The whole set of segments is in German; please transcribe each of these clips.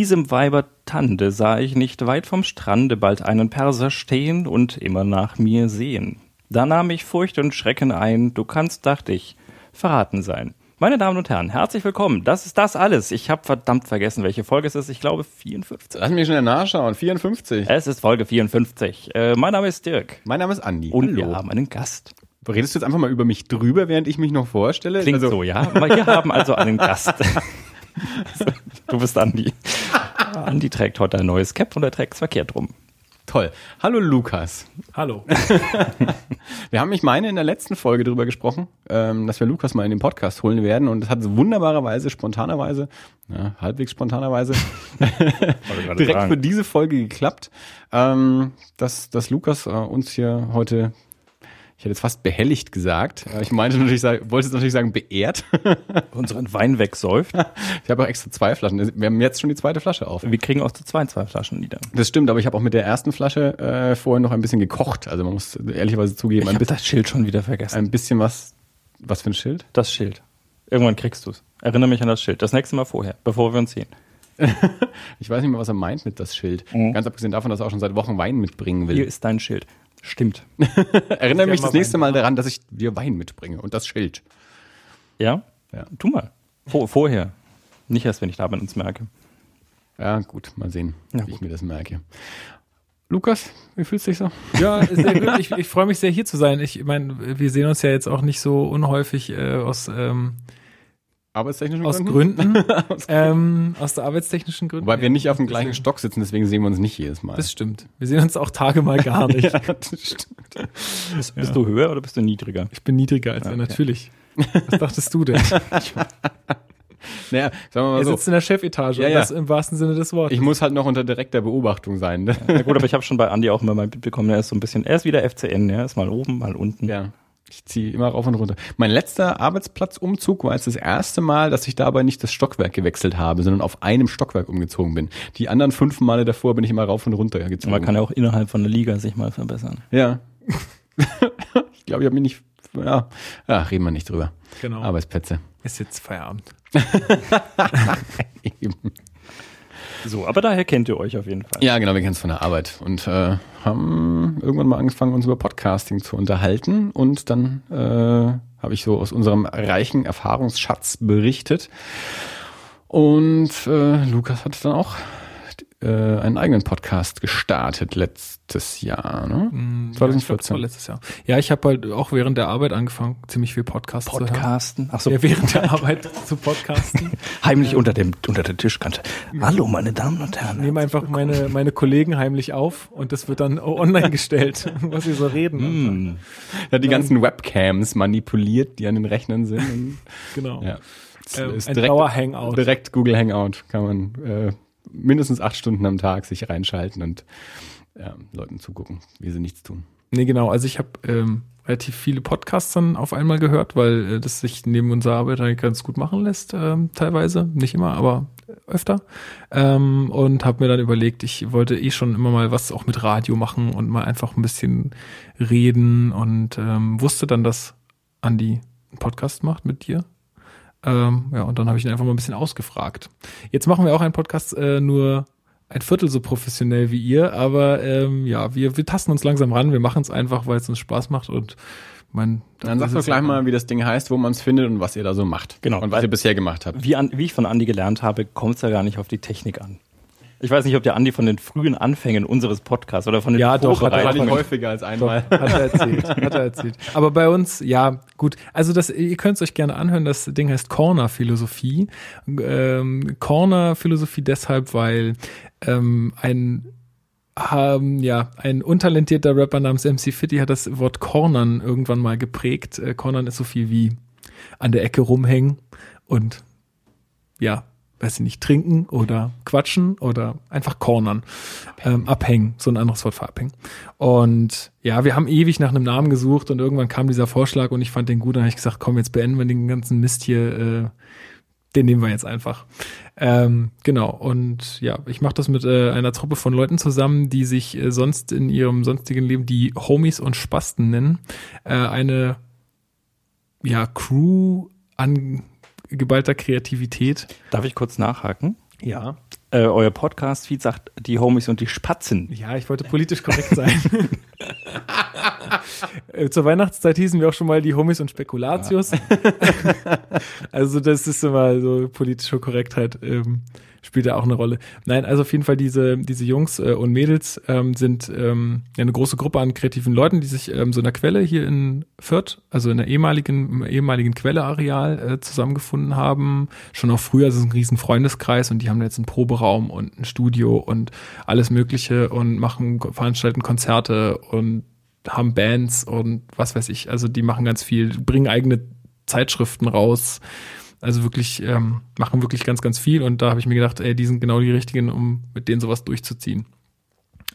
In diesem Weibertande sah ich nicht weit vom Strande bald einen Perser stehen und immer nach mir sehen. Da nahm ich Furcht und Schrecken ein, du kannst, dachte ich, verraten sein. Meine Damen und Herren, herzlich willkommen. Das ist das alles. Ich habe verdammt vergessen, welche Folge es ist. Ich glaube 54. Lass mich schnell nachschauen. 54. Es ist Folge 54. Äh, mein Name ist Dirk. Mein Name ist Andi. Und wir haben einen Gast. Redest du jetzt einfach mal über mich drüber, während ich mich noch vorstelle? Klingt so, ja. Wir haben also einen Gast. du bist Andi. Andi trägt heute ein neues Cap und er trägt es verkehrt rum. Toll. Hallo Lukas. Hallo. wir haben, ich meine, in der letzten Folge darüber gesprochen, ähm, dass wir Lukas mal in den Podcast holen werden und es hat wunderbarerweise, spontanerweise, ja, halbwegs spontanerweise, direkt sagen. für diese Folge geklappt, ähm, dass, dass Lukas äh, uns hier heute ich hätte jetzt fast behelligt gesagt. Ich meinte natürlich, wollte jetzt natürlich sagen, beehrt. Unseren Wein wegsäuft. Ich habe auch extra zwei Flaschen. Wir haben jetzt schon die zweite Flasche auf. Wir kriegen auch zu zwei, zwei Flaschen nieder. Das stimmt, aber ich habe auch mit der ersten Flasche äh, vorher noch ein bisschen gekocht. Also man muss ehrlicherweise zugeben. Ich habe das Schild schon wieder vergessen. Ein bisschen was. Was für ein Schild? Das Schild. Irgendwann kriegst du es. Erinnere mich an das Schild. Das nächste Mal vorher, bevor wir uns sehen. ich weiß nicht mehr, was er meint mit das Schild. Mhm. Ganz abgesehen davon, dass er auch schon seit Wochen Wein mitbringen will. Hier ist dein Schild. Stimmt. Erinnere mich das nächste Mal daran, dass ich dir Wein mitbringe und das Schild. Ja? Ja. Tu mal. Vor, vorher. Nicht erst, wenn ich da bin und es merke. Ja, gut, mal sehen, ja, wie gut. ich mir das merke. Lukas, wie fühlst du dich so? Ja, sehr gut. Ich, ich freue mich sehr, hier zu sein. Ich meine, wir sehen uns ja jetzt auch nicht so unhäufig äh, aus ähm, Arbeitstechnischen aus Gründen. Gründen aus, ähm, aus der arbeitstechnischen Gründen. Weil wir nicht auf dem gleichen Stock sitzen, deswegen sehen wir uns nicht jedes Mal. Das stimmt. Wir sehen uns auch Tage mal gar nicht. ja, das stimmt. Bist, bist du höher oder bist du niedriger? Ich bin niedriger als okay. er, natürlich. Was dachtest du denn? Naja, sagen wir mal er sitzt in der Chefetage, ja, ja. das im wahrsten Sinne des Wortes. Ich muss halt noch unter direkter Beobachtung sein. Ne? Ja, gut, aber ich habe schon bei Andi auch immer mal mitbekommen, er ist so ein bisschen, er ist wieder FCN, er ist mal oben, mal unten. Ja. Ich ziehe immer rauf und runter. Mein letzter Arbeitsplatzumzug war jetzt das erste Mal, dass ich dabei nicht das Stockwerk gewechselt habe, sondern auf einem Stockwerk umgezogen bin. Die anderen fünf Male davor bin ich immer rauf und runter gezogen. Man kann ja auch innerhalb von der Liga sich mal verbessern. Ja. ich glaube, ich habe mich nicht. Ja, ja, reden wir nicht drüber. Genau. Arbeitsplätze. Ist jetzt Feierabend. Eben. So, aber daher kennt ihr euch auf jeden Fall. Ja, genau, wir kennen es von der Arbeit und äh, haben irgendwann mal angefangen, uns über Podcasting zu unterhalten und dann äh, habe ich so aus unserem reichen Erfahrungsschatz berichtet. Und äh, Lukas hat dann auch äh, einen eigenen Podcast gestartet letztes Jahr, ne? 2014. Ja, letztes Jahr. Ja, ich habe halt auch während der Arbeit angefangen, ziemlich viel Podcasts Podcasten? zu hören. Ach so. Ja, während der Arbeit zu podcasten. Heimlich unter dem unter der Tischkante. Hallo, meine Damen und Herren. Nehme einfach meine meine Kollegen heimlich auf und das wird dann online gestellt, was sie so reden. Mm. Ja, die ganzen Webcams manipuliert, die an den Rechnern sind. genau. Ja. Ähm, ein direkt, Dauer-Hangout. Direkt Google Hangout kann man äh, mindestens acht Stunden am Tag sich reinschalten und ja, Leuten zugucken, wie sie nichts tun. Nee, genau. Also ich habe ähm, relativ viele Podcasts dann auf einmal gehört, weil äh, das sich neben unserer Arbeit eigentlich ganz gut machen lässt, ähm, teilweise. Nicht immer, aber öfter. Ähm, und habe mir dann überlegt, ich wollte eh schon immer mal was auch mit Radio machen und mal einfach ein bisschen reden und ähm, wusste dann, dass Andi einen Podcast macht mit dir. Ähm, ja, und dann habe ich ihn einfach mal ein bisschen ausgefragt. Jetzt machen wir auch einen Podcast äh, nur ein Viertel so professionell wie ihr, aber ähm, ja, wir, wir tasten uns langsam ran, wir machen es einfach, weil es uns Spaß macht und mein, Dann sag doch gleich mal, wie das Ding heißt, wo man es findet und was ihr da so macht. Genau. Und was ihr bisher gemacht habt. Wie, an, wie ich von Andi gelernt habe, kommt es ja gar nicht auf die Technik an. Ich weiß nicht, ob der Andi von den frühen Anfängen unseres Podcasts oder von den Ja, doch, hat er häufiger als einmal. Doch, hat er erzählt, hat er erzählt. Aber bei uns, ja, gut. Also das, ihr könnt es euch gerne anhören. Das Ding heißt Corner Philosophie. Ähm, Corner Philosophie deshalb, weil ähm, ein haben, ja, ein untalentierter Rapper namens MC Fitty hat das Wort Cornern irgendwann mal geprägt. Äh, Cornern ist so viel wie an der Ecke rumhängen und ja, weiß ich nicht, trinken oder quatschen oder einfach cornern, abhängen, ähm, abhängen so ein anderes Wort für abhängen. Und ja, wir haben ewig nach einem Namen gesucht und irgendwann kam dieser Vorschlag und ich fand den gut. Dann habe ich gesagt, komm, jetzt beenden wir den ganzen Mist hier, äh, den nehmen wir jetzt einfach. Ähm, genau, und ja, ich mache das mit äh, einer Truppe von Leuten zusammen, die sich äh, sonst in ihrem sonstigen Leben die Homies und Spasten nennen. Äh, eine ja, Crew an geballter Kreativität. Darf ich kurz nachhaken? Ja. Äh, euer Podcast-Feed sagt die Homies und die Spatzen. Ja, ich wollte politisch korrekt sein. Äh, Zur Weihnachtszeit hießen wir auch schon mal die Homies und Spekulatius. also das ist immer so politische Korrektheit. Ähm, spielt da auch eine Rolle. Nein, also auf jeden Fall diese, diese Jungs äh, und Mädels ähm, sind ähm, eine große Gruppe an kreativen Leuten, die sich ähm, so in der Quelle hier in Fürth, also in der ehemaligen, ehemaligen Quelleareal äh, zusammengefunden haben. Schon auch früher, also ist ein riesen Freundeskreis und die haben jetzt einen Proberaum und ein Studio und alles mögliche und machen, veranstalten Konzerte und haben Bands und was weiß ich. Also die machen ganz viel, bringen eigene Zeitschriften raus. Also wirklich, ähm, machen wirklich ganz, ganz viel. Und da habe ich mir gedacht, ey, die sind genau die richtigen, um mit denen sowas durchzuziehen.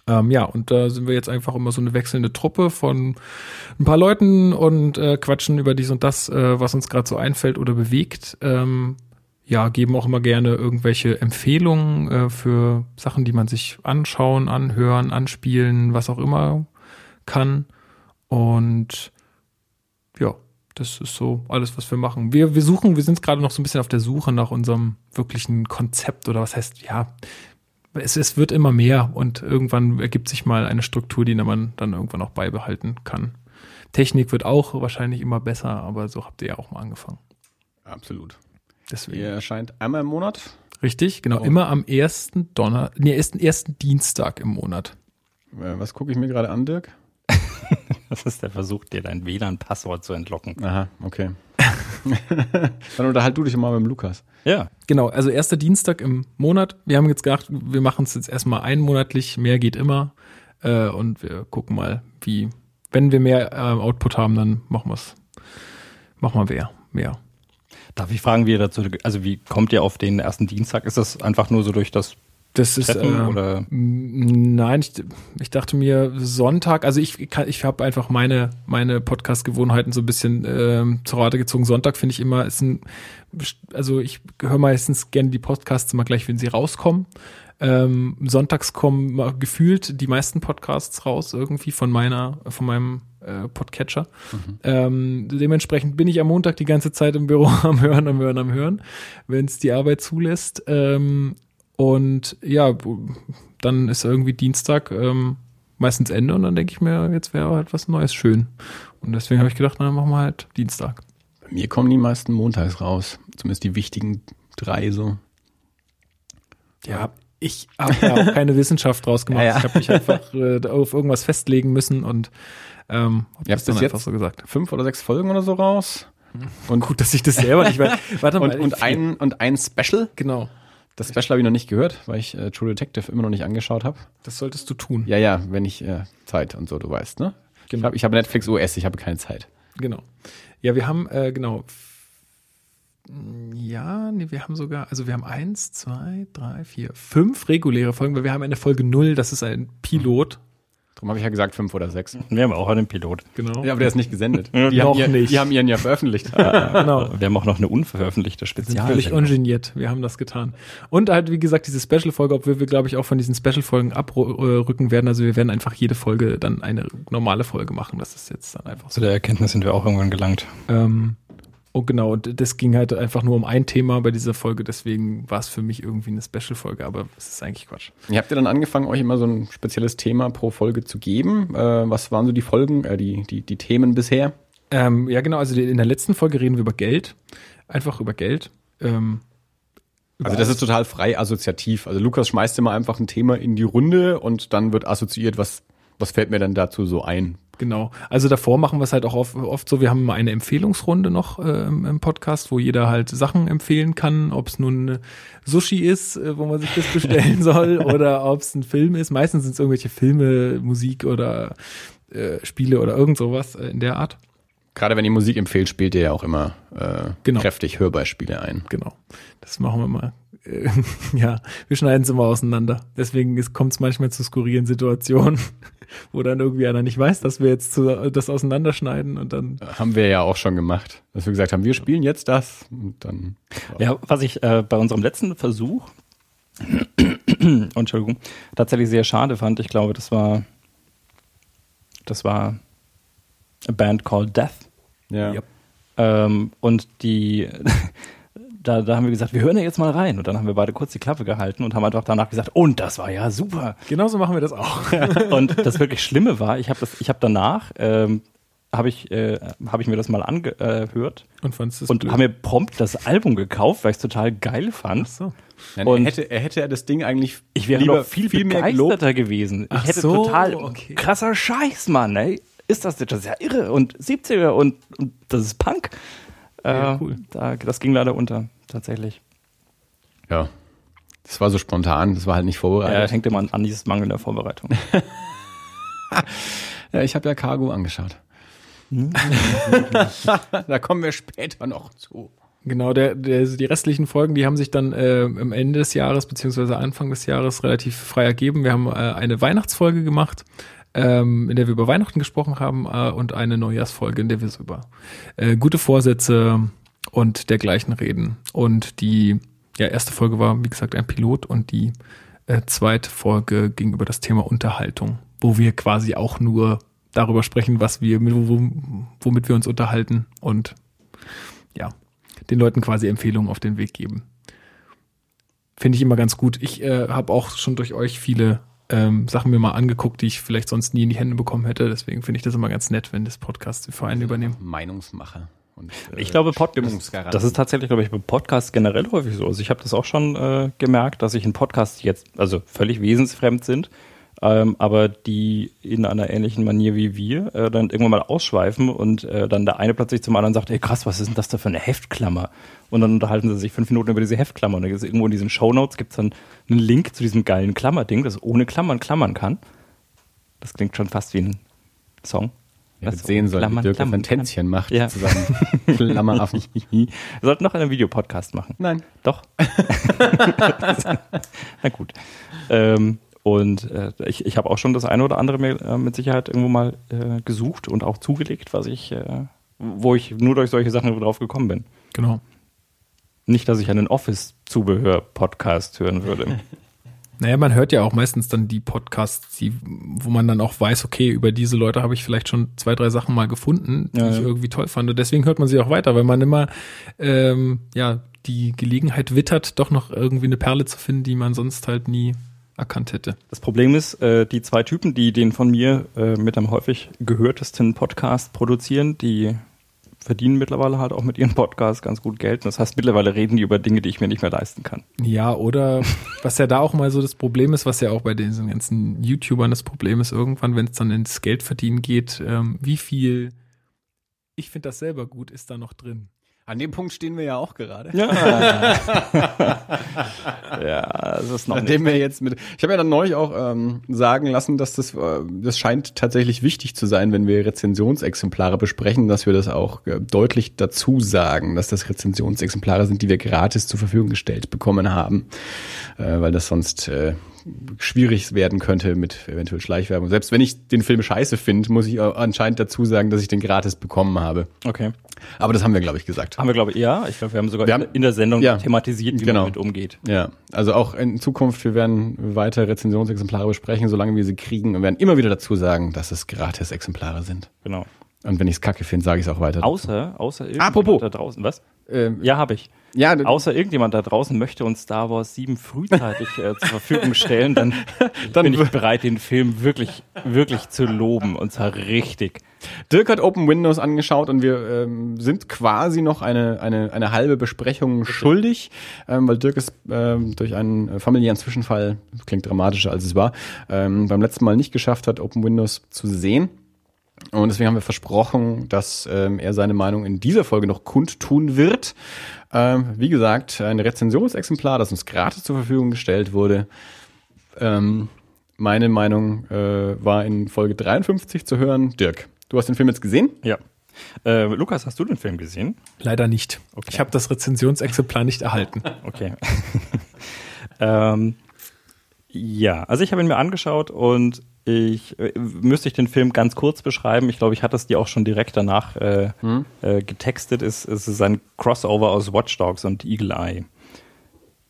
Ähm, ja, und da sind wir jetzt einfach immer so eine wechselnde Truppe von ein paar Leuten und äh, quatschen über dies und das, äh, was uns gerade so einfällt oder bewegt. Ähm, ja, geben auch immer gerne irgendwelche Empfehlungen äh, für Sachen, die man sich anschauen, anhören, anspielen, was auch immer kann. Und ja, das ist so alles, was wir machen. Wir, wir suchen, wir sind gerade noch so ein bisschen auf der Suche nach unserem wirklichen Konzept oder was heißt, ja, es, es wird immer mehr und irgendwann ergibt sich mal eine Struktur, die man dann irgendwann auch beibehalten kann. Technik wird auch wahrscheinlich immer besser, aber so habt ihr ja auch mal angefangen. Absolut. Deswegen. Ihr erscheint einmal im Monat. Richtig, genau. Oh. Immer am ersten Donner, nee, ersten, ersten Dienstag im Monat. Äh, Was gucke ich mir gerade an, Dirk? Das ist der Versuch, dir dein WLAN-Passwort zu entlocken. Aha, okay. Dann unterhalt du dich mal mit dem Lukas. Ja. Genau, also erster Dienstag im Monat. Wir haben jetzt gedacht, wir machen es jetzt erstmal einmonatlich, mehr geht immer. Äh, und wir gucken mal, wie, wenn wir mehr äh, Output haben, dann machen wir es. Machen wir mehr. mehr. Darf ich fragen, wie ihr dazu, also wie kommt ihr auf den ersten Dienstag? Ist das einfach nur so durch das Das ist Treffen äh, oder? Nein, ich, ich dachte mir Sonntag, also ich kann, ich habe einfach meine meine Podcast Gewohnheiten so ein bisschen ähm, zur Rate gezogen. Sonntag finde ich immer ist ein also ich höre meistens gerne die Podcasts immer gleich, wenn sie rauskommen. Ähm, sonntags kommen mal gefühlt die meisten Podcasts raus irgendwie von meiner von meinem äh, Podcatcher. Ähm, dementsprechend bin ich am Montag die ganze Zeit im Büro am Hören, am Hören, am Hören, wenn es die Arbeit zulässt. Ähm, und ja, dann ist irgendwie Dienstag ähm, meistens Ende und dann denke ich mir, jetzt wäre halt was Neues schön. Und deswegen habe ich gedacht, na, dann machen wir halt Dienstag. Bei mir kommen die meisten montags raus. Zumindest die wichtigen drei so. Ja, ich habe ja auch keine Wissenschaft draus gemacht. Ja, ja. Ich habe mich einfach äh, auf irgendwas festlegen müssen und ähm, hab Ihr das dann einfach so gesagt. fünf oder sechs Folgen oder so raus. Und gut, dass ich das selber nicht weiß. Warte mal, Und, und, ein, und ein Special. genau, Das Special habe ich noch nicht gehört, weil ich äh, True Detective immer noch nicht angeschaut habe. das solltest du tun. Ja, ja, wenn ich äh, Zeit und so, du weißt, ne? Ich Genau. habe ich hab Netflix OS, ich habe keine Zeit. Genau. Ja, wir haben, äh, genau. Ja, nee, wir haben sogar, also wir haben eins, zwei, drei, vier, fünf reguläre Folgen, weil wir haben eine Folge null, das ist ein Pilot. Darum habe ich ja gesagt fünf oder sechs. Wir haben auch einen Pilot. Genau. Ja, aber der ist nicht gesendet. Die, noch haben, ihr, nicht. die haben ihren ja veröffentlicht. genau. Wir haben auch noch eine unveröffentlichte Spezial. völlig ungeniert. Wir haben das getan. Und halt, wie gesagt, diese Special-Folge, obwohl wir, glaube ich, auch von diesen Special-Folgen abrücken werden. Also wir werden einfach jede Folge dann eine normale Folge machen. Das ist jetzt dann einfach so. Zu der Erkenntnis sind wir auch irgendwann gelangt. Ähm, oh, genau. Und das ging halt einfach nur um ein Thema bei dieser Folge. Deswegen war es für mich irgendwie eine Special-Folge. Aber es ist eigentlich Quatsch. Ihr habt ja dann angefangen, euch immer so ein spezielles Thema pro Folge zu geben. Äh, was waren so die Folgen, äh, die, die, die Themen bisher? Ähm, ja, genau. Also in der letzten Folge reden wir über Geld. Einfach über Geld. Ähm, über Also das ist total frei assoziativ. Also Lukas schmeißt immer einfach ein Thema in die Runde und dann wird assoziiert, was, was fällt mir dann dazu so ein. Genau. Also davor machen wir es halt auch oft, oft so, wir haben eine Empfehlungsrunde noch äh, im Podcast, wo jeder halt Sachen empfehlen kann, ob es nun Sushi ist, äh, wo man sich das bestellen soll, oder ob es ein Film ist. Meistens sind es irgendwelche Filme, Musik oder äh, Spiele oder irgend sowas äh, in der Art. Gerade wenn ihr Musik empfehlt, spielt ihr ja auch immer äh, Genau. kräftig Hörbeispiele ein. Genau. Das machen wir mal. Äh, ja, wir schneiden es immer auseinander. Deswegen kommt es manchmal zu skurrilen Situationen, wo dann irgendwie einer nicht weiß, dass wir jetzt zu, das auseinanderschneiden und dann Haben wir ja auch schon gemacht. Dass wir gesagt haben, wir spielen jetzt das und dann. Ja, was ich äh, bei unserem letzten Versuch, Entschuldigung, tatsächlich sehr schade fand, ich glaube, das war, das war a band called Death. Ja. Yep. Ähm, und die, da, da haben wir gesagt, wir hören ja jetzt mal rein. Und dann haben wir beide kurz die Klappe gehalten und haben einfach danach gesagt, und das war ja super. Genauso machen wir das auch. und das wirklich Schlimme war, ich habe das, ich habe danach ähm, habe ich, äh, hab ich mir das mal angehört Und fandst es und blöd? habe mir prompt das Album gekauft, weil ich es total geil fand. Ach so. Nein, Und- er, hätte, er hätte ja das Ding eigentlich Ich wäre lieber noch viel, viel mehr begeisterter gelobt. gewesen. Ich Ach hätte so, total okay. krasser Scheiß, Mann, ey. Ist das das ist ja irre und 70er und, und das ist Punk. Äh, Ja, cool. da, das ging leider unter, tatsächlich. Ja. Das war so spontan, das war halt nicht Ja, vorbereitet. hängt immer an, an dieses Mangel in der Vorbereitung. Ja, ich habe ja Cargo angeschaut. Hm? da kommen wir später noch zu. Genau, der, der, die restlichen Folgen, die haben sich dann äh, am Ende des Jahres beziehungsweise Anfang des Jahres relativ frei ergeben. Wir haben äh, eine Weihnachtsfolge gemacht, ähm, in der wir über Weihnachten gesprochen haben äh, und eine Neujahrsfolge, in der wir so über äh, gute Vorsätze und dergleichen reden. Und die ja, erste Folge war, wie gesagt, ein Pilot und die äh, zweite Folge ging über das Thema Unterhaltung, wo wir quasi auch nur darüber sprechen, was wir, wo- womit wir uns unterhalten und ja, den Leuten quasi Empfehlungen auf den Weg geben. Finde ich immer ganz gut. Ich äh, habe auch schon durch euch viele ähm, Sachen mir mal angeguckt, die ich vielleicht sonst nie in die Hände bekommen hätte. Deswegen finde ich das immer ganz nett, wenn das Podcast für einen übernehmen. Meinungsmacher. Und, äh, Ich glaube, Pod das ist tatsächlich, glaube ich, bei Podcasts generell häufig so. Also ich habe das auch schon äh, gemerkt, dass ich in Podcasts jetzt, also völlig wesensfremd sind, ähm, aber die in einer ähnlichen Manier wie wir äh, dann irgendwann mal ausschweifen und äh, dann der eine plötzlich zum anderen sagt, ey krass, was ist denn das da für eine Heftklammer? Und dann unterhalten sie sich fünf Minuten über diese Heftklammer. Und dann gibt's irgendwo in diesen Shownotes gibt es dann einen Link zu diesem geilen Klammerding, das ohne Klammern klammern kann. Das klingt schon fast wie ein Song. Wer Das sehen soll, wie Klammern, Dirk Klammern, ein Tänzchen macht, Ja. zusammen. Klammeraffen. Wir sollten noch einen Videopodcast machen. Nein. Doch. Na gut. Ähm, und äh, ich, ich habe auch schon das eine oder andere mir äh, mit Sicherheit irgendwo mal äh, gesucht und auch zugelegt, was ich, äh, wo ich nur durch solche Sachen drauf gekommen bin. Genau. Nicht, dass ich einen Office-Zubehör-Podcast hören würde. Naja, man hört ja auch meistens dann die Podcasts, die, wo man dann auch weiß, okay, über diese Leute habe ich vielleicht schon zwei, drei Sachen mal gefunden, die Ja, ich ja. irgendwie toll fand. Und deswegen hört man sie auch weiter, weil man immer ähm, ja die Gelegenheit wittert, doch noch irgendwie eine Perle zu finden, die man sonst halt nie erkannt hätte. Das Problem ist, äh, die zwei Typen, die den von mir äh, mit am häufig gehörtesten Podcast produzieren, die verdienen mittlerweile halt auch mit ihren Podcasts ganz gut Geld. Das heißt, mittlerweile reden die über Dinge, die ich mir nicht mehr leisten kann. Ja, oder was ja da auch mal so das Problem ist, was ja auch bei diesen ganzen YouTubern das Problem ist, irgendwann, wenn es dann ins Geldverdienen geht, ähm, wie viel ich finde das selber gut, ist da noch drin. An dem Punkt stehen wir ja auch gerade. Ja. ja, das ist noch nicht. Nachdem wir jetzt mit, ich habe ja dann neulich auch ähm, sagen lassen, dass das, äh, das scheint tatsächlich wichtig zu sein, wenn wir Rezensionsexemplare besprechen, dass wir das auch äh, deutlich dazu sagen, dass das Rezensionsexemplare sind, die wir gratis zur Verfügung gestellt bekommen haben, äh, weil das sonst äh, schwierig werden könnte mit eventuell Schleichwerbung. Selbst wenn ich den Film scheiße finde, muss ich anscheinend dazu sagen, dass ich den gratis bekommen habe. Okay. Aber das haben wir, glaube ich, gesagt. Haben wir, glaube ich, ja. Ich glaube, wir haben sogar Wir haben- in der Sendung ja, thematisiert, wie genau. man damit umgeht. Ja, also auch in Zukunft, wir werden weiter Rezensionsexemplare besprechen, solange wir sie kriegen und werden immer wieder dazu sagen, dass es Gratis-Exemplare sind. Genau. Und wenn ich es kacke finde, sage ich es auch weiter. Außer, außer irgendjemand Apropos. da draußen. Was? Ähm, Ja, habe ich. Ja, Außer irgendjemand da draußen möchte uns Star Wars 7 frühzeitig äh, zur Verfügung stellen, dann, Dann bin ich bereit, den Film wirklich, wirklich zu loben. Und zwar richtig. Dirk hat Open Windows angeschaut und wir ähm, sind quasi noch eine, eine, eine halbe Besprechung schuldig, ähm, weil Dirk ist ähm, durch einen äh, familiären Zwischenfall, das klingt dramatischer als es war, ähm, beim letzten Mal nicht geschafft hat, Open Windows zu sehen. Und deswegen haben wir versprochen, dass ähm, er seine Meinung in dieser Folge noch kundtun wird. Ähm, wie gesagt, ein Rezensionsexemplar, das uns gratis zur Verfügung gestellt wurde. Ähm, meine Meinung äh, war in Folge 53 zu hören. Dirk, du hast den Film jetzt gesehen? Ja. Äh, Lukas, hast du den Film gesehen? Leider nicht. Okay. Ich habe das Rezensionsexemplar nicht erhalten. Okay. ähm, ja, also ich habe ihn mir angeschaut und ich äh, müsste ich den Film ganz kurz beschreiben. Ich glaube, ich hatte es dir auch schon direkt danach äh, äh, getextet. Es, es ist ein Crossover aus Watch Dogs und Eagle Eye.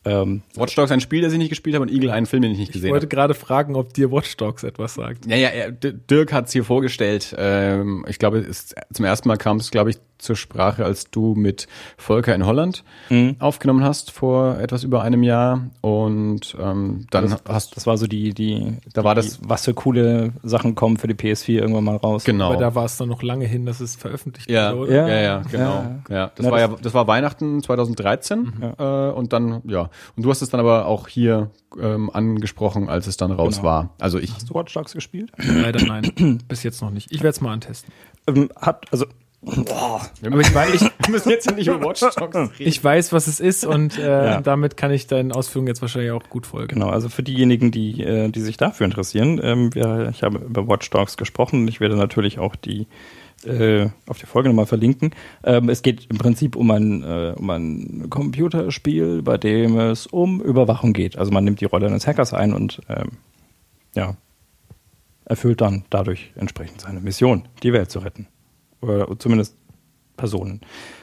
Ähm, Watch Dogs ein Spiel, das ich nicht gespielt habe und Eagle einen Film, den ich nicht Ich gesehen wollte habe. gerade fragen, ob dir Watch Dogs etwas sagt. Ja, ja, Dirk hat's hier vorgestellt. Ähm, ich glaube, es, zum ersten Mal kam es, glaube ich, zur Sprache, als du mit Volker in Holland Mhm. aufgenommen hast vor etwas über einem Jahr. Und ähm, dann das, hast das war so die, die, Da war die, das- was für coole Sachen kommen für die PS4 irgendwann mal raus. genau. Aber da war es dann noch lange hin, dass es veröffentlicht Ja, wurde, ja, ja, ja, genau. Ja, das Na, war das- ja, das war Weihnachten 2013 äh, und dann, ja. Und du hast es dann aber auch hier ähm, angesprochen, als es dann raus Genau. war. Also ich, Hast du Watch Dogs gespielt? Leider nein. Bis jetzt noch nicht. Ich werde es mal antesten. ähm, hat, also, boah, Aber ich weiß, ich, wir müssen jetzt ja nicht über Watch Dogs reden. ich weiß, was es ist und äh, Ja. damit kann ich deinen Ausführungen jetzt wahrscheinlich auch gut folgen. Genau, also für diejenigen, die, äh, die sich dafür interessieren, ähm, wir, ich habe über Watch Dogs gesprochen und ich werde natürlich auch die äh, auf die Folge nochmal verlinken. Ähm, es geht im Prinzip um ein, äh, um ein Computerspiel, bei dem es um Überwachung geht. Also man nimmt die Rolle eines Hackers ein und ähm, ja, erfüllt dann dadurch entsprechend seine Mission, die Welt zu retten. Oder zumindest Personen.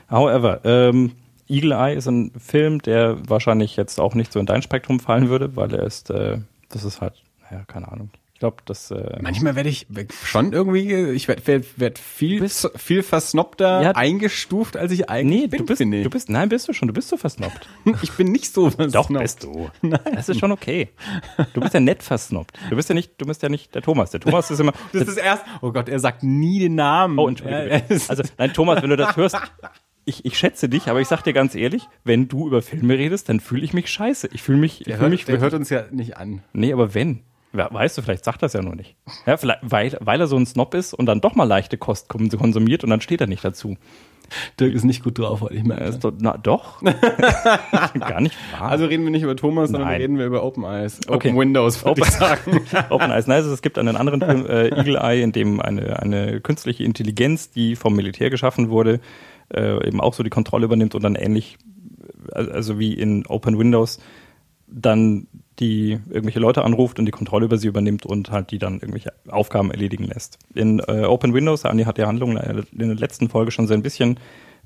However, ähm, Eagle Eye ist ein Film, der wahrscheinlich jetzt auch nicht so in dein Spektrum fallen würde, weil er ist, äh, das ist halt, naja, keine Ahnung. Ich glaube, das. Äh, Manchmal werde ich schon irgendwie, ich werde werd, werd viel, viel versnobter Ja. eingestuft, als ich eigentlich nee, bin, du bist, du bist, nein, bist du schon, du bist so versnobbt. ich bin nicht so versnobbt. Doch, bist du. Das ist schon okay. Du bist ja nett versnobbt. Du bist ja nicht, du bist ja nicht der Thomas. Der Thomas ist immer. Das ist erst, oh Gott, er sagt nie den Namen. Oh, ist- Also, nein, Thomas, wenn du das hörst, ich, ich schätze dich, aber ich sag dir ganz ehrlich, wenn du über Filme redest, dann fühle ich mich scheiße. Ich fühle mich, ich der, fühle hört, mich der hört uns ja nicht an. Nee, aber wenn. We- Weißt du, vielleicht sagt das ja nur nicht. Ja, vielleicht, weil, weil er so ein Snob ist und dann doch mal leichte Kost konsumiert und dann steht er nicht dazu. Dirk ist nicht gut drauf heute, ich merke Er doch, na doch. Gar nicht wahr. Also reden wir nicht über Thomas, sondern Nein. reden wir über Open Eyes. Open Okay. Windows, würde Open- ich sagen. Open Eyes Nice. Es gibt einen anderen Film, äh, Eagle Eye, in dem eine, eine künstliche Intelligenz, die vom Militär geschaffen wurde, äh, eben auch so die Kontrolle übernimmt und dann ähnlich, äh, also wie in Open Windows, dann die irgendwelche Leute anruft und die Kontrolle über sie übernimmt und halt die dann irgendwelche Aufgaben erledigen lässt. In äh, Open Windows, Andi hat die Handlung in der letzten Folge schon so ein bisschen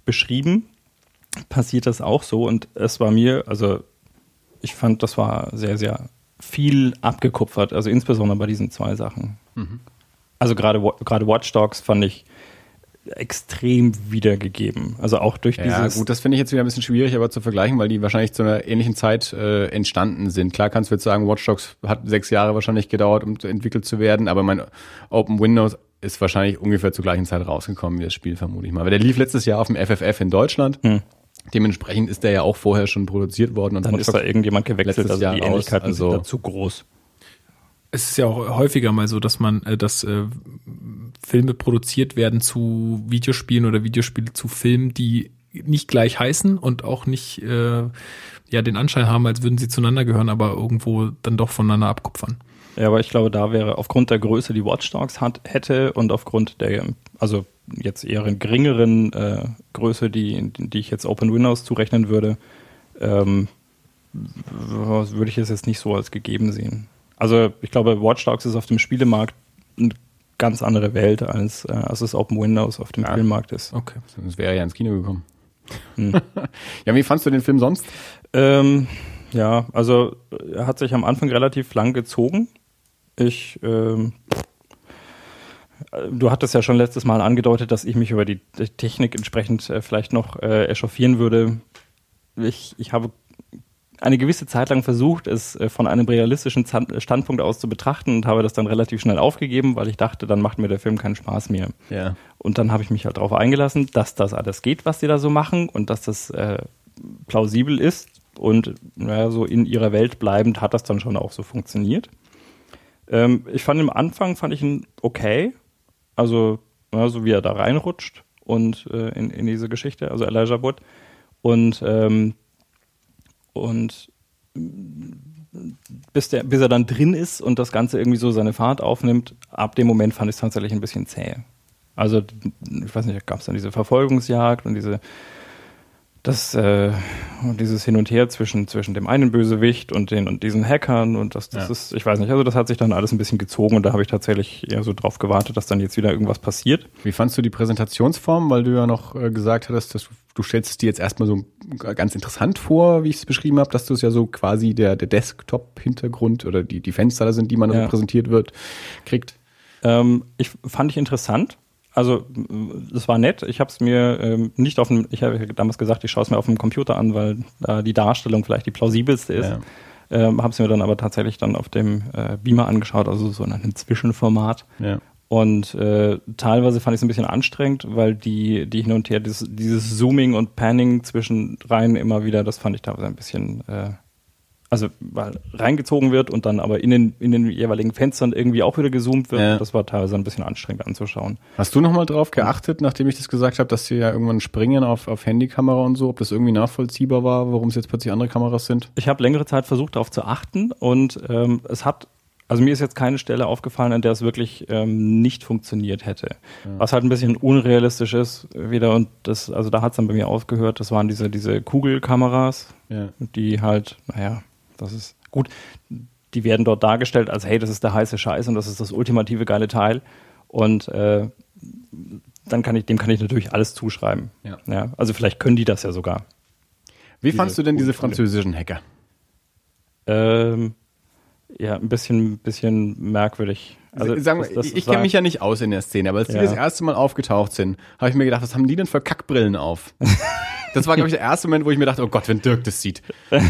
beschrieben, passiert das auch so und es war mir, also ich fand, das war sehr, sehr viel abgekupfert, also insbesondere bei diesen zwei Sachen. Also gerade gerade Watch Dogs fand ich extrem wiedergegeben. Also auch durch Ja, dieses gut, das finde ich jetzt wieder ein bisschen schwierig, aber zu vergleichen, weil die wahrscheinlich zu einer ähnlichen Zeit äh, entstanden sind. Klar kannst du jetzt sagen, Watch Dogs hat sechs Jahre wahrscheinlich gedauert, um entwickelt zu werden, aber mein Open Windows ist wahrscheinlich ungefähr zur gleichen Zeit rausgekommen wie das Spiel, vermute ich mal. Aber der lief letztes Jahr auf dem FFF in Deutschland. Hm. Dementsprechend ist der ja auch vorher schon produziert worden. Und dann Watch ist da irgendjemand gewechselt, also die Ähnlichkeiten also- sind da zu groß. Es ist ja auch häufiger mal so, dass man, äh, dass äh, Filme produziert werden zu Videospielen oder Videospiele zu Filmen, die nicht gleich heißen und auch nicht äh, ja den Anschein haben, als würden sie zueinander gehören, aber irgendwo dann doch voneinander abkupfern. Ja, aber ich glaube, da wäre aufgrund der Größe, die Watch Dogs hat, hätte und aufgrund der, also jetzt eher in geringeren äh, Größe, die, die ich jetzt Open Windows zurechnen würde, ähm, würde ich es jetzt nicht so als gegeben sehen. Also ich glaube, Watch Dogs ist auf dem Spielemarkt eine ganz andere Welt, als, äh, als es Open Windows auf dem Ja. Filmmarkt ist. Okay. Sonst wäre er ja ins Kino gekommen. Hm. ja, wie fandst du den Film sonst? Ähm, ja, also er hat sich am Anfang relativ lang gezogen. Ich, ähm, du hattest ja schon letztes Mal angedeutet, dass ich mich über die Technik entsprechend äh, vielleicht noch äh, echauffieren würde. Ich, ich habe eine gewisse Zeit lang versucht, es äh, von einem realistischen Standpunkt aus zu betrachten und habe das dann relativ schnell aufgegeben, weil ich dachte, dann macht mir der Film keinen Spaß mehr. Ja. Und dann habe ich mich halt darauf eingelassen, dass das alles geht, was die da so machen und dass das äh, plausibel ist. Und naja, so in ihrer Welt bleibend hat das dann schon auch so funktioniert. Ähm, ich fand im Anfang fand ich ihn okay. Also, ja, so wie er da reinrutscht und äh, in, in diese Geschichte, also Elijah Wood. Und, ähm, und bis, der, bis er dann drin ist und das Ganze irgendwie so seine Fahrt aufnimmt, ab dem Moment fand ich es tatsächlich ein bisschen zäh. Also, ich weiß nicht, gab es dann diese Verfolgungsjagd und diese, das, äh, und dieses Hin und Her zwischen, zwischen dem einen Bösewicht und den und diesen Hackern und das, das Ja. ist, ich weiß nicht, also das hat sich dann alles ein bisschen gezogen und da habe ich tatsächlich eher so drauf gewartet, dass dann jetzt wieder irgendwas passiert. Wie fandst du die Präsentationsform? Weil du ja noch äh, gesagt hattest, dass du, du stellst es dir jetzt erstmal so ganz interessant vor, wie ich es beschrieben habe, dass du es ja so quasi der, der Desktop-Hintergrund oder die, die Fenster da sind, die man Ja. präsentiert wird, kriegt. Ähm, ich fand ich interessant. Also es war nett. Ich habe es mir ähm, nicht auf dem, ich habe damals gesagt, ich schaue es mir auf dem Computer an, weil da die Darstellung vielleicht die plausibelste ist. Ja. Ähm, habe es mir dann aber tatsächlich dann auf dem äh, Beamer angeschaut, also so in einem Zwischenformat. Ja. Und äh, teilweise fand ich es ein bisschen anstrengend, weil die, die hin und her, dieses, dieses Zooming und Panning zwischen rein immer wieder, das fand ich teilweise ein bisschen, äh, also weil reingezogen wird und dann aber in den, in den jeweiligen Fenstern irgendwie auch wieder gezoomt wird. Ja. Das war teilweise ein bisschen anstrengend anzuschauen. Hast du nochmal drauf geachtet, nachdem ich das gesagt habe, dass sie ja irgendwann springen auf, auf Handykamera und so, ob das irgendwie nachvollziehbar war, warum es jetzt plötzlich andere Kameras sind? Ich habe längere Zeit versucht, darauf zu achten und ähm, es hat, also mir ist jetzt keine Stelle aufgefallen, an der es wirklich ähm, nicht funktioniert hätte. Was halt ein bisschen unrealistisch ist wieder und das, also da hat es dann bei mir aufgehört, das waren diese, diese Kugelkameras, Ja. die halt, naja, das ist gut, die werden dort dargestellt als, hey, das ist der heiße Scheiß und das ist das ultimative geile Teil und äh, dann kann ich, dem kann ich natürlich alles zuschreiben. Ja. ja also vielleicht können die das ja sogar. Wie Diese fandst du denn diese französischen Hacker? Ähm, ja, ein bisschen, bisschen merkwürdig. Also, Sagen das- wir, das- ich kenne mich ja nicht aus in der Szene, aber als die Ja. das erste Mal aufgetaucht sind, habe ich mir gedacht, was haben die denn für Kackbrillen auf? das war, glaube ich, der erste Moment, wo ich mir dachte, oh Gott, wenn Dirk das sieht.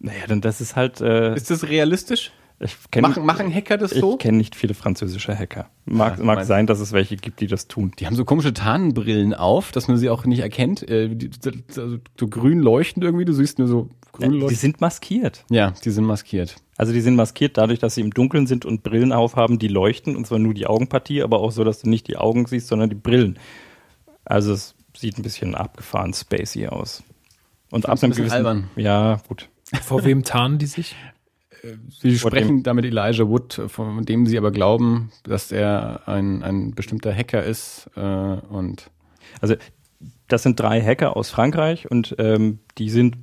Naja, denn das ist halt. Äh, Ist das realistisch? ich kenn, Machen, machen Hacker das so? Ich kenne nicht viele französische Hacker. Mag, Ja, mag sein, dass es welche gibt, die das tun. Die haben so komische Tarnbrillen auf, dass man sie auch nicht erkennt. Äh, die, so, so grün leuchtend irgendwie, du siehst nur so grün Die leuchtend. sind maskiert. Ja, die sind maskiert. Also die sind maskiert dadurch, dass sie im Dunkeln sind und Brillen aufhaben, die leuchten, und zwar nur die Augenpartie, aber auch so, dass du nicht die Augen siehst, sondern die Brillen. Also es sieht ein bisschen abgefahren spacey aus. Und ab einem gewissen, albern. Ja, gut. Vor wem tarnen die sich? Sie sprechen damit Elijah Wood, von dem sie aber glauben, dass er ein, ein bestimmter Hacker ist äh, und Also das sind drei Hacker aus Frankreich und ähm, die sind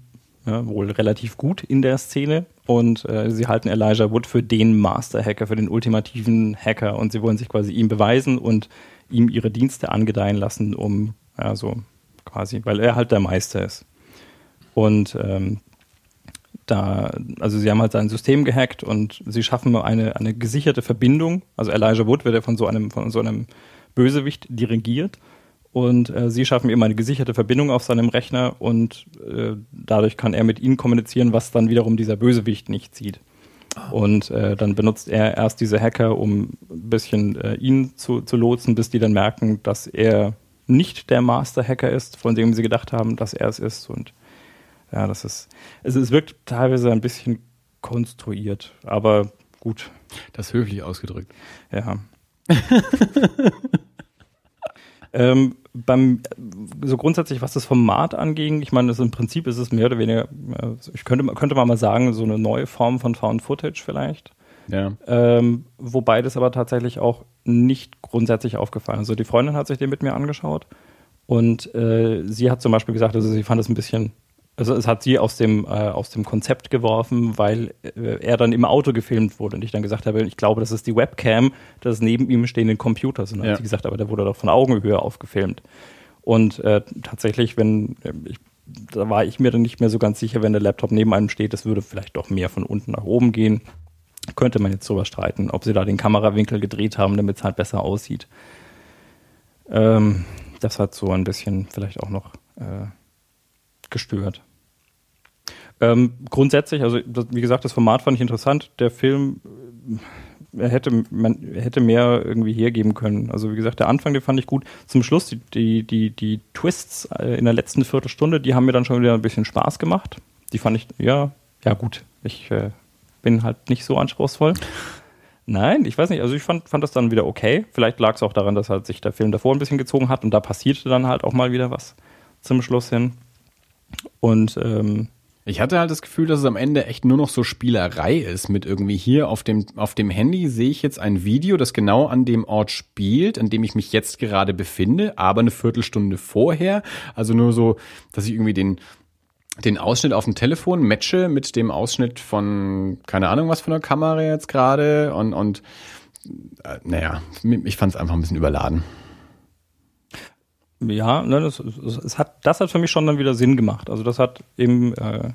ja, wohl relativ gut in der Szene und äh, sie halten Elijah Wood für den Master-Hacker, für den ultimativen Hacker und sie wollen sich quasi ihm beweisen und ihm ihre Dienste angedeihen lassen, um ja so quasi, weil er halt der Meister ist. Und ähm, da, also sie haben halt sein System gehackt und sie schaffen eine, eine gesicherte Verbindung. Also Elijah Wood wird ja von so einem, von so einem Bösewicht dirigiert. Und äh, sie schaffen ihm eine gesicherte Verbindung auf seinem Rechner und äh, dadurch kann er mit ihnen kommunizieren, was dann wiederum dieser Bösewicht nicht sieht. Und äh, dann benutzt er erst diese Hacker, um ein bisschen äh, ihn zu, zu lotsen, bis die dann merken, dass er nicht der Master-Hacker ist, von dem sie gedacht haben, dass er es ist. Und ja, das ist, also es wirkt teilweise ein bisschen konstruiert, aber gut, das höflich ausgedrückt. ja. ähm, beim, so grundsätzlich, was das Format anging, ich meine, das im Prinzip ist es mehr oder weniger, äh, ich könnte, könnte man mal sagen, so eine neue Form von Found Footage vielleicht. Ja. Ähm, wobei das aber tatsächlich auch nicht grundsätzlich aufgefallen ist. Also die Freundin hat sich den mit mir angeschaut und äh, sie hat zum Beispiel gesagt, also sie fand es ein bisschen, also es hat sie aus dem, äh, aus dem Konzept geworfen, weil äh, er dann im Auto gefilmt wurde und ich dann gesagt habe, ich glaube, das ist die Webcam des neben ihm stehenden Computers. Und dann Ja. hat sie gesagt, aber der wurde doch von Augenhöhe aufgefilmt. Und äh, tatsächlich, wenn äh, ich, da war ich mir dann nicht mehr so ganz sicher, wenn der Laptop neben einem steht, das würde vielleicht doch mehr von unten nach oben gehen könnte man jetzt drüber streiten, ob sie da den Kamerawinkel gedreht haben, damit es halt besser aussieht. Ähm, das hat so ein bisschen vielleicht auch noch äh, gestört. Ähm, grundsätzlich, also wie gesagt, das Format fand ich interessant. Der Film, äh, er hätte, man er hätte mehr irgendwie hergeben können. Also wie gesagt, der Anfang, den fand ich gut. Zum Schluss, die, die, die, die Twists äh, in der letzten Viertelstunde, die haben mir dann schon wieder ein bisschen Spaß gemacht. Die fand ich, ja, ja gut. Ich äh, bin halt nicht so anspruchsvoll. Nein, ich weiß nicht. Also ich fand, fand das dann wieder okay. Vielleicht lag es auch daran, dass halt sich der Film davor ein bisschen gezogen hat und da passierte dann halt auch mal wieder was zum Schluss hin. Und ähm, Ich hatte halt das Gefühl, dass es am Ende echt nur noch so Spielerei ist mit irgendwie hier auf dem, auf dem Handy sehe ich jetzt ein Video, das genau an dem Ort spielt, an dem ich mich jetzt gerade befinde, aber eine Viertelstunde vorher. Also nur so, dass ich irgendwie den, den Ausschnitt auf dem Telefon matche mit dem Ausschnitt von, keine Ahnung was von der Kamera jetzt gerade und, und äh, naja, ich fand es einfach ein bisschen überladen. Ja, ne, das, das, hat, das hat für mich schon dann wieder Sinn gemacht. Also das hat im, äh,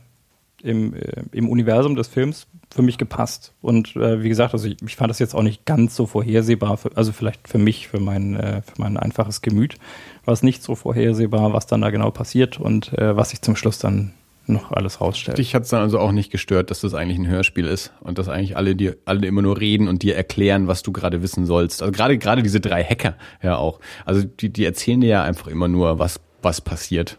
im, äh, im Universum des Films für mich gepasst. Und äh, wie gesagt, also ich, ich, fand das jetzt auch nicht ganz so vorhersehbar, für, also vielleicht für mich, für mein, äh, für mein einfaches Gemüt, war es nicht so vorhersehbar, was dann da genau passiert und äh, was sich zum Schluss dann noch alles rausstellt. Dich hat es dann also auch nicht gestört, dass das eigentlich ein Hörspiel ist und dass eigentlich alle dir alle immer nur reden und dir erklären, was du gerade wissen sollst. Also gerade gerade diese drei Hacker ja auch. Also die die erzählen dir ja einfach immer nur was was passiert.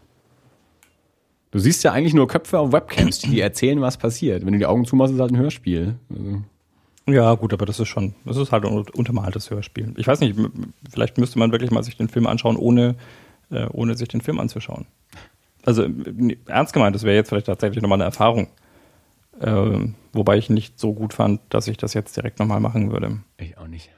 Du siehst ja eigentlich nur Köpfe auf Webcams, die erzählen, was passiert. Wenn du die Augen zumachst, ist halt ein Hörspiel. Also. Ja, gut, aber das ist schon, das ist halt ein untermaltes Hörspiel. Ich weiß nicht, vielleicht müsste man wirklich mal sich den Film anschauen, ohne, äh, ohne sich den Film anzuschauen. Also ernst gemeint, das wäre jetzt vielleicht tatsächlich nochmal eine Erfahrung. Äh, wobei ich nicht so gut fand, dass ich das jetzt direkt nochmal machen würde. Ich auch nicht.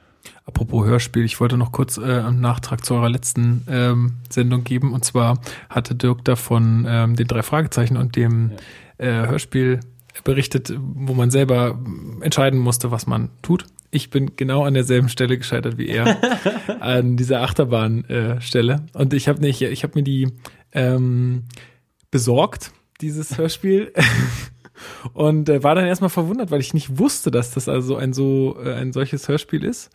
Apropos Hörspiel, ich wollte noch kurz äh, einen Nachtrag zu eurer letzten ähm, Sendung geben. Und zwar hatte Dirk da von ähm, den drei Fragezeichen und dem ja. äh, Hörspiel berichtet, wo man selber entscheiden musste, was man tut. Ich bin genau an derselben Stelle gescheitert wie er, an dieser Achterbahnstelle. Äh, und ich habe nicht, ich habe mir die ähm, besorgt, dieses Hörspiel. und äh, war dann erstmal verwundert, weil ich nicht wusste, dass das also ein so äh, ein solches Hörspiel ist.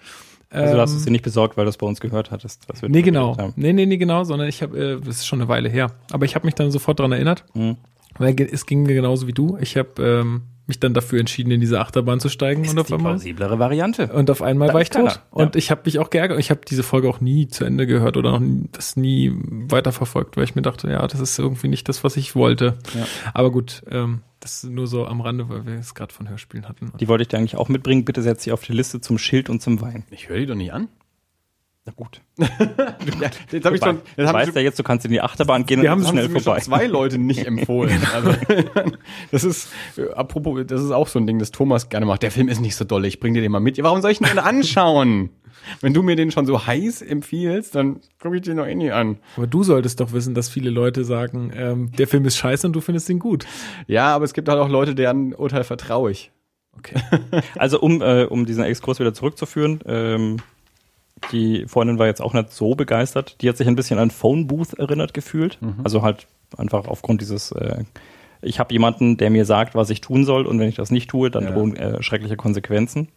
Also du hast es dir nicht besorgt, weil du es bei uns gehört hattest. Was wir nee, genau. Haben. Nee, nee, nee, genau, sondern ich habe, äh, das ist schon eine Weile her. Aber ich habe mich dann sofort daran erinnert. Mhm. Weil es ging mir genauso wie du. Ich habe ähm, mich dann dafür entschieden, in diese Achterbahn zu steigen. Ist und auf die einmal, plausiblere Variante. Und auf einmal da war ich tot. Ja. Und ich habe mich auch geärgert. Ich habe diese Folge auch nie zu Ende gehört oder noch nie, das nie weiterverfolgt, weil ich mir dachte, ja, das ist irgendwie nicht das, was ich wollte. Ja. Aber gut, ähm, das ist nur so am Rande, weil wir es gerade von Hörspielen hatten. Die wollte ich dir eigentlich auch mitbringen. Bitte setz sie auf die Liste zum Schild und zum Wein. Ich höre die doch nicht an. Na gut. ja, jetzt habe ich schon. Jetzt du weißt ja jetzt, du kannst in die Achterbahn gehen wir und haben, schnell haben vorbei. Mir schon zwei Leute nicht empfohlen. Also, das ist, äh, apropos, das ist auch so ein Ding, das Thomas gerne macht. Der Film ist nicht so doll, ich bring dir den mal mit. Warum soll ich ihn denn anschauen? Wenn du mir den schon so heiß empfiehlst, dann gucke ich den noch eh nie an. Aber du solltest doch wissen, dass viele Leute sagen, ähm, der Film ist scheiße und du findest ihn gut. Ja, aber es gibt halt auch Leute, deren Urteil vertraue ich. Okay. Also um, äh, um diesen Exkurs wieder zurückzuführen, ähm, die Freundin war jetzt auch nicht so begeistert. Die hat sich ein bisschen an Phone Booth erinnert gefühlt. Mhm. Also halt einfach aufgrund dieses, äh, ich habe jemanden, der mir sagt, was ich tun soll und wenn ich das nicht tue, dann ja. drohen äh, schreckliche Konsequenzen.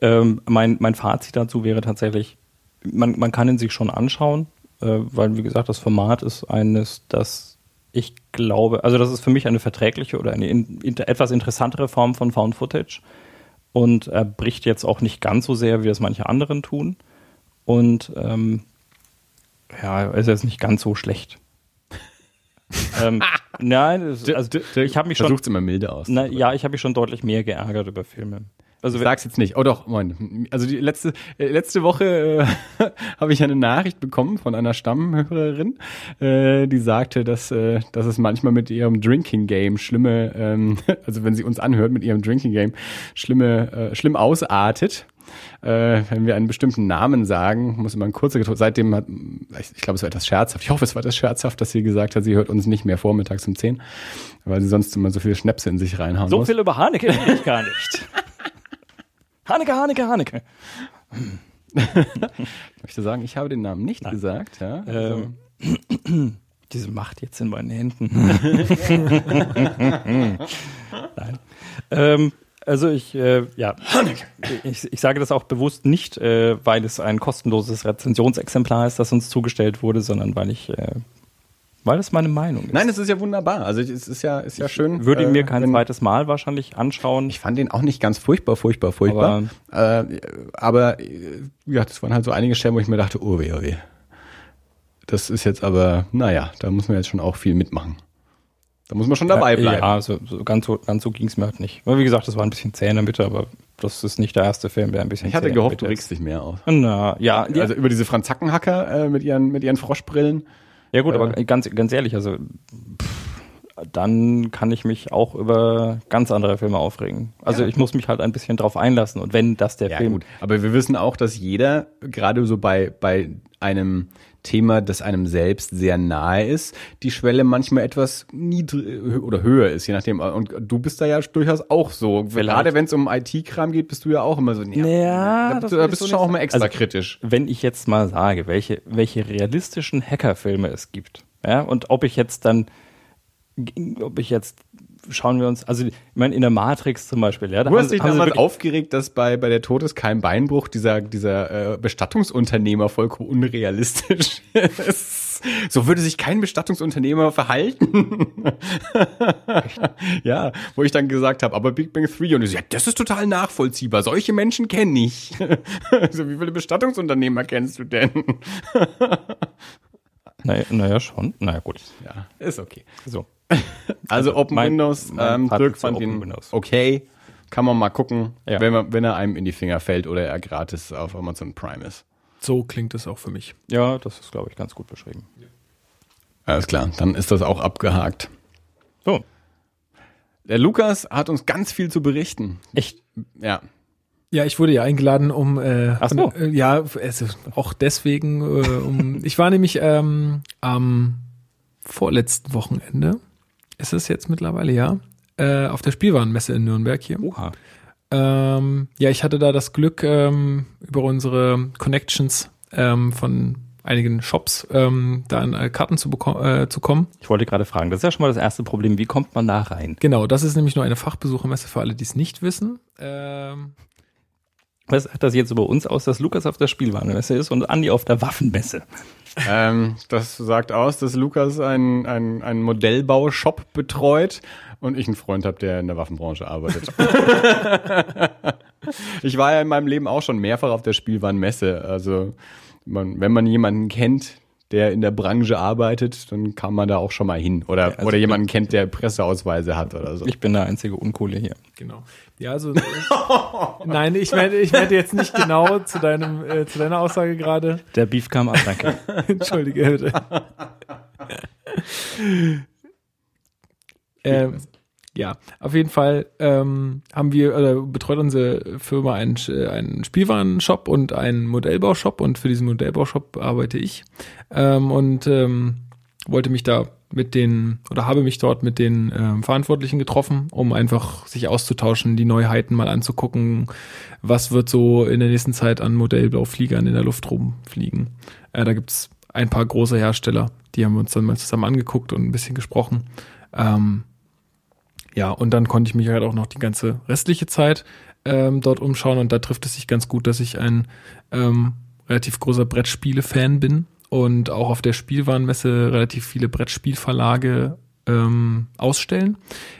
Ähm, mein, mein Fazit dazu wäre tatsächlich, man, man kann ihn sich schon anschauen, äh, weil wie gesagt, das Format ist eines, das ich glaube, also das ist für mich eine verträgliche oder eine in, in, etwas interessantere Form von Found Footage und er bricht jetzt auch nicht ganz so sehr, wie das manche anderen tun. Und ähm, ja, ist jetzt nicht ganz so schlecht. ähm, nein, also ich habe mich schon. Versucht immer milde aus. Na, ja, ich habe mich schon deutlich mehr geärgert über Filme. Also sag's jetzt nicht. Oh doch, moin. Also die letzte äh, letzte Woche äh, habe ich eine Nachricht bekommen von einer Stammhörerin, äh, die sagte, dass äh, dass es manchmal mit ihrem Drinking Game schlimme, ähm, also wenn sie uns anhört mit ihrem Drinking Game schlimme äh, schlimm ausartet. Äh, wenn wir einen bestimmten Namen sagen, muss immer ein kurzer Seitdem hat, ich, ich glaube, es war etwas scherzhaft. Ich hoffe, es war etwas scherzhaft, dass sie gesagt hat, sie hört uns nicht mehr vormittags um 10, weil sie sonst immer so viele Schnäpse in sich reinhauen so muss. So viel über Haneke ich gar nicht. Haneke, Haneke, Haneke. ich möchte sagen, ich habe den Namen nicht Nein. gesagt. Ja? Also. Ähm, diese Macht jetzt in meinen Händen. Nein. Ähm, also ich, äh, ja, ich, ich sage das auch bewusst nicht, äh, weil es ein kostenloses Rezensionsexemplar ist, das uns zugestellt wurde, sondern weil ich äh, weil es meine Meinung ist. Nein, es ist ja wunderbar. Also es ist ja, ist ja schön. Ich würde ihn mir kein äh, zweites Mal wahrscheinlich anschauen. Ich fand ihn auch nicht ganz furchtbar, furchtbar, furchtbar. Aber, äh, aber ja, das waren halt so einige Stellen, wo ich mir dachte, oh weh, oh weh. Das ist jetzt aber, naja, da muss man jetzt schon auch viel mitmachen. Da muss man schon dabei bleiben. Ja, so, so ganz so, ganz so ging es mir halt nicht. Aber wie gesagt, das war ein bisschen zäh in der Mitte, aber das ist nicht der erste Film, der ein bisschen Ich hatte gehofft, du regst dich mehr auf. Na, ja. Also über diese Franz Zackenhacker äh, mit, ihren, mit ihren Froschbrillen. Ja gut, äh, aber ganz, ganz ehrlich, also pff, dann kann ich mich auch über ganz andere Filme aufregen. Also ja. ich muss mich halt ein bisschen drauf einlassen und wenn das der ja, Film. Gut. Aber wir wissen auch, dass jeder, gerade so bei, bei einem Thema, das einem selbst sehr nahe ist, die Schwelle manchmal etwas niedrig oder höher ist, je nachdem. Und du bist da ja durchaus auch so. Vielleicht. Gerade wenn es um IT-Kram geht, bist du ja auch immer so, ja, Ja, da, da bist du schon auch mal extra Also, kritisch. Wenn ich jetzt mal sage, welche, welche realistischen Hackerfilme es gibt, ja, und ob ich jetzt dann, ob ich jetzt, schauen wir uns, also ich meine, in der Matrix zum Beispiel, ja, da Du haben hast sie- dich haben damals aufgeregt, dass bei, bei der Todeskeim Beinbruch dieser, dieser äh, Bestattungsunternehmer vollkommen unrealistisch ist. So würde sich kein Bestattungsunternehmer verhalten. ja, wo ich dann gesagt habe, aber Big Bang 3 und ich so, ja, das ist total nachvollziehbar. Solche Menschen kenne ich. so, wie viele Bestattungsunternehmer kennst du denn? Naja, naja, schon. Naja, gut. ja, ist okay. So. Also Open mein- Windows, mein ähm, Dirk fand Open ihn Windows. okay. Kann man mal gucken, Ja. wenn, man, wenn er einem in die Finger fällt oder er gratis auf Amazon Prime ist. So klingt es auch für mich. Ja, das ist, glaube ich, ganz gut beschrieben. Alles klar, dann ist das auch abgehakt. So. Der Lukas hat uns ganz viel zu berichten. Echt? Ja. Ja, ich wurde ja eingeladen, um äh, Ach so. äh, ja, also auch deswegen, äh, um ich war nämlich ähm, am vorletzten Wochenende, ist es jetzt mittlerweile, ja, äh, auf der Spielwarenmesse in Nürnberg hier. Oha. Ähm, ja, ich hatte da das Glück, ähm, über unsere Connections ähm, von einigen Shops ähm, da an äh, Karten zu, äh, zu kommen. Ich wollte gerade fragen, das ist ja schon mal das erste Problem. Wie kommt man da rein? Genau, das ist nämlich nur eine Fachbesuchermesse für alle, die es nicht wissen. Ähm, Was sagt das jetzt über uns aus, dass Lukas auf der Spielwarenmesse ist und Andi auf der Waffenmesse? ähm, das sagt aus, dass Lukas einen ein, ein Modellbaushop betreut und ich einen Freund habe, der in der Waffenbranche arbeitet. ich war ja in meinem Leben auch schon mehrfach auf der Spielwarenmesse. Also man, wenn man jemanden kennt, der in der Branche arbeitet, dann kann man da auch schon mal hin. Oder, also oder jemanden kennt, der Presseausweise hat oder so. Ich bin der einzige Uncoole hier. Genau. Ja, also nein, ich meine, ich meinte jetzt nicht genau zu deinem, äh, zu deiner Aussage gerade. Der Beef kam ab, danke. Entschuldige bitte. ähm, ja, auf jeden Fall ähm, haben wir oder betreut unsere Firma einen, Sch- einen Spielwarenshop und einen Modellbaushop und für diesen Modellbaushop arbeite ich ähm, und ähm, wollte mich da mit den oder habe mich dort mit den ähm, Verantwortlichen getroffen, um einfach sich auszutauschen, die Neuheiten mal anzugucken, was wird so in der nächsten Zeit an Modellbaufliegern in der Luft rumfliegen. Äh, da gibt's ein paar große Hersteller, die haben wir uns dann mal zusammen angeguckt und ein bisschen gesprochen. Ähm, ja, und dann konnte ich mich halt auch noch die ganze restliche Zeit ähm, dort umschauen und da trifft es sich ganz gut, dass ich ein ähm, relativ großer Brettspiele-Fan bin und auch auf der Spielwarenmesse relativ viele Brettspielverlage ähm, ausstellen.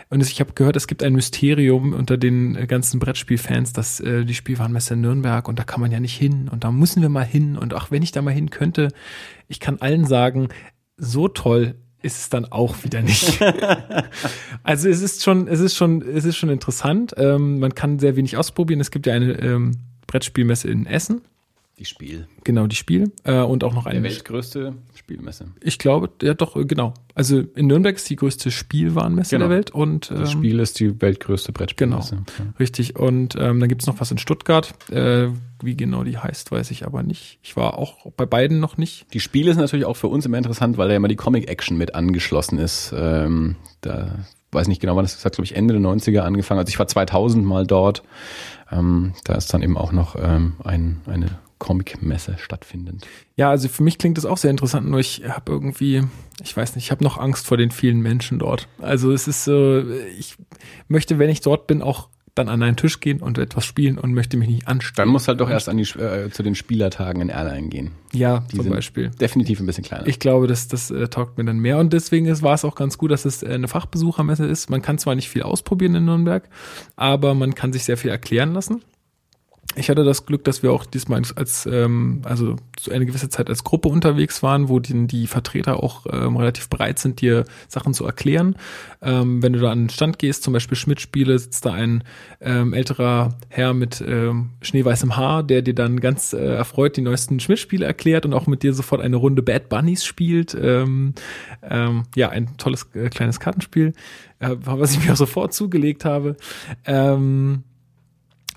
Und ich habe gehört, es gibt ein Mysterium unter den äh, ganzen Brettspielfans, dass äh, die Spielwarenmesse in Nürnberg und da kann man ja nicht hin und da müssen wir mal hin und auch wenn ich da mal hin könnte, ich kann allen sagen, so toll ist es dann auch wieder nicht. also es ist schon, es ist schon, es ist schon interessant. Ähm, man kann sehr wenig ausprobieren. Es gibt ja eine ähm, Brettspielmesse in Essen, Die Spiel. genau die Spiel äh, und auch noch eine. weltgrößte Spielmesse. Ich glaube, ja doch äh, genau. Also in Nürnberg ist die größte Spielwarenmesse Genau. der Welt und ähm, Das Spiel ist die weltgrößte Brettspielmesse. Genau. Richtig. Und ähm, dann gibt's noch was in Stuttgart. Äh, wie genau die heißt, weiß ich aber nicht. Ich war auch bei beiden noch nicht. Die Spiele ist natürlich auch für uns immer interessant, weil da ja immer die Comic-Action mit angeschlossen ist. Ähm, da weiß nicht genau, wann das ist, hat glaube ich Ende der 90er angefangen. Also ich war 2000 mal dort. Ähm, da ist dann eben auch noch ähm, ein, eine Comic-Messe stattfindend. Ja, also für mich klingt das auch sehr interessant, nur ich habe irgendwie, ich weiß nicht, ich habe noch Angst vor den vielen Menschen dort. Also es ist so, ich möchte, wenn ich dort bin, auch dann an einen Tisch gehen und etwas spielen und möchte mich nicht anstellen. Dann muss halt doch erst an die, äh, zu den Spielertagen in Erlangen gehen. Ja, Die zum Beispiel. Definitiv ein bisschen kleiner. Ich glaube, das, das äh, taugt mir dann mehr und deswegen war es auch ganz gut, dass es äh, eine Fachbesuchermesse ist. Man kann zwar nicht viel ausprobieren in Nürnberg, aber man kann sich sehr viel erklären lassen. Ich hatte das Glück, dass wir auch diesmal als, ähm, also so eine gewisse Zeit als Gruppe unterwegs waren, wo die, die Vertreter auch ähm, relativ bereit sind, dir Sachen zu erklären. Ähm, wenn du da an den Stand gehst, zum Beispiel Schmidt-Spiele, sitzt da ein ähm, älterer Herr mit ähm, schneeweißem Haar, der dir dann ganz äh, erfreut die neuesten Schmidt-Spiele erklärt und auch mit dir sofort eine Runde Bad Bunnies spielt. Ähm, ähm, ja, ein tolles äh, kleines Kartenspiel, äh, was ich mir auch sofort zugelegt habe. Ähm,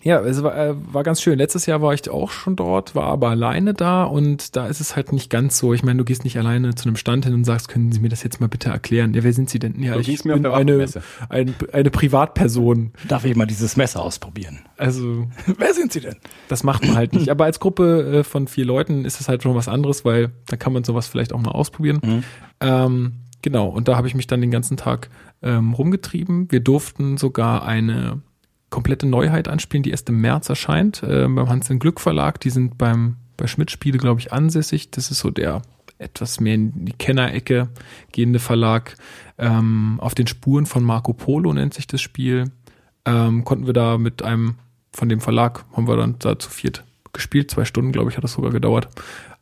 Ja, es war, äh, war ganz schön. Letztes Jahr war ich auch schon dort, war aber alleine da und da ist es halt nicht ganz so. Ich meine, du gehst nicht alleine zu einem Stand hin und sagst, können Sie mir das jetzt mal bitte erklären? Ja, wer sind Sie denn? Ja, So ich bin eine, Waffenmesse. eine, Privatperson. Darf ich mal dieses Messer ausprobieren? Also Wer sind Sie denn? das macht man halt nicht. Aber als Gruppe äh, von vier Leuten ist es halt schon was anderes, weil da kann man sowas vielleicht auch mal ausprobieren. Ähm, genau, und da habe ich mich dann den ganzen Tag ähm, rumgetrieben. Wir durften sogar eine komplette Neuheit anspielen, die erst im März erscheint, äh, beim Hans im Glück Verlag. Die sind beim bei Schmidt Spiele, glaube ich, ansässig. Das ist so der etwas mehr in die Kennerecke gehende Verlag. Ähm, auf den Spuren von Marco Polo nennt sich das Spiel. Ähm, konnten wir da mit einem von dem Verlag, haben wir dann da zu viert gespielt. Zwei Stunden, glaube ich, hat das sogar gedauert.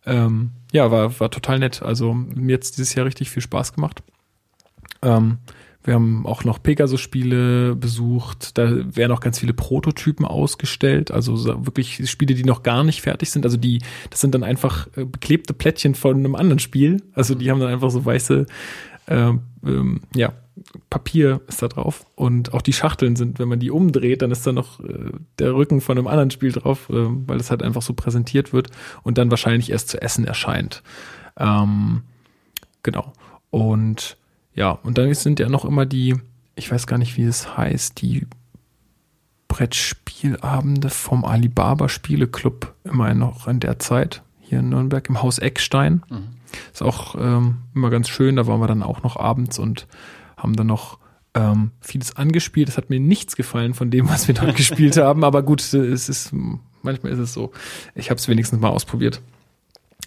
Ähm, ja, war, war total nett. Also mir jetzt dieses Jahr richtig viel Spaß gemacht. Ähm, wir haben auch noch Pegasus-Spiele besucht. Da werden auch ganz viele Prototypen ausgestellt. Also so wirklich Spiele, die noch gar nicht fertig sind. Also die, das sind dann einfach äh, beklebte Plättchen von einem anderen Spiel. Also die haben dann einfach so weiße, ähm, ähm, ja, Papier ist da drauf. Und auch die Schachteln sind, wenn man die umdreht, dann ist da noch äh, der Rücken von einem anderen Spiel drauf, äh, weil es halt einfach so präsentiert wird und dann wahrscheinlich erst zu essen erscheint. Ähm, genau. Und ja, und dann sind ja noch immer die, ich weiß gar nicht, wie es heißt, die Brettspielabende vom Alibaba Spieleclub immer noch in der Zeit hier in Nürnberg im Haus Eckstein. Ist auch ähm, immer ganz schön, da waren wir dann auch noch abends und haben dann noch ähm, vieles angespielt. Es hat mir nichts gefallen von dem, was wir dort gespielt haben, aber gut, es ist manchmal ist es so. Ich habe es wenigstens mal ausprobiert.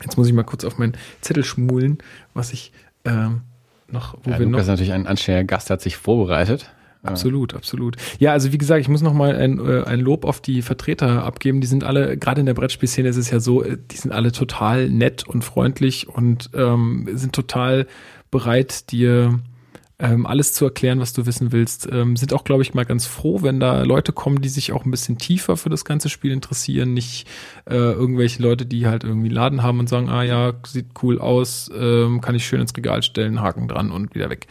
Jetzt muss ich mal kurz auf meinen Zettel schmulen, was ich ähm, noch, wo Ja, wir Lukas noch ist natürlich ein anständiger Gast, hat sich vorbereitet. Absolut, absolut. Ja, also wie gesagt, ich muss noch mal ein, äh, ein Lob auf die Vertreter abgeben. Die sind alle, gerade in der Brettspielszene ist es ja so, äh, die sind alle total nett und freundlich und ähm, sind total bereit, dir ähm, alles zu erklären, was du wissen willst. Ähm, sind auch, glaube ich, mal ganz froh, wenn da Leute kommen, die sich auch ein bisschen tiefer für das ganze Spiel interessieren. Nicht äh, irgendwelche Leute, die halt irgendwie Laden haben und sagen, ah ja, sieht cool aus, ähm, kann ich schön ins Regal stellen, Haken dran und wieder weg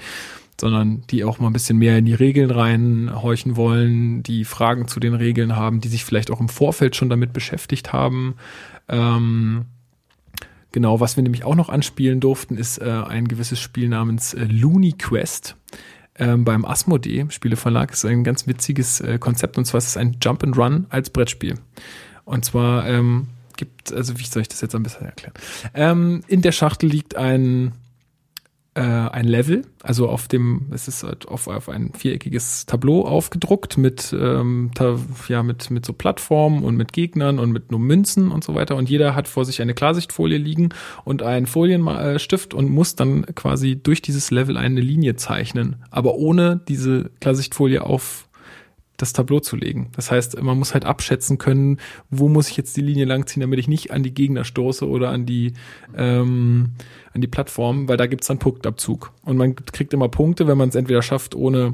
sondern die auch mal ein bisschen mehr in die Regeln reinhorchen wollen, die Fragen zu den Regeln haben, die sich vielleicht auch im Vorfeld schon damit beschäftigt haben. Ähm, genau, was wir nämlich auch noch anspielen durften, ist äh, ein gewisses Spiel namens äh, Looney Quest. Ähm, beim Asmodee Spieleverlag ist ein ganz witziges äh, Konzept und zwar ist es ein Jump and Run als Brettspiel. Und zwar ähm, gibt, also wie soll ich das jetzt am besten erklären? Ähm, in der Schachtel liegt ein äh, ein Level, also auf dem, es ist halt auf, auf ein viereckiges Tableau aufgedruckt mit, ähm, ja, mit, mit so Plattformen und mit Gegnern und mit nur Münzen und so weiter. Und jeder hat vor sich eine Klarsichtfolie liegen und einen Folienstift und muss dann quasi durch dieses Level eine Linie zeichnen, aber ohne diese Klarsichtfolie auf das Tableau zu legen. Das heißt, man muss halt abschätzen können, wo muss ich jetzt die Linie langziehen, damit ich nicht an die Gegner stoße oder an die, ähm, an die Plattform, weil da gibt's dann Punktabzug. Und man kriegt immer Punkte, wenn man es entweder schafft, ohne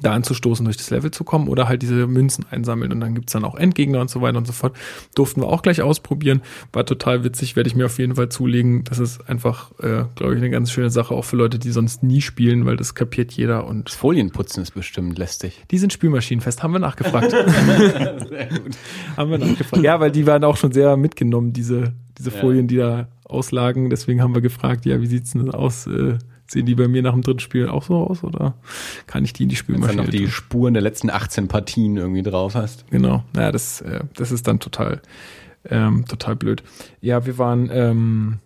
da anzustoßen, durch das Level zu kommen oder halt diese Münzen einsammeln und dann gibt's dann auch Endgegner und so weiter und so fort. Durften wir auch gleich ausprobieren. War total witzig, werde ich mir auf jeden Fall zulegen. Das ist einfach, äh, glaube ich, eine ganz schöne Sache, auch für Leute, die sonst nie spielen, weil das kapiert jeder und Das Folienputzen ist bestimmt lästig. die sind spülmaschinenfest, haben wir nachgefragt. haben wir nachgefragt. Ja, weil die waren auch schon sehr mitgenommen, diese, diese Folien, die da auslagen. Deswegen haben wir gefragt, ja, wie sieht's denn aus? Äh, sehen die bei mir nach dem dritten Spiel auch so aus oder kann ich die in die Wenn du Spülmaschine noch die tun? Spuren der letzten 18 Partien irgendwie drauf hast. Genau. Naja, das, äh, das ist dann total, ähm, total blöd. Ja, wir waren, ähm,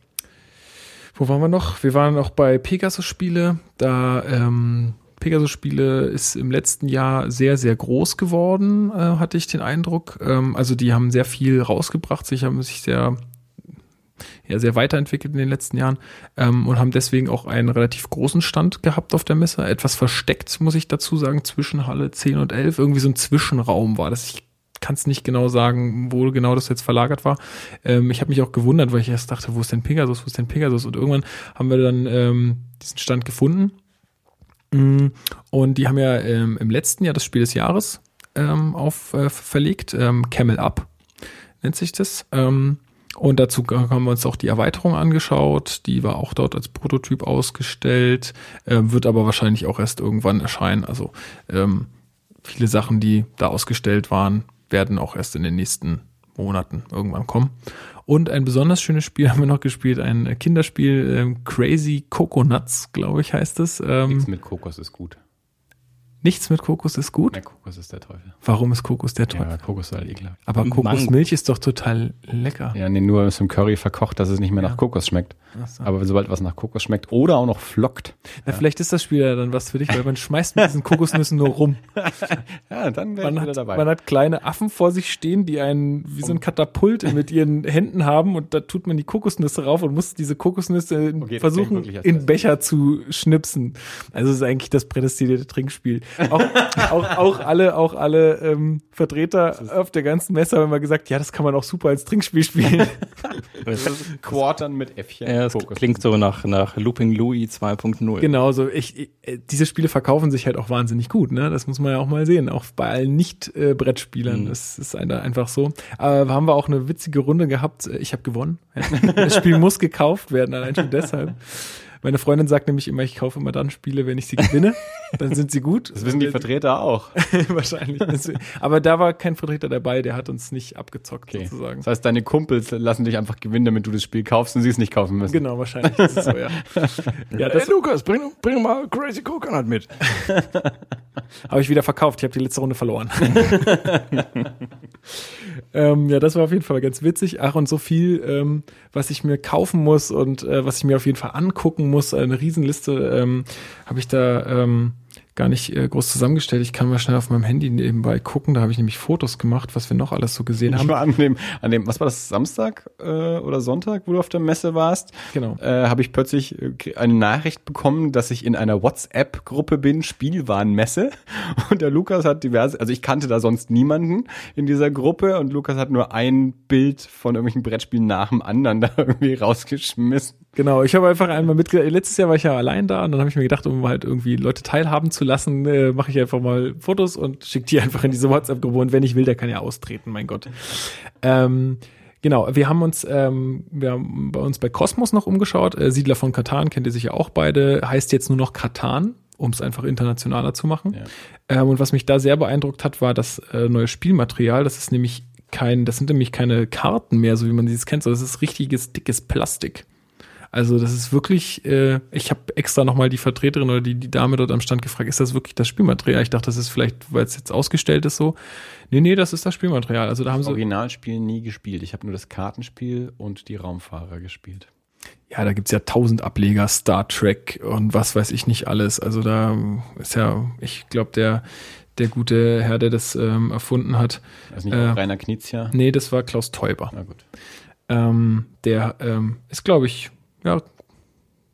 wo waren wir noch? Wir waren noch bei Pegasus-Spiele. Da, ähm, Pegasus-Spiele ist im letzten Jahr sehr, sehr groß geworden, äh, hatte ich den Eindruck. Ähm, also die haben sehr viel rausgebracht, sich haben sich sehr ja, sehr weiterentwickelt in den letzten Jahren ähm, und haben deswegen auch einen relativ großen Stand gehabt auf der Messe. Etwas versteckt, muss ich dazu sagen, zwischen Halle 10 und 11. Irgendwie so ein Zwischenraum war das. Ich kann es nicht genau sagen, wo genau das jetzt verlagert war. Ähm, ich habe mich auch gewundert, weil ich erst dachte, wo ist denn Pegasus, wo ist denn Pegasus? Und irgendwann haben wir dann ähm, diesen Stand gefunden. Mm, Und die haben ja ähm, im letzten Jahr das Spiel des Jahres ähm, auf äh, verlegt, ähm, Camel Up nennt sich das. Ähm, und dazu haben wir uns auch die Erweiterung angeschaut. Die war auch dort als Prototyp ausgestellt, ähm, wird aber wahrscheinlich auch erst irgendwann erscheinen. Also ähm, viele Sachen, die da ausgestellt waren, werden auch erst in den nächsten Monaten irgendwann kommen. Und ein besonders schönes Spiel haben wir noch gespielt, ein Kinderspiel, ähm, Crazy Coconuts, glaube ich, heißt es. Ähm, Nichts mit Kokos ist gut. Nichts mit Kokos ist gut. Ja, Kokos ist der Teufel. Warum ist Kokos der Teufel? Ja, Kokos ist halt ekelhaft. Aber. Kokosmilch ist doch total lecker. Ja, nee, nur zum Curry verkocht, dass es nicht mehr Ja. nach Kokos schmeckt. So. Aber sobald was nach Kokos schmeckt oder auch noch flockt, Na, vielleicht ist das Spiel ja dann was für dich, weil man schmeißt mit diesen Kokosnüssen nur rum. ja, dann wäre ich Man wieder hat, dabei. man hat kleine Affen vor sich stehen, die einen wie so ein Katapult mit ihren Händen haben und da tut man die Kokosnüsse rauf und muss diese Kokosnüsse Okay, versuchen in. Becher zu schnipsen. Also es ist eigentlich das prädestinierte Trinkspiel. Auch, auch, auch alle, auch alle ähm, Vertreter auf der ganzen Messe haben immer gesagt, ja, das kann man auch super als Trinkspiel spielen. Quartern mit Äffchen. Ja, Kokos. klingt so nach, nach Looping Louis 2.0. Genauso. Ich, ich, äh, diese Spiele verkaufen sich halt auch wahnsinnig gut, ne? Das muss man ja auch mal sehen. Auch bei allen Nicht-Brettspielern. Mhm. Das ist ein- einfach so. Aber haben wir auch eine witzige Runde gehabt. Ich habe gewonnen. Das Spiel muss gekauft werden, allein schon deshalb. Meine Freundin sagt nämlich immer, ich kaufe immer dann Spiele, wenn ich sie gewinne. Dann sind sie gut. Das wissen die Vertreter auch. Wahrscheinlich. Aber da war kein Vertreter dabei, der hat uns nicht abgezockt, Okay. sozusagen. Das heißt, deine Kumpels lassen dich einfach gewinnen, damit du das Spiel kaufst und sie es nicht kaufen müssen. Genau, wahrscheinlich ist es so, ja. ja, das hey, Lukas, bring, bring mal Crazy Coconut mit. Habe ich wieder verkauft. Ich habe die letzte Runde verloren. ähm, ja, das war auf jeden Fall ganz witzig. Ach, und so viel, ähm, was ich mir kaufen muss und äh, was ich mir auf jeden Fall angucken muss. Eine Riesenliste ähm, habe ich da ähm, gar nicht äh, groß zusammengestellt. Ich kann mal schnell auf meinem Handy nebenbei gucken. Da habe ich nämlich Fotos gemacht, was wir noch alles so gesehen Ich haben. war an dem, an dem, was war das, Samstag äh, oder Sonntag, wo du auf der Messe warst, Genau. äh, habe ich plötzlich äh, eine Nachricht bekommen, dass ich in einer WhatsApp-Gruppe bin, Spielwarenmesse. Und der Lukas hat diverse, also ich kannte da sonst niemanden in dieser Gruppe und Lukas hat nur ein Bild von irgendwelchen Brettspielen nach dem anderen da irgendwie rausgeschmissen. Genau, ich habe einfach einmal mitge... Letztes Jahr war ich ja allein da und dann habe ich mir gedacht, um halt irgendwie Leute teilhaben zu lassen, äh, mache ich einfach mal Fotos und schicke die einfach in diese WhatsApp-Gruppe und wenn ich will, der kann ja austreten, mein Gott. Ähm, genau, wir haben uns, ähm, wir haben bei uns bei Cosmos noch umgeschaut. Äh, Siedler von Katan kennt ihr sicher auch beide, heißt jetzt nur noch Katan, um es einfach internationaler zu machen. Ja. Ähm, und was mich da sehr beeindruckt hat, war das äh, neue Spielmaterial. Das ist nämlich kein, das sind nämlich keine Karten mehr, so wie man sie jetzt kennt, sondern das ist richtiges, dickes Plastik. Also das ist wirklich, äh, ich habe extra nochmal die Vertreterin oder die, die Dame dort am Stand gefragt, ist das wirklich das Spielmaterial? Ich dachte, das ist vielleicht, weil es jetzt ausgestellt ist so. Nee, nee, das ist das Spielmaterial. Also da haben Das sie, Originalspiel nie gespielt. Ich habe nur das Kartenspiel und die Raumfahrer gespielt. ja, da gibt's ja tausend Ableger, Star Trek und was weiß ich nicht alles. Also da ist ja, ich glaube, der, der gute Herr, der das ähm, erfunden hat, Also nicht Äh, Rainer Knizia. nee, das war Klaus Teuber. Na gut. Ähm, der ähm, ist, glaube ich, ja,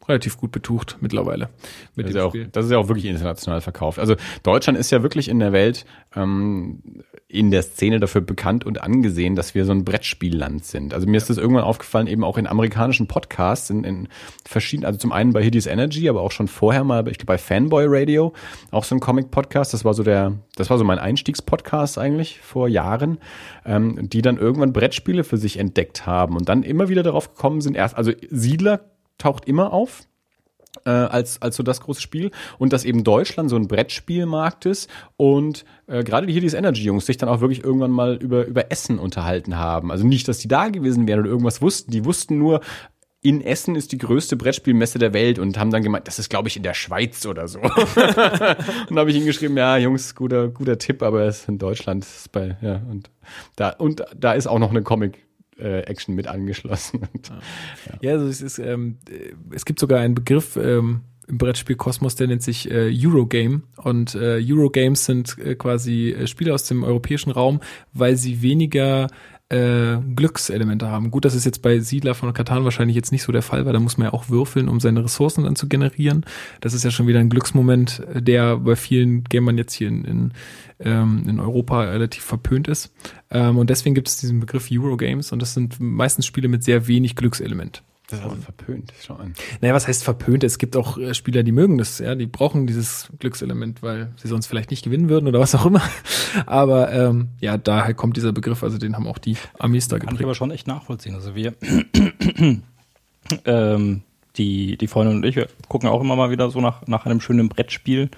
relativ gut betucht mittlerweile mit Das ist, ja auch, das ist ja auch wirklich international verkauft. Also Deutschland ist ja wirklich in der Welt ähm, in der Szene dafür bekannt und angesehen, dass wir so ein Brettspielland sind. Also mir ist das irgendwann aufgefallen, eben auch in amerikanischen Podcasts, in, in verschiedenen, also zum einen bei Hiddy's Energy, aber auch schon vorher mal, ich glaube bei Fanboy Radio, auch so ein Comic-Podcast. Das war so der, das war so mein Einstiegspodcast eigentlich vor Jahren, ähm, die dann irgendwann Brettspiele für sich entdeckt haben und dann immer wieder darauf gekommen sind, erst, also Siedler taucht immer auf, äh, als, als so das große Spiel und dass eben Deutschland so ein Brettspielmarkt ist und äh, gerade die hier diese Energy-Jungs sich dann auch wirklich irgendwann mal über, über Essen unterhalten haben. Also nicht, dass die da gewesen wären oder irgendwas wussten. Die wussten nur, in Essen ist die größte Brettspielmesse der Welt und haben dann gemeint, das ist, glaube ich, in der Schweiz oder so. und da habe ich ihnen geschrieben, ja, Jungs, guter, guter Tipp, aber es ist in Deutschland ist bei, ja, und da, und da ist auch noch eine Comic. Äh, Action mit angeschlossen. Und, Ja, also es ist, ähm, äh, es gibt sogar einen Begriff ähm, im Brettspiel Kosmos, der nennt sich äh, Eurogame. Und äh, Eurogames sind äh, quasi äh, Spiele aus dem europäischen Raum, weil sie weniger äh, Glückselemente haben. Gut, das ist jetzt bei Siedler von Katan wahrscheinlich jetzt nicht so der Fall, weil da muss man ja auch würfeln, um seine Ressourcen dann zu generieren. Das ist ja schon wieder ein Glücksmoment, der bei vielen Gamern jetzt hier in, in, ähm, in Europa relativ verpönt ist. Ähm, und deswegen gibt es diesen Begriff Eurogames und das sind meistens Spiele mit sehr wenig Glückselement. Das ist also verpönt, schau an. Naja, was heißt verpönt? Es gibt auch äh, Spieler, die mögen das, ja, die brauchen dieses Glückselement, weil sie sonst vielleicht nicht gewinnen würden oder was auch immer. Aber ähm, ja, daher kommt dieser Begriff, also den haben auch die Amis da Kann ich geprägt. aber schon echt nachvollziehen. Also wir, ähm, die, die Freundin und ich, wir gucken auch immer mal wieder so nach, nach einem schönen Brettspiel.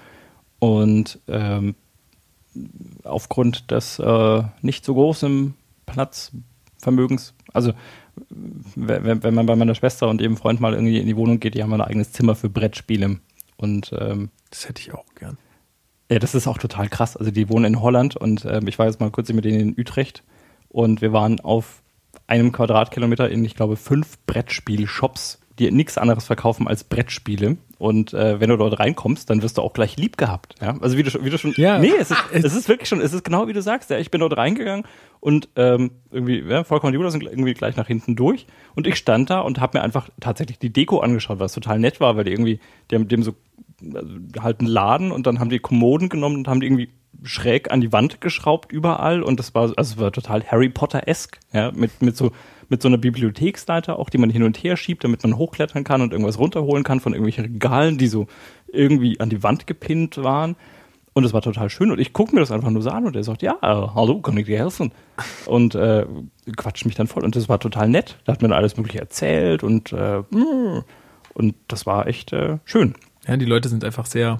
Und ähm, aufgrund des äh, nicht so großen Platzvermögens, also wenn, wenn man bei meiner Schwester und ihrem Freund mal irgendwie in die Wohnung geht, die haben ein eigenes Zimmer für Brettspiele. Und ähm, das hätte ich auch gern. Ja, das ist auch total krass. Also die wohnen in Holland und ähm, ich war jetzt mal kurz mit denen in Utrecht und wir waren auf einem Quadratkilometer in, ich glaube, fünf Brettspiel-Shops, die nichts anderes verkaufen als Brettspiele. Und äh, wenn du dort reinkommst, dann wirst du auch gleich lieb gehabt. Ja? Also wie du, schon, wie du schon. Ja. Nee, es ist, es ist wirklich schon, es ist genau wie du sagst. Ja? Ich bin dort reingegangen und ähm, irgendwie, ja, Volker und Judas sind irgendwie gleich nach hinten durch. Und ich stand da und habe mir einfach tatsächlich die Deko angeschaut, was total nett war, weil die irgendwie, die haben dem so also halt einen Laden und dann haben die Kommoden genommen und haben die irgendwie schräg an die Wand geschraubt überall und das war also es war total Harry Potter-esk, ja, mit mit so mit so einer Bibliotheksleiter auch, die man hin und her schiebt, damit man hochklettern kann und irgendwas runterholen kann von irgendwelchen Regalen, die so irgendwie an die Wand gepinnt waren. Und es war total schön. Und ich gucke mir das einfach nur so an und er sagt, ja, hallo, kann ich dir helfen? Und äh, quatscht mich dann voll. Und das war total nett. Da hat mir dann alles Mögliche erzählt und, äh, und das war echt äh, schön. Ja, die Leute sind einfach sehr,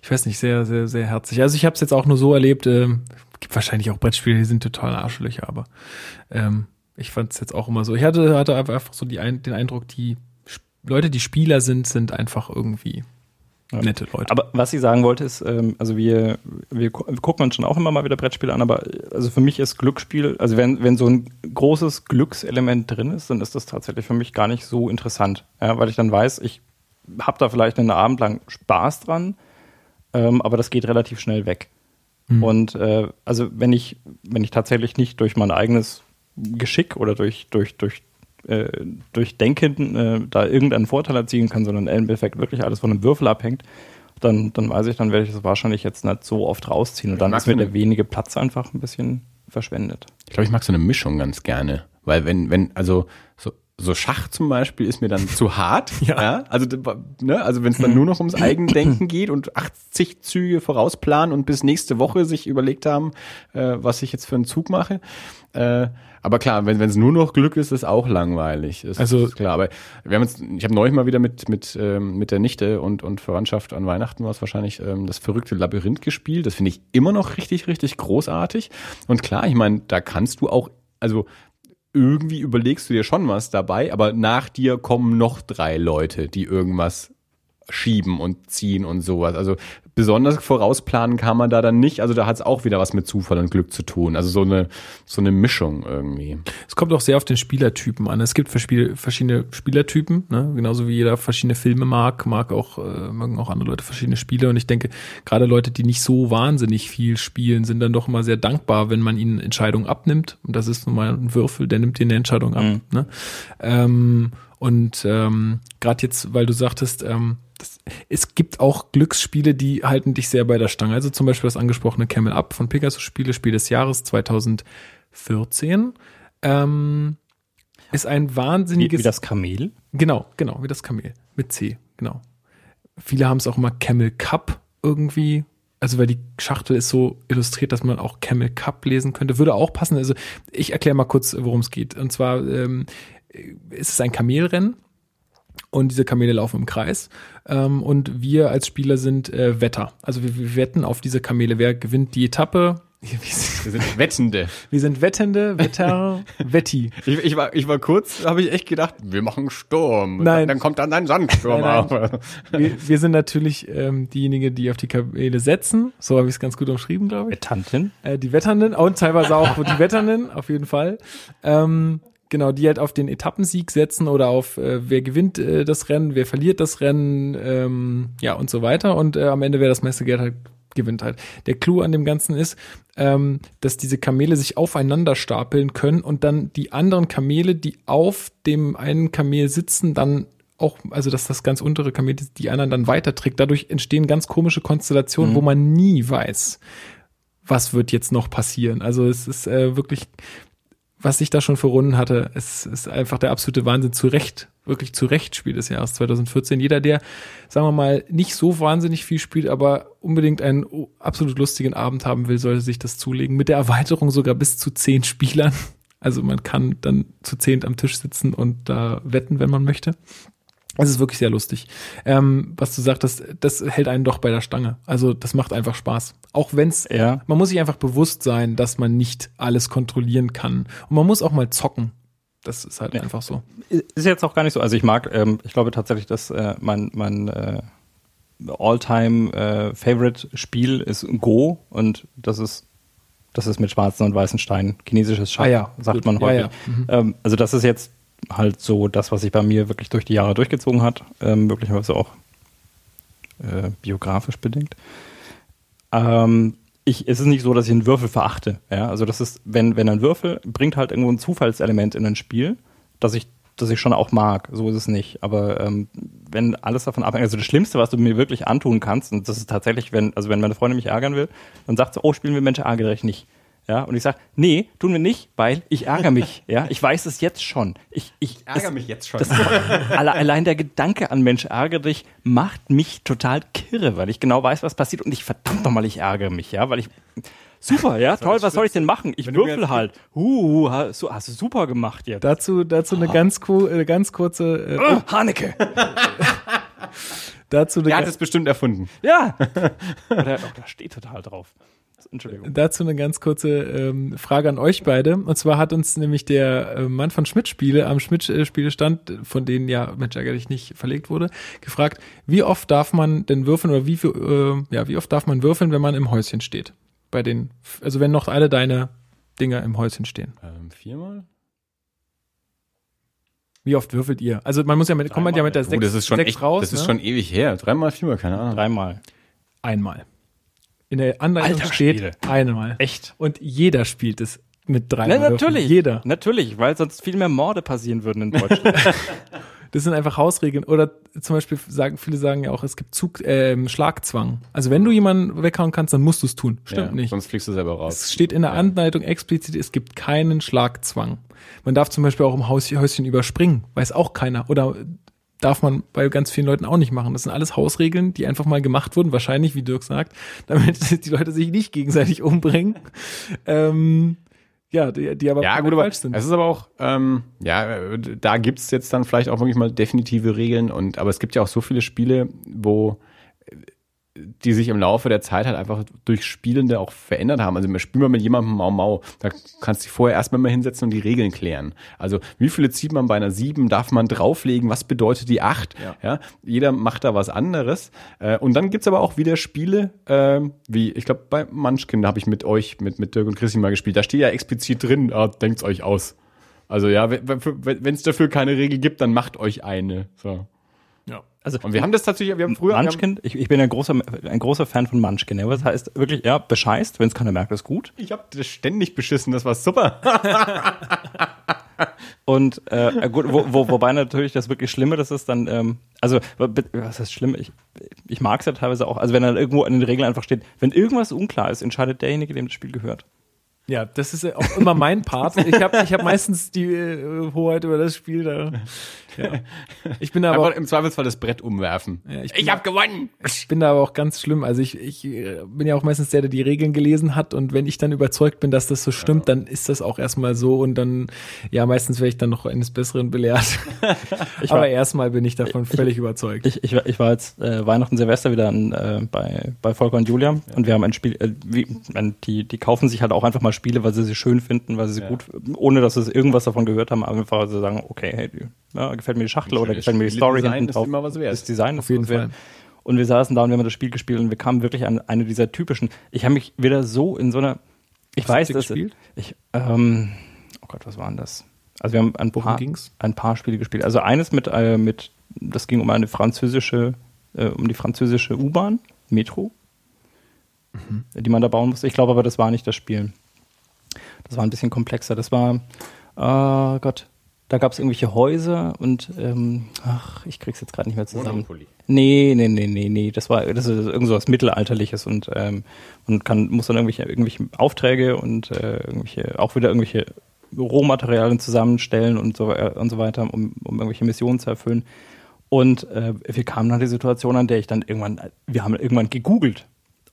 ich weiß nicht, sehr, sehr, sehr herzlich. Also ich habe es jetzt auch nur so erlebt, äh, gibt wahrscheinlich auch Brettspiele, die sind total Arschlöcher, aber ähm, ich fand es jetzt auch immer so. Ich hatte, hatte einfach so die, den Eindruck, die Leute, die Spieler sind, sind einfach irgendwie ja. nette Leute. Aber was ich sagen wollte ist, ähm, also wir, wir gucken uns schon auch immer mal wieder Brettspiele an, aber also für mich ist Glücksspiel, also wenn, wenn so ein großes Glückselement drin ist, dann ist das tatsächlich für mich gar nicht so interessant, ja, weil ich dann weiß, ich habe da vielleicht einen Abend lang Spaß dran, ähm, aber das geht relativ schnell weg. Mhm. Und äh, also wenn ich, wenn ich tatsächlich nicht durch mein eigenes Geschick oder durch, durch, durch, äh, durch Denken äh, da irgendeinen Vorteil erzielen kann, sondern im Endeffekt wirklich alles von einem Würfel abhängt, dann, dann weiß ich, dann werde ich das wahrscheinlich jetzt nicht so oft rausziehen. Und dann ist mir der wenige Platz einfach ein bisschen verschwendet. Ich glaube, ich mag so eine Mischung ganz gerne. Weil wenn, wenn, also so, so Schach zum Beispiel ist mir dann zu hart. ja. ja. Also, ne, also wenn es dann nur noch ums Eigendenken geht und 80 Züge vorausplanen und bis nächste Woche sich überlegt haben, äh, was ich jetzt für einen Zug mache. Äh, aber klar, wenn es nur noch Glück ist, ist auch langweilig. Ist, also ist klar. Aber wir haben jetzt, ich habe neulich mal wieder mit mit ähm, mit der Nichte und und Verwandtschaft an Weihnachten war es wahrscheinlich ähm, das verrückte Labyrinth gespielt. Das finde ich immer noch richtig richtig großartig. Und klar, ich meine, da kannst du auch also irgendwie überlegst du dir schon was dabei, aber nach dir kommen noch drei Leute, die irgendwas schieben und ziehen und sowas. Also besonders vorausplanen kann man da dann nicht. Also da hat es auch wieder was mit Zufall und Glück zu tun. Also so eine, so eine Mischung irgendwie. Es kommt auch sehr auf den Spielertypen an. Es gibt verschiedene Spielertypen, ne? genauso wie jeder verschiedene Filme mag, mag auch, äh, mögen auch andere Leute verschiedene Spiele. Und ich denke, gerade Leute, die nicht so wahnsinnig viel spielen, sind dann doch immer sehr dankbar, wenn man ihnen Entscheidungen abnimmt. Und das ist nun mal ein Würfel, der nimmt dir eine Entscheidung ab. Mhm. Ne? Ähm, und ähm, gerade jetzt, weil du sagtest, ähm, es gibt auch Glücksspiele, die halten dich sehr bei der Stange. Also zum Beispiel das angesprochene Camel Up von Pegasus Spiele, Spiel des Jahres 2014. Ähm, ist ein wahnsinniges. Wie, wie das Kamel? Genau, genau, wie das Kamel. Mit C, genau. Viele haben es auch immer Camel Cup irgendwie. Also weil die Schachtel ist so illustriert, dass man auch Camel Cup lesen könnte. Würde auch passen. Also ich erkläre mal kurz, worum es geht. Und zwar ähm, ist es ein Kamelrennen und diese Kamele laufen im Kreis. Ähm, und wir als Spieler sind äh, Wetter. Also wir, wir, wetten auf diese Kamele. Wer gewinnt die Etappe? Wir sind Wettende. Wir sind Wettende, Wetter, Wetti. Ich, ich, war, ich war kurz, habe ich echt gedacht, wir machen Sturm. Nein. Dann kommt dann ein Sandsturm nein, nein. Wir, wir, sind natürlich ähm, diejenigen, die auf die Kamele setzen. So habe ich es ganz gut umschrieben, glaube ich. Wettanten. Äh, die Wetternden und teilweise auch die Wetternden, auf jeden Fall. Ähm, Genau, die halt auf den Etappensieg setzen oder auf äh, wer gewinnt äh, das Rennen, wer verliert das Rennen, ähm, ja und so weiter. Und äh, am Ende wer das meiste Geld halt gewinnt halt. Der Clou an dem Ganzen ist, ähm, dass diese Kamele sich aufeinander stapeln können und dann die anderen Kamele, die auf dem einen Kamel sitzen, dann auch, also dass das ganz untere Kamel die anderen dann weiterträgt. Dadurch entstehen ganz komische Konstellationen, mhm. wo man nie weiß, was wird jetzt noch passieren. Also es ist äh, wirklich was ich da schon für Runden hatte, es ist einfach der absolute Wahnsinn. Zu Recht, wirklich zu Recht Spiel des Jahres 2014. Jeder, der, sagen wir mal, nicht so wahnsinnig viel spielt, aber unbedingt einen absolut lustigen Abend haben will, sollte sich das zulegen. Mit der Erweiterung sogar bis zu zehn Spielern. Also man kann dann zu zehnt am Tisch sitzen und da wetten, wenn man möchte. Es ist wirklich sehr lustig. Ähm, was du sagtest, das hält einen doch bei der Stange. Also das macht einfach Spaß. Auch wenn's, Ja. man muss sich einfach bewusst sein, dass man nicht alles kontrollieren kann. Und man muss auch mal zocken. Das ist halt Ja. einfach so. Ist jetzt auch gar nicht so. Also ich mag, ähm, ich glaube tatsächlich, dass äh, mein, mein äh, All-Time äh, ist Go und das ist das ist mit schwarzen und weißen Steinen. Chinesisches Schach, Ah ja, sagt gut. man Ja, häufig. ja. Mhm. Ähm, also das ist jetzt halt so das, was sich bei mir wirklich durch die Jahre durchgezogen hat. Ähm, möglicherweise auch äh, biografisch bedingt. Ähm, ich, es ist nicht so, dass ich einen Würfel verachte. Ja? Also das ist, wenn, wenn ein Würfel bringt halt irgendwo ein Zufallselement in ein Spiel, das ich, das ich schon auch mag. So ist es nicht. Aber ähm, wenn alles davon abhängt, also das Schlimmste, was du mir wirklich antun kannst, und das ist tatsächlich, wenn, also wenn meine Freundin mich ärgern will, dann sagt sie, oh, spielen wir Mensch ärgere nicht. Ja, und ich sage, nee, tun wir nicht, weil ich ärgere mich. Ja, ich weiß es jetzt schon. Ich, ich es- mich jetzt schon. das, alle, allein der Gedanke an Mensch ärgere dich macht mich total kirre, weil ich genau weiß, was passiert und ich verdammt nochmal, ich ärgere mich, ja, weil ich super, ja, toll, was soll ich denn machen? Ich würfel halt. Uh, hast du, hast du super gemacht jetzt. Dazu, dazu eine ganz, ku- äh, ganz kurze, äh, Oh, Haneke. dazu eine, Er hat es bestimmt erfunden. Ja. Oder, oh, da steht total drauf. Entschuldigung. dazu eine ganz kurze ähm, Frage an euch beide. Und zwar hat uns nämlich der äh, Mann von Schmidt Spiele am Schmidt äh, Spielestand, von denen ja Mensch ärgerlich nicht verlegt wurde, gefragt, wie oft darf man denn würfeln oder wie viel, äh, ja, wie oft darf man würfeln, wenn man im Häuschen steht? Bei den, also wenn noch alle deine Dinger im Häuschen stehen. Ähm, viermal? Wie oft würfelt ihr? Also man muss ja mit, kommt man ja mit der Oh, sechs, das ist schon sechs echt, raus, das ist ne? schon ewig her. Dreimal, viermal, keine Ahnung. Dreimal. einmal. In der Anleitung Alter steht einmal. Echt? Und jeder spielt es mit drei. Na, natürlich. Jeder. Natürlich, weil sonst viel mehr Morde passieren würden in Deutschland. Das sind einfach Hausregeln. Oder zum Beispiel sagen, viele sagen ja auch, es gibt Zug, ähm, Schlagzwang. Also wenn du jemanden weghauen kannst, dann musst du es tun. Stimmt ja, nicht. Sonst fliegst du selber raus. Es steht in der Anleitung explizit, es gibt keinen Schlagzwang. Man darf zum Beispiel auch im Haus, Häuschen überspringen, weiß auch keiner. Oder darf man bei ganz vielen Leuten auch nicht machen. Das sind alles Hausregeln, die einfach mal gemacht wurden, wahrscheinlich, wie Dirk sagt, damit die Leute sich nicht gegenseitig umbringen. ähm, ja, die, die aber Ja, gut, aber falsch sind. es ist aber auch, ähm, ja, da gibt's jetzt dann vielleicht auch wirklich mal definitive Regeln und aber es gibt ja auch so viele Spiele, wo die sich im Laufe der Zeit halt einfach durch Spielende auch verändert haben. Also wir spielen mal mit jemandem Mau Mau, da kannst du dich vorher erstmal mal hinsetzen und die Regeln klären. Also wie viele zieht man bei einer 7, darf man drauflegen, was bedeutet die 8? Ja. jeder macht da was anderes. Äh, und dann gibt's aber auch wieder Spiele, ähm, wie, ich glaube, bei Munchkin da habe ich mit euch, mit, mit Dirk und Chrissy mal gespielt. Da steht ja explizit drin, ah, denkt's euch aus. Also ja, wenn es dafür keine Regel gibt, dann macht euch eine. So. Ja. Also Und wir haben das tatsächlich, wir haben früher. wir haben- Munchkin, ich, ich bin ein großer, ein großer Fan von Munchkin. Ja, was heißt wirklich, ja, bescheißt, wenn es keiner merkt, ist gut. Ich habe das ständig beschissen, das war super. Und äh, gut, wo, wo, wobei natürlich das wirklich Schlimme, das ist dann, ähm, also was ist schlimm? Ich, ich mag es ja teilweise auch, also wenn dann irgendwo in den Regeln einfach steht, wenn irgendwas unklar ist, entscheidet derjenige, dem das Spiel gehört. Ja, das ist ja auch immer mein Part. Ich habe ich hab meistens die äh, Hoheit über das Spiel. Da. Ja. Ich bin aber auch, Einfach im Zweifelsfall das Brett umwerfen. Ja, ich ich habe gewonnen. ich bin da aber auch ganz schlimm. Also ich, ich äh, bin ja auch meistens der, der die Regeln gelesen hat und wenn ich dann überzeugt bin, dass das so stimmt, dann ist das auch erstmal so und dann, ja, meistens werde ich dann noch eines Besseren belehrt. Ich aber war- erstmal bin ich davon völlig überzeugt. Ich, ich, war- ich war jetzt äh, Weihnachten, Silvester wieder an, äh, bei, bei Volker und Julia und wir haben ein Spiel, äh, wie, die, die kaufen sich halt auch einfach mal Spiele, weil sie sie schön finden, weil sie sie Ja. gut, ohne dass sie irgendwas davon gehört haben, einfach weil sie sagen, okay, hey, ja, gefällt mir die Schachtel oder gefällt mir die Story Spieledesign hinten ist drauf. immer was wert. Das Design Auf ist jeden. Fall. Und wir saßen da und wir haben das Spiel gespielt und wir kamen wirklich an eine dieser typischen, ich habe mich wieder so in so einer, ich Was weiß, habt ihr dass gespielt? ich, ähm, oh Gott, was war denn das? Also wir haben ein paar, ging's? ein paar Spiele gespielt. Also eines mit, äh, mit, das ging um eine französische, äh, um die französische U-Bahn, Metro, Mhm. die man da bauen musste. Ich glaube aber, das war nicht das Spiel. Das war ein bisschen komplexer. Das war, oh Gott, da gab es irgendwelche Häuser und, ähm, ach, ich krieg's jetzt gerade nicht mehr zusammen. Monopoly. Nee, nee, nee, nee, nee. Das war das ist irgend so was Mittelalterliches und ähm, und kann muss dann irgendwelche irgendwelche Aufträge und äh, irgendwelche auch wieder irgendwelche Rohmaterialien zusammenstellen und so äh, und so weiter, um, um irgendwelche Missionen zu erfüllen. Und äh, wir kamen an die Situation, an der ich dann irgendwann, wir haben irgendwann gegoogelt.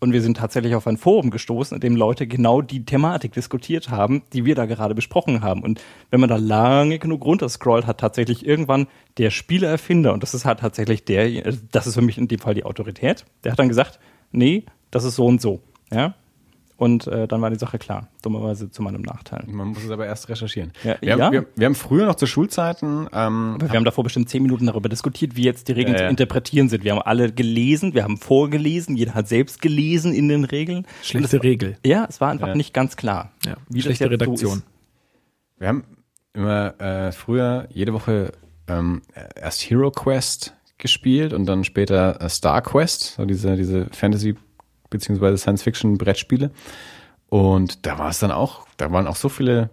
Und wir sind tatsächlich auf ein Forum gestoßen, in dem Leute genau die Thematik diskutiert haben, die wir da gerade besprochen haben. Und wenn man da lange genug runterscrollt, hat tatsächlich irgendwann der Spieleerfinder, und das ist halt tatsächlich der, das ist für mich in dem Fall die Autorität, der hat dann gesagt, nee, das ist so und so. Ja, und äh, dann war die Sache klar, dummerweise zu meinem Nachteil. Man muss es aber erst recherchieren. Ja, Wir, ja. haben, wir, wir haben früher noch zu Schulzeiten, ähm, Aber wir haben davor bestimmt zehn Minuten darüber diskutiert, wie jetzt die Regeln Ja, ja. zu interpretieren sind. Wir haben alle gelesen, wir haben vorgelesen, jeder hat selbst gelesen in den Regeln. Schlechte Regel. Ja, es war einfach Ja. nicht ganz klar. Ja, Wie das schlechte so Redaktion. ist. wir haben immer äh, früher jede Woche ähm, erst Hero Quest gespielt und dann später äh, Star Quest, so diese, diese Fantasy- beziehungsweise Science-Fiction-Brettspiele. Und da war es dann auch, da waren auch so viele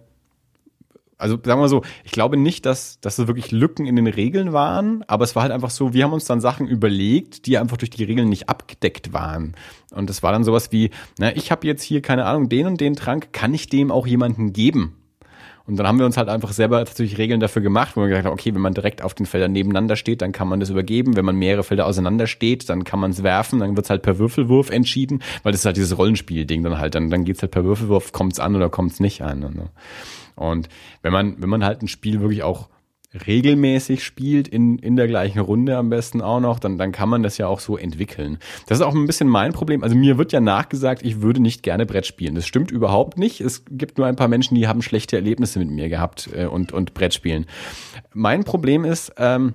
also sagen wir so, ich glaube nicht, dass, dass es wirklich Lücken in den Regeln waren, aber es war halt einfach so, wir haben uns dann Sachen überlegt, die einfach durch die Regeln nicht abgedeckt waren. Und es war dann sowas wie, na, ich habe jetzt hier, keine Ahnung, den und den Trank, kann ich dem auch jemanden geben? Und dann haben wir uns halt einfach selber tatsächlich Regeln dafür gemacht, wo wir gesagt haben, okay, wenn man direkt auf den Feldern nebeneinander steht, dann kann man das übergeben. Wenn man mehrere Felder auseinander steht, dann kann man es werfen, dann wird's halt per Würfelwurf entschieden, weil das ist halt dieses Rollenspiel-Ding dann halt. Dann, dann geht's halt per Würfelwurf, kommt's an oder kommt's nicht an. Und, und wenn man, wenn man halt ein Spiel wirklich auch regelmäßig spielt, in, in der gleichen Runde am besten auch noch, dann, dann kann man das ja auch so entwickeln. Das ist auch ein bisschen mein Problem. Also mir wird ja nachgesagt, ich würde nicht gerne Brett spielen. Das stimmt überhaupt nicht. Es gibt nur ein paar Menschen, die haben schlechte Erlebnisse mit mir gehabt äh, und, und Brett spielen. Mein Problem ist, ähm,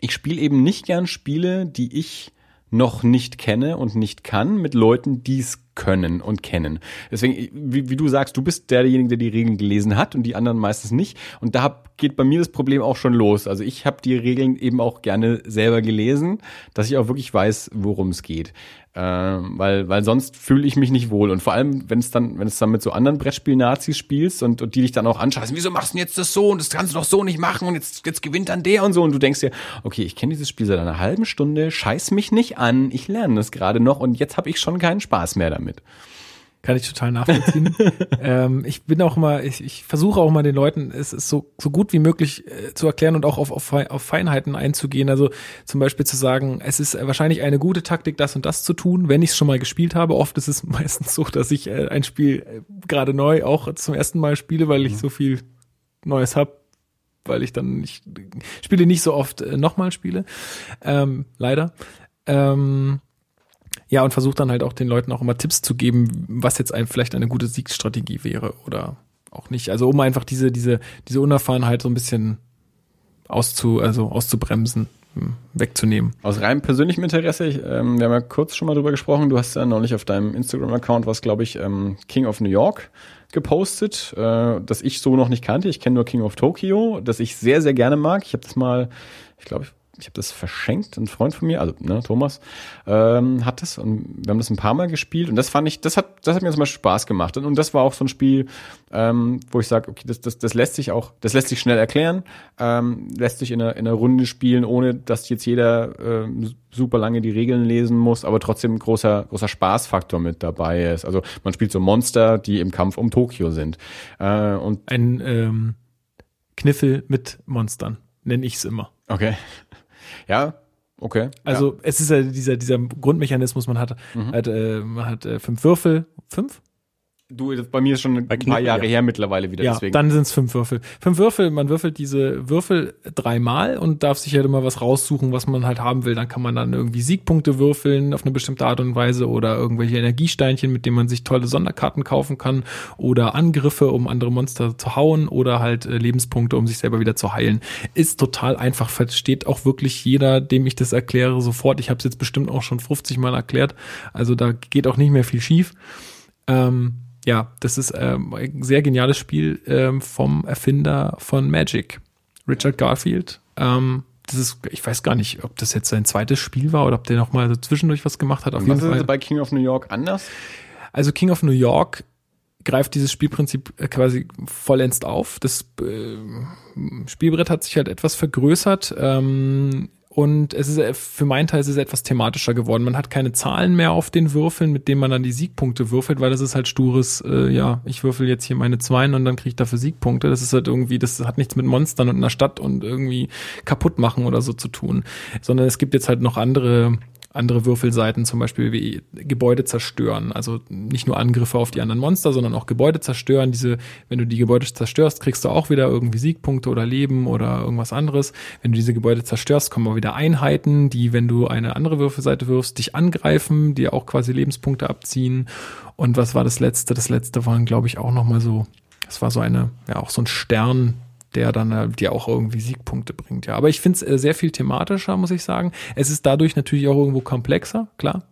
ich spiele eben nicht gern Spiele, die ich noch nicht kenne und nicht kann, mit Leuten, die es können und kennen. Deswegen, wie, wie du sagst, du bist derjenige, der die Regeln gelesen hat und die anderen meistens nicht. Und da geht bei mir das Problem auch schon los. Also ich habe die Regeln eben auch gerne selber gelesen, dass ich auch wirklich weiß, worum es geht. Ähm, weil, weil sonst fühle ich mich nicht wohl. Und vor allem, wenn es dann, wenn es dann mit so anderen Brettspiel-Nazis spielst und, und die dich dann auch anscheißen, wieso machst du denn jetzt das so und das kannst du doch so nicht machen und jetzt, jetzt gewinnt dann der und so. Und du denkst dir, okay, ich kenne dieses Spiel seit einer halben Stunde, scheiß mich nicht an, ich lerne das gerade noch und jetzt habe ich schon keinen Spaß mehr damit. Kann ich total nachvollziehen. ähm, ich bin auch mal, ich, ich versuche auch mal den Leuten, es ist so, so gut wie möglich äh, zu erklären und auch auf, auf, auf Feinheiten einzugehen. Also zum Beispiel zu sagen, es ist wahrscheinlich eine gute Taktik, das und das zu tun, wenn ich es schon mal gespielt habe. Oft ist es meistens so, dass ich äh, ein Spiel äh, gerade neu auch zum ersten Mal spiele, weil ich so viel Neues habe weil ich dann nicht Spiele nicht so oft äh, nochmal spiele. Ähm, leider. Ähm, ja, und versuche dann halt auch den Leuten auch immer Tipps zu geben, was jetzt ein, vielleicht eine gute Siegsstrategie wäre oder auch nicht. Also um einfach diese, diese, diese Unerfahrenheit so ein bisschen auszu, also auszubremsen, hm, wegzunehmen. Aus rein persönlichem Interesse, ich, ähm, wir haben ja kurz schon mal drüber gesprochen, du hast ja neulich auf deinem Instagram-Account was, glaube ich, ähm, King of New York gepostet, äh, das ich so noch nicht kannte. Ich kenne nur King of Tokyo, das ich sehr, sehr gerne mag. Ich habe das mal, ich glaube, ich, habe das verschenkt, ein Freund von mir, also ne, Thomas, ähm, hat das und wir haben das ein paar Mal gespielt und das fand ich, das hat, das hat mir zum Beispiel Spaß gemacht und, und das war auch so ein Spiel, ähm, wo ich sage, okay, das, das, das lässt sich auch, das lässt sich schnell erklären, ähm, lässt sich in einer, in einer Runde spielen, ohne dass jetzt jeder ähm, super lange die Regeln lesen muss, aber trotzdem ein großer, großer Spaßfaktor mit dabei ist. Also man spielt so Monster, die im Kampf um Tokio sind. Äh, und Ein ähm, Kniffel mit Monstern, nenne ich es immer. okay. Ja, okay. Also es ist ja dieser, dieser Grundmechanismus, man hat, hat, äh, man hat äh, fünf Würfel, fünf? Du, das bei mir ist schon ein paar Jahre ja. her mittlerweile wieder, Ja, deswegen. dann sind es fünf Würfel. Fünf Würfel, man würfelt diese Würfel dreimal und darf sich halt immer was raussuchen, was man halt haben will. Dann kann man dann irgendwie Siegpunkte würfeln auf eine bestimmte Art und Weise oder irgendwelche Energiesteinchen, mit denen man sich tolle Sonderkarten kaufen kann oder Angriffe, um andere Monster zu hauen oder halt äh, Lebenspunkte, um sich selber wieder zu heilen. Ist total einfach, versteht auch wirklich jeder, dem ich das erkläre, sofort. Ich habe es jetzt bestimmt auch schon 50 Mal erklärt. Also da geht auch nicht mehr viel schief. Ähm, ja, das ist ähm, ein sehr geniales Spiel ähm, vom Erfinder von Magic, Richard Garfield. Ähm, das ist, ich weiß gar nicht, ob das jetzt sein zweites Spiel war oder ob der noch mal so zwischendurch was gemacht hat. Auf jeden was ist Fall. bei King of New York anders? Also King of New York greift dieses Spielprinzip äh, quasi vollends auf. Das äh, Spielbrett hat sich halt etwas vergrößert. Ähm, und es ist für meinen Teil ist es etwas thematischer geworden. Man hat keine Zahlen mehr auf den Würfeln, mit denen man dann die Siegpunkte würfelt, weil das ist halt stures, äh, ja, ich würfel jetzt hier meine Zweien und dann kriege ich dafür Siegpunkte. Das ist halt irgendwie, das hat nichts mit Monstern und einer Stadt und irgendwie kaputt machen oder so zu tun. Sondern es gibt jetzt halt noch andere andere Würfelseiten, zum Beispiel wie Gebäude zerstören. Also nicht nur Angriffe auf die anderen Monster, sondern auch Gebäude zerstören. Diese, wenn du die Gebäude zerstörst, kriegst du auch wieder irgendwie Siegpunkte oder Leben oder irgendwas anderes. Wenn du diese Gebäude zerstörst, kommen auch wieder Einheiten, die, wenn du eine andere Würfelseite wirfst, dich angreifen, die auch quasi Lebenspunkte abziehen. Und was war das letzte? Das letzte waren, glaube ich, auch nochmal so, das war so eine, ja, auch so ein Stern, der dann äh, dir auch irgendwie Siegpunkte bringt. Ja, aber ich finde es äh, sehr viel thematischer, muss ich sagen. Es ist dadurch natürlich auch irgendwo komplexer, klar.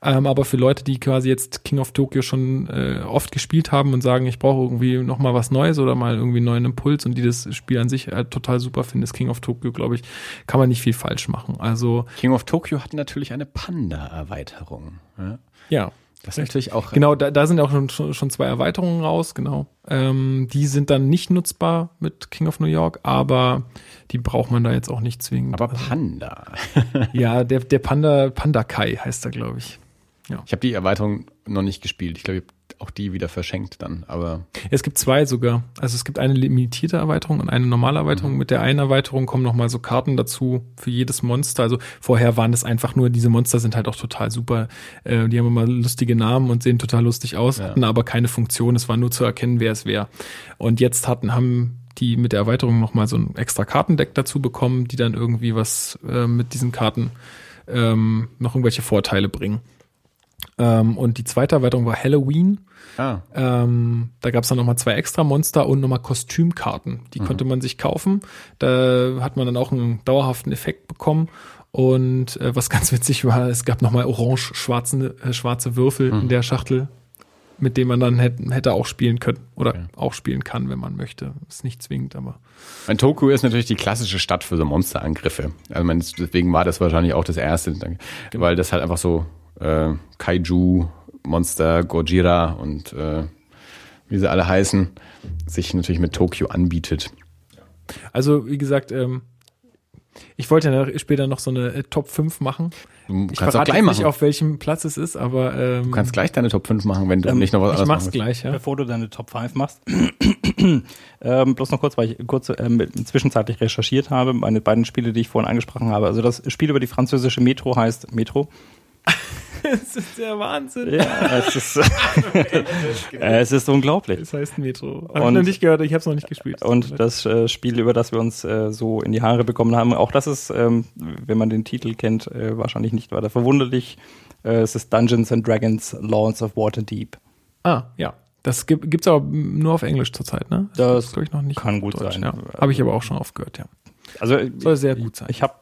Ähm, aber für Leute, die quasi jetzt King of Tokyo schon äh, oft gespielt haben und sagen, ich brauche irgendwie noch mal was Neues oder mal irgendwie einen neuen Impuls und die das Spiel an sich halt total super finden, ist King of Tokyo, glaube ich, kann man nicht viel falsch machen. Also King of Tokyo hat natürlich eine Panda-Erweiterung. Ja. ja. Das ist natürlich auch. Genau, da, da sind auch schon, schon zwei Erweiterungen raus, genau. Ähm, die sind dann nicht nutzbar mit King of New York, aber die braucht man da jetzt auch nicht zwingend. Aber also Panda. ja, der, der Panda, Panda Kai heißt er, glaube ich. Ja. Ich habe die Erweiterung noch nicht gespielt. Ich glaube, auch die wieder verschenkt dann, aber. Es gibt zwei sogar. Also es gibt eine limitierte Erweiterung und eine normale Erweiterung. Mhm. Mit der einen Erweiterung kommen nochmal so Karten dazu für jedes Monster. Also vorher waren es einfach nur, diese Monster sind halt auch total super. Äh, die haben immer lustige Namen und sehen total lustig aus, ja. hatten aber keine Funktion. Es war nur zu erkennen, wer es wäre. Und jetzt hatten, haben die mit der Erweiterung nochmal so ein extra Kartendeck dazu bekommen, die dann irgendwie was äh, mit diesen Karten ähm, noch irgendwelche Vorteile bringen. Ähm, und die zweite Erweiterung war Halloween. Ah. Ähm, da gab es dann nochmal zwei extra Monster und nochmal Kostümkarten. Die mhm. konnte man sich kaufen. Da hat man dann auch einen dauerhaften Effekt bekommen. Und äh, was ganz witzig war, es gab nochmal orange-schwarze äh, schwarze Würfel mhm. in der Schachtel, mit denen man dann hätte, hätte auch spielen können. Oder okay. auch spielen kann, wenn man möchte. Ist nicht zwingend, aber. Ein Toku ist natürlich die klassische Stadt für so Monsterangriffe. Also man, deswegen war das wahrscheinlich auch das erste, genau. weil das halt einfach so äh, Kaiju, Monster, Gojira und äh, wie sie alle heißen, sich natürlich mit Tokio anbietet. Also, wie gesagt, ähm, ich wollte ja später noch so eine äh, Top 5 machen. Du ich kannst auch gleich machen. nicht, auf welchem Platz es ist, aber ähm, Du kannst gleich deine Top 5 machen, wenn du ähm, nicht noch was anderes machst. Ich mach's gleich, ja. Bevor du deine Top 5 machst. ähm, bloß noch kurz, weil ich kurz ähm, zwischenzeitlich recherchiert habe, meine beiden Spiele, die ich vorhin angesprochen habe. Also das Spiel über die französische Metro heißt Metro. Das ist der Wahnsinn. Ja, es ist, es ist unglaublich. Das heißt Metro. Hab ich noch nicht gehört, ich habe es noch nicht gespielt. Und das äh, Spiel, über das wir uns äh, so in die Haare bekommen haben, auch das ist, ähm, wenn man den Titel kennt, äh, wahrscheinlich nicht weiter verwunderlich. Äh, es ist Dungeons and Dragons Lords of Waterdeep. Ah, ja. Das gibt es aber nur auf Englisch zurzeit, ne? Das, das ich noch nicht. Kann gut Deutsch, sein. Ja. Habe ich aber auch schon aufgehört, ja. Also soll sehr gut sein. Ich habe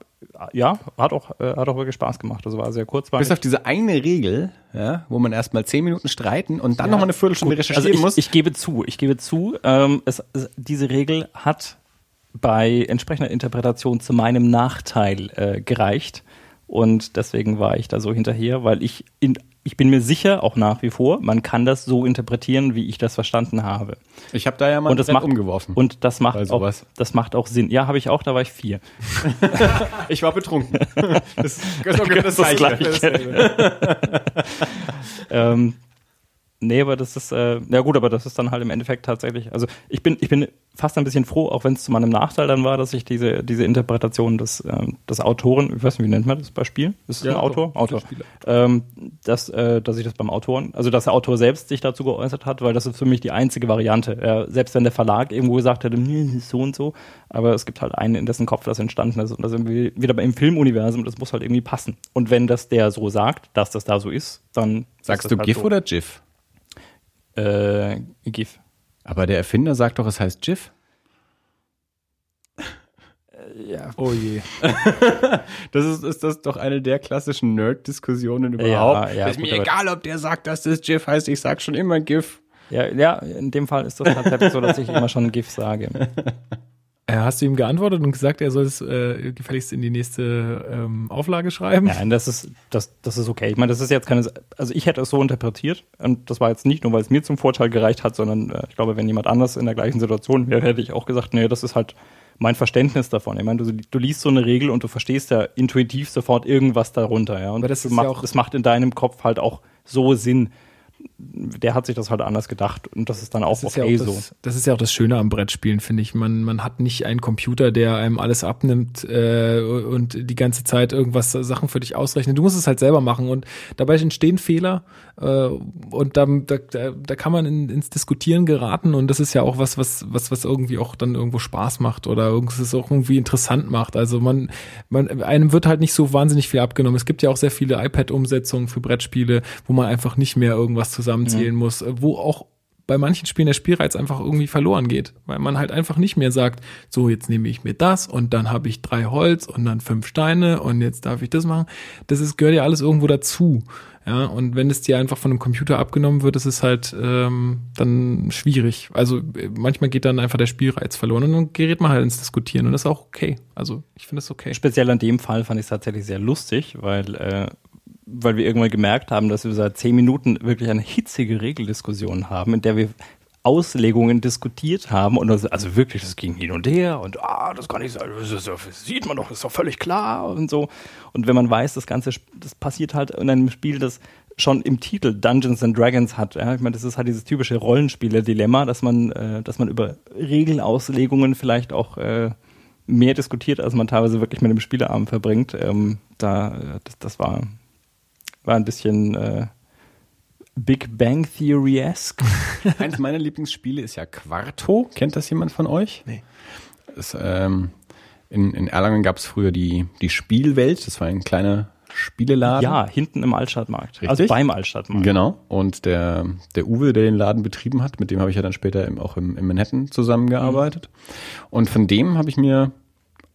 ja, hat auch, äh, hat auch wirklich Spaß gemacht. Das war sehr kurzweilig. Bis auf diese eine Regel, ja, wo man erstmal zehn Minuten streiten und dann ja, nochmal eine Viertelstunde gut. recherchieren also ich, muss. Ich gebe zu, ich gebe zu, ähm, es, es, diese Regel hat bei entsprechender Interpretation zu meinem Nachteil äh, gereicht. Und deswegen war ich da so hinterher, weil ich in ich bin mir sicher, auch nach wie vor, man kann das so interpretieren, wie ich das verstanden habe. Ich habe da ja mal und das macht, umgeworfen. Und das macht, auch, das macht auch Sinn. Ja, habe ich auch, da war ich vier. ich war betrunken. Das, das, das, das Gleiche. ähm, Nee, aber das ist, äh, ja gut, aber das ist dann halt im Endeffekt tatsächlich, also ich bin, ich bin fast ein bisschen froh, auch wenn es zu meinem Nachteil dann war, dass ich diese, diese Interpretation des, ähm, des Autoren, ich weiß nicht, wie nennt man das bei Spiel? Ist es ja, ein Autor? Autor. Autor. Ähm, dass, äh, dass ich das beim Autoren, also dass der Autor selbst sich dazu geäußert hat, weil das ist für mich die einzige Variante. Er, selbst wenn der Verlag irgendwo gesagt hätte, nee, so und so, aber es gibt halt einen, in dessen Kopf das entstanden ist. Und da sind wir wieder beim Filmuniversum, das muss halt irgendwie passen. Und wenn das der so sagt, dass das da so ist, dann. Sagst du halt GIF so. oder GIF? Äh, GIF. Aber der Erfinder sagt doch, es heißt GIF. Äh, ja. Oh je. das ist, ist das doch eine der klassischen Nerd-Diskussionen überhaupt. Ja, ja, ist mir egal, ob der sagt, dass das GIF heißt. Ich sag schon immer GIF. Ja, ja, in dem Fall ist das tatsächlich so, dass ich immer schon GIF sage. Äh, hast du ihm geantwortet und gesagt, er soll es äh, gefälligst in die nächste ähm, Auflage schreiben? Nein, das ist, das, das ist okay. Ich meine, das ist jetzt keine, also ich hätte es so interpretiert und das war jetzt nicht nur, weil es mir zum Vorteil gereicht hat, sondern äh, ich glaube, wenn jemand anders in der gleichen Situation wäre, hätte ich auch gesagt, nee, das ist halt mein Verständnis davon. Ich meine, du, du liest so eine Regel und du verstehst ja intuitiv sofort irgendwas darunter, ja. Und Aber das, macht, ja das macht in deinem Kopf halt auch so Sinn der hat sich das halt anders gedacht und das ist dann auch das okay ja auch so. Das, das ist ja auch das Schöne am Brettspielen, finde ich. Man, man hat nicht einen Computer, der einem alles abnimmt äh, und die ganze Zeit irgendwas Sachen für dich ausrechnet. Du musst es halt selber machen und dabei entstehen Fehler und da, da, da kann man in, ins Diskutieren geraten und das ist ja auch was, was, was, was irgendwie auch dann irgendwo Spaß macht oder irgendwas auch irgendwie interessant macht. Also man, man, einem wird halt nicht so wahnsinnig viel abgenommen. Es gibt ja auch sehr viele iPad-Umsetzungen für Brettspiele, wo man einfach nicht mehr irgendwas zusammenzählen mhm. muss, wo auch bei manchen Spielen der Spielreiz einfach irgendwie verloren geht, weil man halt einfach nicht mehr sagt, so jetzt nehme ich mir das und dann habe ich drei Holz und dann fünf Steine und jetzt darf ich das machen. Das ist gehört ja alles irgendwo dazu. Ja, und wenn es dir einfach von einem Computer abgenommen wird, ist es halt ähm, dann schwierig. Also manchmal geht dann einfach der Spielreiz verloren und dann gerät man halt ins Diskutieren und das ist auch okay. Also ich finde es okay. Speziell an dem Fall fand ich es tatsächlich sehr lustig, weil äh, weil wir irgendwann gemerkt haben, dass wir seit zehn Minuten wirklich eine hitzige Regeldiskussion haben, in der wir Auslegungen diskutiert haben und das, also wirklich, das ging hin und her und ah, das kann nicht sein, das, das sieht man doch, das ist doch völlig klar und so. Und wenn man weiß, das Ganze, das passiert halt in einem Spiel, das schon im Titel Dungeons and Dragons hat. Ja, ich meine, das ist halt dieses typische Rollenspieler-Dilemma, dass man, äh, dass man über Regelauslegungen vielleicht auch äh, mehr diskutiert, als man teilweise wirklich mit dem Spieleabend verbringt. Ähm, da, äh, das, das war, war ein bisschen äh, Big Bang Theory-esque. Eins meiner Lieblingsspiele ist ja Quarto. Kennt das jemand von euch? Nee. Das, ähm, in, in Erlangen gab es früher die, die Spielwelt. Das war ein kleiner Spieleladen. Ja, hinten im Altstadtmarkt. Richtig? Also beim Altstadtmarkt. Genau. Und der, der Uwe, der den Laden betrieben hat, mit dem habe ich ja dann später im, auch im, im Manhattan zusammengearbeitet. Mhm. Und von dem habe ich mir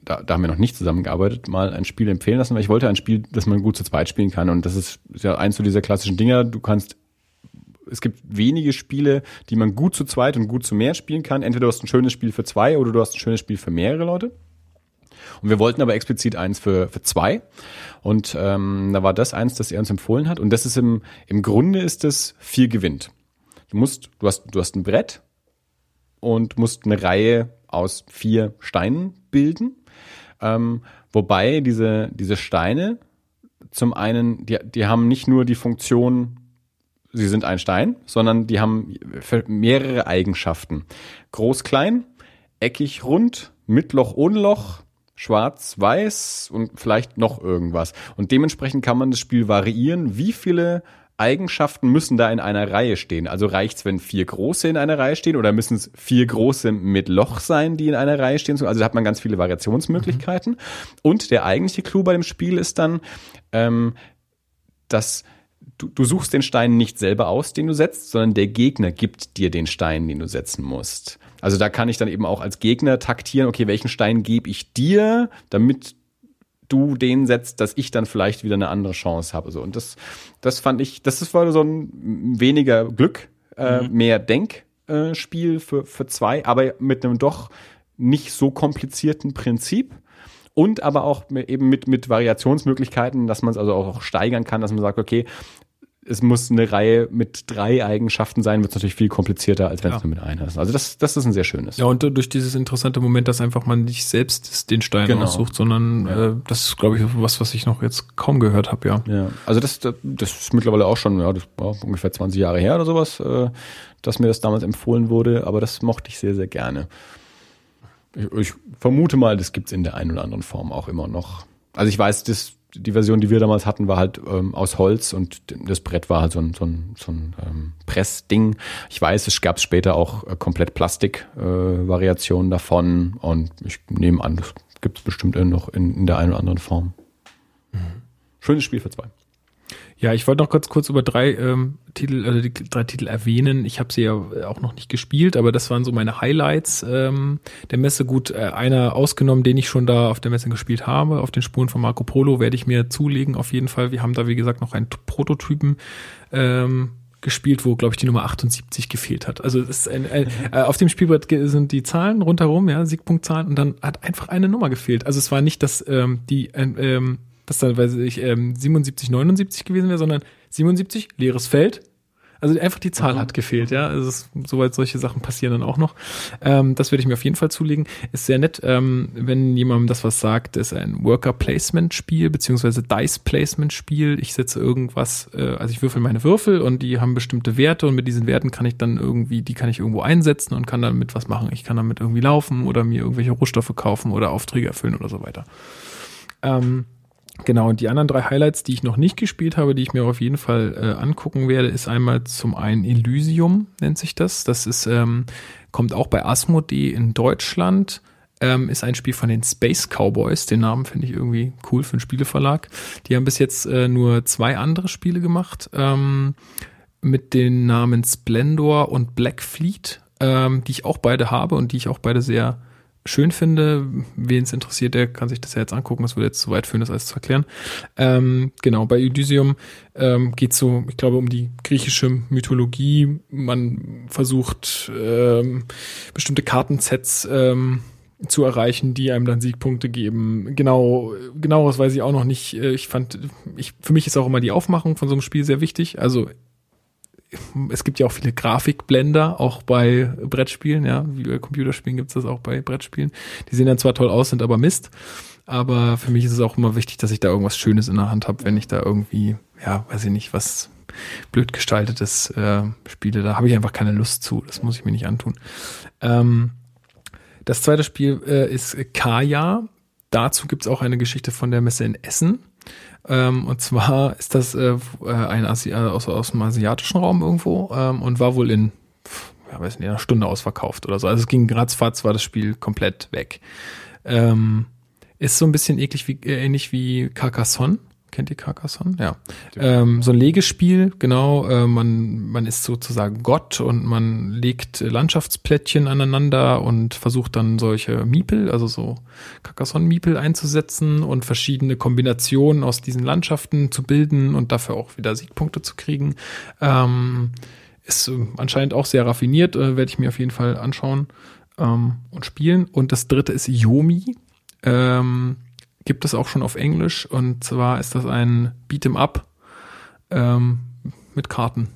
da, da haben wir noch nicht zusammengearbeitet, mal ein Spiel empfehlen lassen, weil ich wollte ein Spiel, das man gut zu zweit spielen kann. Und das ist, ja eins so dieser klassischen Dinger. Du kannst es gibt wenige Spiele, die man gut zu zweit und gut zu mehr spielen kann. Entweder du hast ein schönes Spiel für zwei oder du hast ein schönes Spiel für mehrere Leute. Und wir wollten aber explizit eins für, für zwei. Und ähm, da war das eins, das er uns empfohlen hat. Und das ist im, im Grunde ist es vier gewinnt. Du musst, du hast, du hast ein Brett und musst eine Reihe aus vier Steinen bilden. Ähm, wobei diese, diese Steine zum einen, die, die haben nicht nur die Funktion, sie sind ein Stein, sondern die haben mehrere Eigenschaften. Groß, klein, eckig, rund, mit Loch, ohne Loch, schwarz, weiß und vielleicht noch irgendwas. Und dementsprechend kann man das Spiel variieren, wie viele Eigenschaften müssen da in einer Reihe stehen. Also reicht's, wenn vier große in einer Reihe stehen oder müssen es vier große mit Loch sein, die in einer Reihe stehen? Also hat man ganz viele Variationsmöglichkeiten. Mhm. Und der eigentliche Clou bei dem Spiel ist dann, ähm, dass du, du suchst den Stein nicht selber aus, den du setzt, sondern der Gegner gibt dir den Stein, den du setzen musst. Also da kann ich dann eben auch als Gegner taktieren, okay, welchen Stein gebe ich dir, damit du den setzt, dass ich dann vielleicht wieder eine andere Chance habe. So. Und das, das fand ich, das ist so ein weniger Glück, äh, mhm. mehr Denkspiel äh, für, für zwei, aber mit einem doch nicht so komplizierten Prinzip und aber auch eben mit, mit Variationsmöglichkeiten, dass man es also auch steigern kann, dass man sagt, okay, es muss eine Reihe mit drei Eigenschaften sein, wird es natürlich viel komplizierter, als wenn es ja. nur mit einer ist. Also das, das ist ein sehr schönes. Ja, und durch dieses interessante Moment, dass einfach man nicht selbst den Stein genau. aussucht, sondern ja. äh, das ist, glaube ich, was, was ich noch jetzt kaum gehört habe, ja. Ja, also das, das ist mittlerweile auch schon, ja, das war ungefähr 20 Jahre her oder sowas, äh, dass mir das damals empfohlen wurde, aber das mochte ich sehr, sehr gerne. Ich, ich vermute mal, das gibt's in der einen oder anderen Form auch immer noch. Also ich weiß, das die Version, die wir damals hatten, war halt ähm, aus Holz und das Brett war halt so ein, so ein, so ein ähm, Pressding. Ich weiß, es gab später auch äh, komplett Plastik-Variationen äh, davon und ich nehme an, das gibt es bestimmt noch in, in der einen oder anderen Form. Mhm. Schönes Spiel für zwei. Ja, ich wollte noch kurz kurz über drei ähm, Titel, also die drei Titel erwähnen. Ich habe sie ja auch noch nicht gespielt, aber das waren so meine Highlights ähm, der Messe. Gut, äh, einer ausgenommen, den ich schon da auf der Messe gespielt habe, auf den Spuren von Marco Polo, werde ich mir zulegen auf jeden Fall. Wir haben da, wie gesagt, noch einen Prototypen ähm, gespielt, wo, glaube ich, die Nummer 78 gefehlt hat. Also es ist ein, ein, äh, auf dem Spielbrett sind die Zahlen rundherum, ja, Siegpunktzahlen, und dann hat einfach eine Nummer gefehlt. Also es war nicht, dass ähm, die ähm, dass dann, weiß ich, ähm, 77, 79 gewesen wäre, sondern 77, leeres Feld, Also einfach die Zahl hat gefehlt, ja. Also es, soweit solche Sachen passieren dann auch noch. Ähm, das werde ich mir auf jeden Fall zulegen. Ist sehr nett, ähm, wenn jemandem das was sagt, ist ein Worker-Placement-Spiel, beziehungsweise Dice-Placement-Spiel. Ich setze irgendwas, äh, also ich würfel meine Würfel und die haben bestimmte Werte und mit diesen Werten kann ich dann irgendwie, die kann ich irgendwo einsetzen und kann damit was machen. Ich kann damit irgendwie laufen oder mir irgendwelche Rohstoffe kaufen oder Aufträge erfüllen oder so weiter. Ähm, Genau, und die anderen drei Highlights, die ich noch nicht gespielt habe, die ich mir auf jeden Fall äh, angucken werde, ist einmal zum einen Elysium, nennt sich das. Das ist, ähm, kommt auch bei Asmodee in Deutschland. Ähm, ist ein Spiel von den Space Cowboys. Den Namen finde ich irgendwie cool für einen Spieleverlag. Die haben bis jetzt äh, nur zwei andere Spiele gemacht. Ähm, mit den Namen Splendor und Black Fleet, ähm, die ich auch beide habe und die ich auch beide sehr schön finde. Wen es interessiert, der kann sich das ja jetzt angucken. Das würde jetzt zu weit führen, das alles zu erklären. Ähm, genau, bei Elysium ähm, geht so, ich glaube, um die griechische Mythologie. Man versucht ähm, bestimmte Kartensets ähm, zu erreichen, die einem dann Siegpunkte geben. Genau, genaueres weiß ich auch noch nicht. Äh, ich fand, ich, für mich ist auch immer die Aufmachung von so einem Spiel sehr wichtig. Also es gibt ja auch viele Grafikblender, auch bei Brettspielen, ja, wie bei Computerspielen gibt es das auch bei Brettspielen. Die sehen dann zwar toll aus, sind aber Mist. Aber für mich ist es auch immer wichtig, dass ich da irgendwas Schönes in der Hand habe, wenn ich da irgendwie, ja, weiß ich nicht, was blöd gestaltetes äh, spiele. Da habe ich einfach keine Lust zu. Das muss ich mir nicht antun. Ähm, das zweite Spiel äh, ist Kaya. Dazu gibt es auch eine Geschichte von der Messe in Essen. Ähm, und zwar ist das äh, äh ein Asi äh, aus, aus dem asiatischen Raum irgendwo ähm, und war wohl in, ja, weiß nicht, einer Stunde ausverkauft oder so. Also es ging ratzfatz, war das Spiel komplett weg. Ähm, ist so ein bisschen eklig wie, äh, ähnlich wie Carcassonne. Kennt ihr Carcassonne? Ja. Ähm, so ein Legespiel, genau. Äh, man, man ist sozusagen Gott und man legt Landschaftsplättchen aneinander und versucht dann solche Miepel, also so Carcassonne-Miepel einzusetzen und verschiedene Kombinationen aus diesen Landschaften zu bilden und dafür auch wieder Siegpunkte zu kriegen. Ähm, ist äh, anscheinend auch sehr raffiniert, äh, werde ich mir auf jeden Fall anschauen ähm, und spielen. Und das dritte ist Yomi. Ähm, gibt es auch schon auf Englisch und zwar ist das ein Beat'em Up ähm, mit Karten.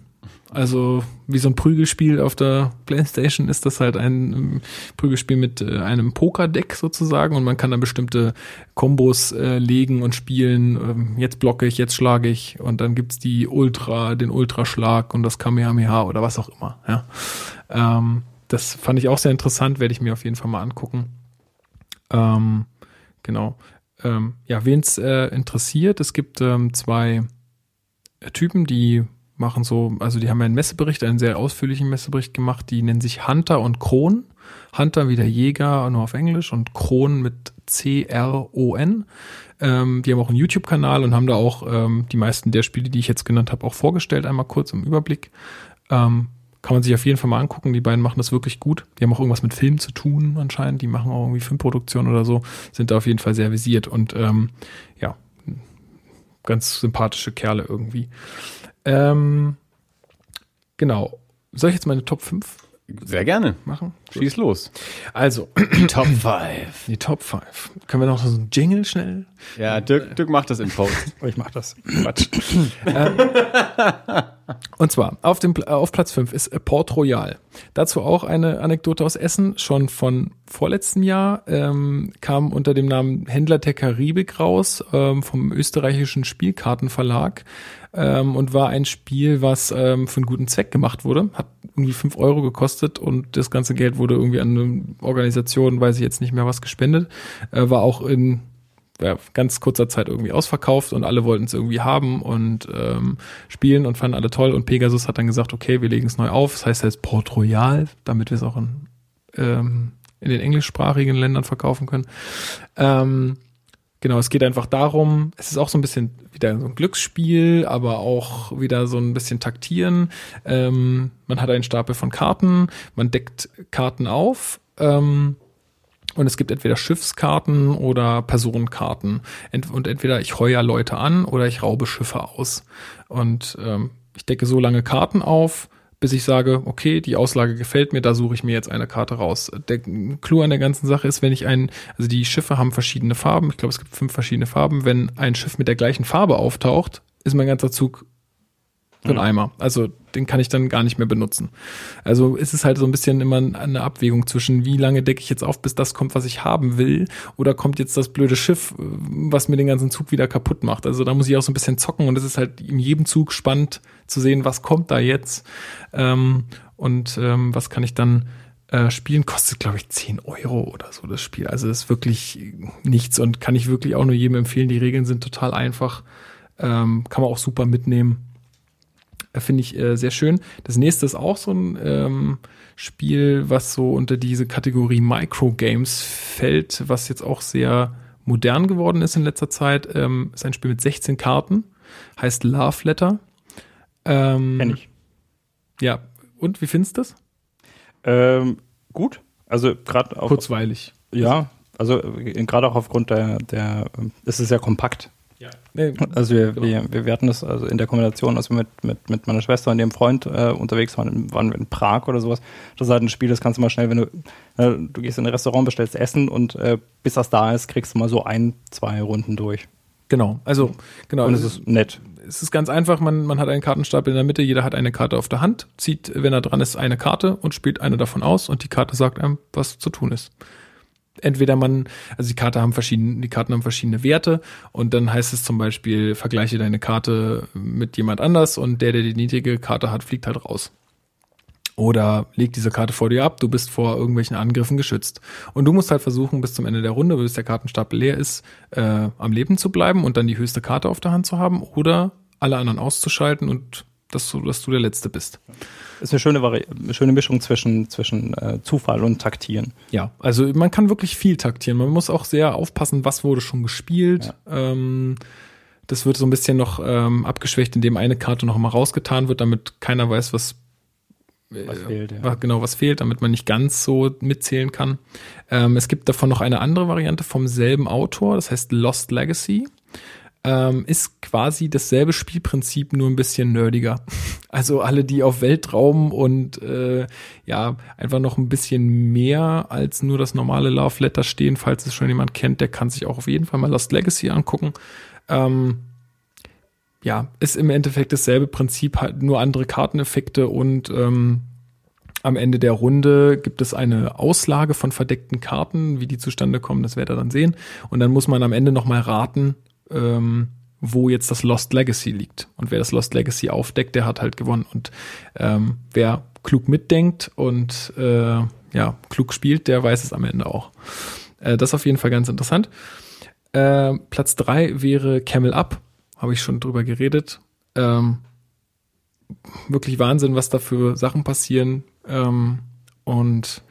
Also wie so ein Prügelspiel auf der Playstation ist das halt ein ähm, Prügelspiel mit äh, einem Pokerdeck sozusagen und man kann dann bestimmte Kombos äh, legen und spielen. Ähm, jetzt blocke ich, jetzt schlage ich und dann gibt's die Ultra, den Ultraschlag und das Kamehameha oder was auch immer. Ja. Ähm, das fand ich auch sehr interessant, werde ich mir auf jeden Fall mal angucken. Ähm, genau ähm, ja, wen es äh, interessiert, es gibt ähm, zwei äh, Typen, die machen so, also die haben einen Messebericht, einen sehr ausführlichen Messebericht gemacht, die nennen sich Hunter und Kron. Hunter wie der Jäger, nur auf Englisch und Kron mit C-R-O-N. Ähm, die haben auch einen YouTube-Kanal und haben da auch ähm, die meisten der Spiele, die ich jetzt genannt habe, auch vorgestellt, einmal kurz im Überblick. Ähm, kann man sich auf jeden Fall mal angucken. Die beiden machen das wirklich gut. Die haben auch irgendwas mit Film zu tun anscheinend. Die machen auch irgendwie Filmproduktion oder so. Sind da auf jeden Fall sehr visiert und ähm, ja, ganz sympathische Kerle irgendwie. Ähm, genau. Soll ich jetzt meine Top 5 sehr gerne. Machen. Schieß los. Also, die Top 5. Die Top 5. Können wir noch so ein Jingle schnell? Ja, Dirk, Dirk macht das im Post. ich mach das. Quatsch. ähm, und zwar, auf, dem, auf Platz 5 ist Port Royal. Dazu auch eine Anekdote aus Essen. Schon von vorletztem Jahr ähm, kam unter dem Namen Händler der Karibik raus, ähm, vom österreichischen Spielkartenverlag ähm, und war ein Spiel, was ähm, für einen guten Zweck gemacht wurde. Hat irgendwie fünf Euro gekostet und das ganze Geld wurde irgendwie an eine Organisation, weiß ich jetzt nicht mehr was, gespendet. Äh, war auch in ja, ganz kurzer Zeit irgendwie ausverkauft und alle wollten es irgendwie haben und ähm, spielen und fanden alle toll. Und Pegasus hat dann gesagt, okay, wir legen es neu auf. Das heißt jetzt Port Royal, damit wir es auch in, ähm, in den englischsprachigen Ländern verkaufen können. Ähm, Genau, es geht einfach darum, es ist auch so ein bisschen wieder so ein Glücksspiel, aber auch wieder so ein bisschen taktieren. Ähm, man hat einen Stapel von Karten, man deckt Karten auf ähm, und es gibt entweder Schiffskarten oder Personenkarten. Ent und entweder ich heuer Leute an oder ich raube Schiffe aus. Und ähm, ich decke so lange Karten auf, bis ich sage, okay, die Auslage gefällt mir, da suche ich mir jetzt eine Karte raus. Der Clou an der ganzen Sache ist, wenn ich ein, also die Schiffe haben verschiedene Farben, ich glaube, es gibt fünf verschiedene Farben. Wenn ein Schiff mit der gleichen Farbe auftaucht, ist mein ganzer Zug für ein Eimer. Also den kann ich dann gar nicht mehr benutzen. Also ist es halt so ein bisschen immer eine Abwägung zwischen, wie lange decke ich jetzt auf, bis das kommt, was ich haben will, oder kommt jetzt das blöde Schiff, was mir den ganzen Zug wieder kaputt macht. Also da muss ich auch so ein bisschen zocken und es ist halt in jedem Zug spannend zu sehen, was kommt da jetzt ähm, und ähm, was kann ich dann äh, spielen. Kostet, glaube ich, 10 Euro oder so das Spiel. Also ist wirklich nichts und kann ich wirklich auch nur jedem empfehlen. Die Regeln sind total einfach. Ähm, kann man auch super mitnehmen. Finde ich äh, sehr schön. Das nächste ist auch so ein ähm, Spiel, was so unter diese Kategorie Microgames fällt, was jetzt auch sehr modern geworden ist in letzter Zeit. Ähm, ist ein Spiel mit 16 Karten, heißt Love Letter. Ähm, Kenn ich. Ja, und wie findest du das? Ähm, gut. Also gerade auf. Kurzweilig. Ja, also äh, gerade auch aufgrund der, der, es ist ja kompakt. Ja. Also wir, Genau. wir, wir werten das also in der Kombination, als wir mit, mit, mit meiner Schwester und ihrem Freund äh, unterwegs waren, waren wir in Prag oder sowas. Das ist halt ein Spiel, das kannst du mal schnell, wenn du, äh, du gehst in ein Restaurant, bestellst Essen und äh, bis das da ist, kriegst du mal so ein, zwei Runden durch. genau. Also, genau. Und es ist nett. es ist ganz einfach, man, man hat einen Kartenstapel in der Mitte, jeder hat eine Karte auf der Hand, zieht, wenn er dran ist, eine Karte und spielt eine davon aus und die Karte sagt einem, was zu tun ist. Entweder man, also die Karte haben verschiedene, die Karten haben verschiedene Werte und dann heißt es zum Beispiel, vergleiche deine Karte mit jemand anders und der, der die niedrige Karte hat, fliegt halt raus. Oder leg diese Karte vor dir ab, du bist vor irgendwelchen Angriffen geschützt. Und du musst halt versuchen, bis zum Ende der Runde, bis der Kartenstapel leer ist, äh, am Leben zu bleiben und dann die höchste Karte auf der Hand zu haben oder alle anderen auszuschalten und dass du, dass du der Letzte bist. Ist eine schöne, Vari eine schöne Mischung zwischen, zwischen äh, Zufall und Taktieren. Ja, also man kann wirklich viel taktieren. Man muss auch sehr aufpassen, was wurde schon gespielt. Ähm, das wird so ein bisschen noch ähm, abgeschwächt, indem eine Karte noch mal rausgetan wird, damit keiner weiß, was Was fehlt, ja. genau was fehlt, damit man nicht ganz so mitzählen kann. Ähm, es gibt davon noch eine andere Variante vom selben Autor, das heißt Lost Legacy. Ähm, ist quasi dasselbe Spielprinzip, nur ein bisschen nerdiger. Also alle, die auf Weltraum und äh, ja, einfach noch ein bisschen mehr als nur das normale Love Letter stehen, falls es schon jemand kennt, der kann sich auch auf jeden Fall mal Lost Legacy angucken. Ähm, ja, ist im Endeffekt dasselbe Prinzip, halt nur andere Karteneffekte und ähm, am Ende der Runde gibt es eine Auslage von verdeckten Karten. Wie die zustande kommen, das werdet ihr dann sehen. Und dann muss man am Ende nochmal raten, ähm, wo jetzt das Lost Legacy liegt. Und wer das Lost Legacy aufdeckt, der hat halt gewonnen. Und ähm, wer klug mitdenkt und äh, ja, klug spielt, der weiß es am Ende auch. Äh, das ist auf jeden Fall ganz interessant. Äh, Platz drei wäre Camel Up. Habe ich schon drüber geredet. Ähm, wirklich Wahnsinn, was da für Sachen passieren. Ähm, und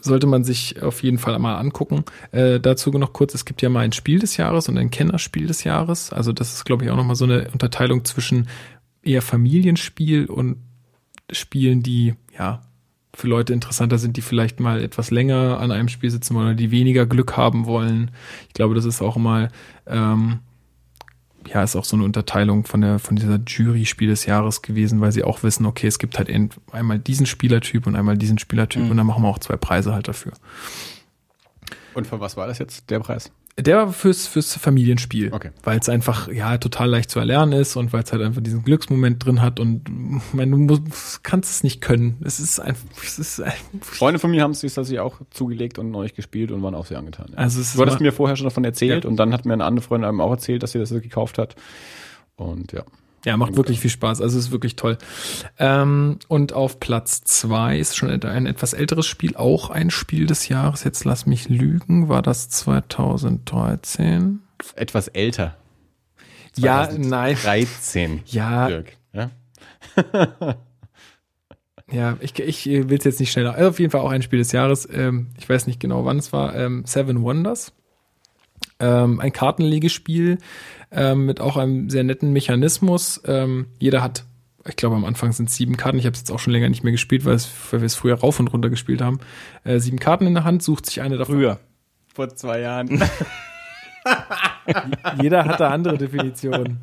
sollte man sich auf jeden Fall mal angucken. Äh, dazu noch kurz, es gibt ja mal ein Spiel des Jahres und ein Kennerspiel des Jahres. Also das ist, glaube ich, auch nochmal so eine Unterteilung zwischen eher Familienspiel und Spielen, die ja für Leute interessanter sind, die vielleicht mal etwas länger an einem Spiel sitzen wollen oder die weniger Glück haben wollen. Ich glaube, das ist auch mal ähm, ja, ist auch so eine Unterteilung von der, von dieser Jury Spiel des Jahres gewesen, weil sie auch wissen, okay, es gibt halt einmal diesen Spielertyp und einmal diesen Spielertyp Mhm. und dann machen wir auch zwei Preise halt dafür. Und für was war das jetzt, der Preis? Der war fürs, fürs Familienspiel. Okay. Weil es einfach, ja, total leicht zu erlernen ist und weil es halt einfach diesen Glücksmoment drin hat und ich meine, du musst, kannst es nicht können. Es ist einfach, es ist einfach, Freunde von mir haben es sich tatsächlich auch zugelegt und neu gespielt und waren auch sehr angetan. Ja. also es Du hattest mir vorher schon davon erzählt Ja. und dann hat mir eine andere Freundin einem auch erzählt, dass sie das gekauft hat. Und ja. Ja, macht wirklich viel Spaß. Also es ist wirklich toll. Ähm, und auf Platz zwei ist schon ein etwas älteres Spiel, auch ein Spiel des Jahres. Jetzt lass mich lügen. War das 2013? Etwas älter. Ja, nein. 13. Ja, Dirk. Ja? ja, ich, ich will es jetzt nicht schneller. Also auf jeden Fall auch ein Spiel des Jahres. Ähm, ich weiß nicht genau, wann es war. Ähm, Seven Wonders. Ähm, ein Kartenlegespiel ähm, mit auch einem sehr netten Mechanismus. Ähm, jeder hat, ich glaube am Anfang sind es sieben Karten. Ich habe es jetzt auch schon länger nicht mehr gespielt, weil, es, weil wir es früher rauf und runter gespielt haben. Äh, sieben Karten in der Hand, sucht sich eine davon. Früher. Vor zwei Jahren. Jeder hat da andere Definitionen.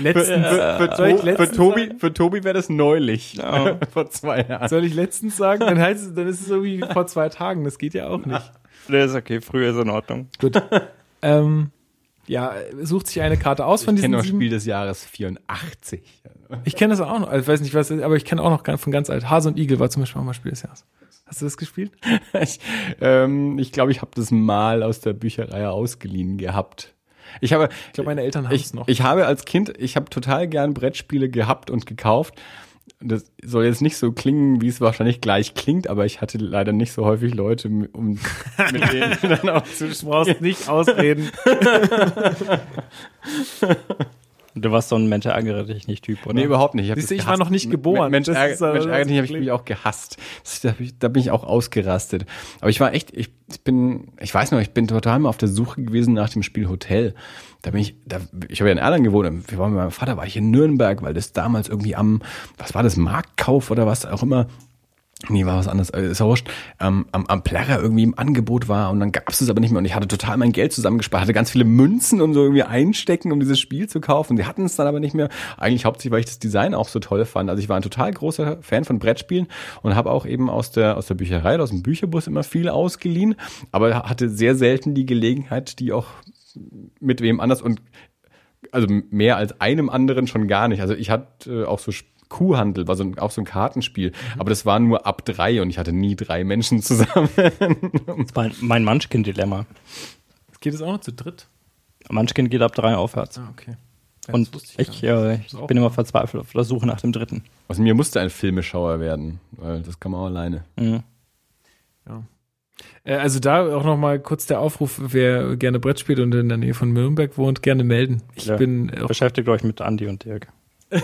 Letztens, für, für, To- für Tobi, sagen? für Tobi wäre das neulich. Ja. Vor zwei Jahren. Soll ich letztens sagen? Dann heißt es, dann ist es so wie vor zwei Tagen. Das geht ja auch nicht. Das ist okay, früher ist in Ordnung. Gut. ähm, Ja, sucht sich eine Karte aus von Ich diesen kenne noch. Spiel des Jahres 84. Ich kenne das auch noch. Also, ich weiß nicht, was, aber ich kenne auch noch von ganz alt. Hase und Igel war zum Beispiel auch mal Spiel des Jahres. Hast du das gespielt? ich ähm, ich glaube, ich habe das mal aus der Bücherei ausgeliehen gehabt. Ich habe, Ich glaube, meine Eltern haben ich, es noch. ich habe als Kind, ich habe total gern Brettspiele gehabt und gekauft. Das soll jetzt nicht so klingen, wie es wahrscheinlich gleich klingt, aber ich hatte leider nicht so häufig Leute, um mit denen dann auch zu Du brauchst nicht ausreden. Du warst so ein Mensch ärgere dich nicht Typ, oder? Nee, überhaupt nicht. Ich, Siehst ich war noch nicht geboren. Mensch, ärgere dich habe ich mich auch gehasst. Das, da, hab ich, da bin ich auch ausgerastet. Aber ich war echt, ich, ich bin, ich weiß noch, ich bin total mal auf der Suche gewesen nach dem Spiel Hotel. Da bin ich, da, ich habe ja in Erlangen gewohnt. Wir waren mit meinem Vater, war ich in Nürnberg, weil das damals irgendwie am, was war das, Marktkauf oder was auch immer, Nee, war was anderes, äh, ist ja wurscht, ähm, am, am Plärrer irgendwie im Angebot war und dann gab es aber nicht mehr und ich hatte total mein Geld zusammengespart, hatte ganz viele Münzen und so irgendwie einstecken, um dieses Spiel zu kaufen. Die hatten es dann aber nicht mehr. Eigentlich hauptsächlich, weil ich das Design auch so toll fand. Also ich war ein total großer Fan von Brettspielen und habe auch eben aus der, aus der Bücherei, oder aus dem Bücherbus immer viel ausgeliehen, aber hatte sehr selten die Gelegenheit, die auch mit wem anders und also mehr als einem anderen schon gar nicht. Also ich hatte äh, auch so Kuhhandel, war so ein, auch so ein Kartenspiel, aber das war nur ab drei und ich hatte nie drei Menschen zusammen. Das war mein Munchkin-Dilemma. Geht es auch noch zu dritt? Munchkin geht ab drei aufwärts. Ah, okay. Ja, Und ich, gar äh, ich bin immer verzweifelt auf der Suche nach dem dritten. Aus mir musste ein Filmeschauer werden, weil das kann man auch alleine. Mhm. Ja. Äh, Also da auch noch mal kurz der Aufruf, wer gerne Brett spielt und in der Nähe von Nürnberg wohnt, gerne melden. Ich Ja. bin auch Beschäftigt euch mit Andi und Dirk.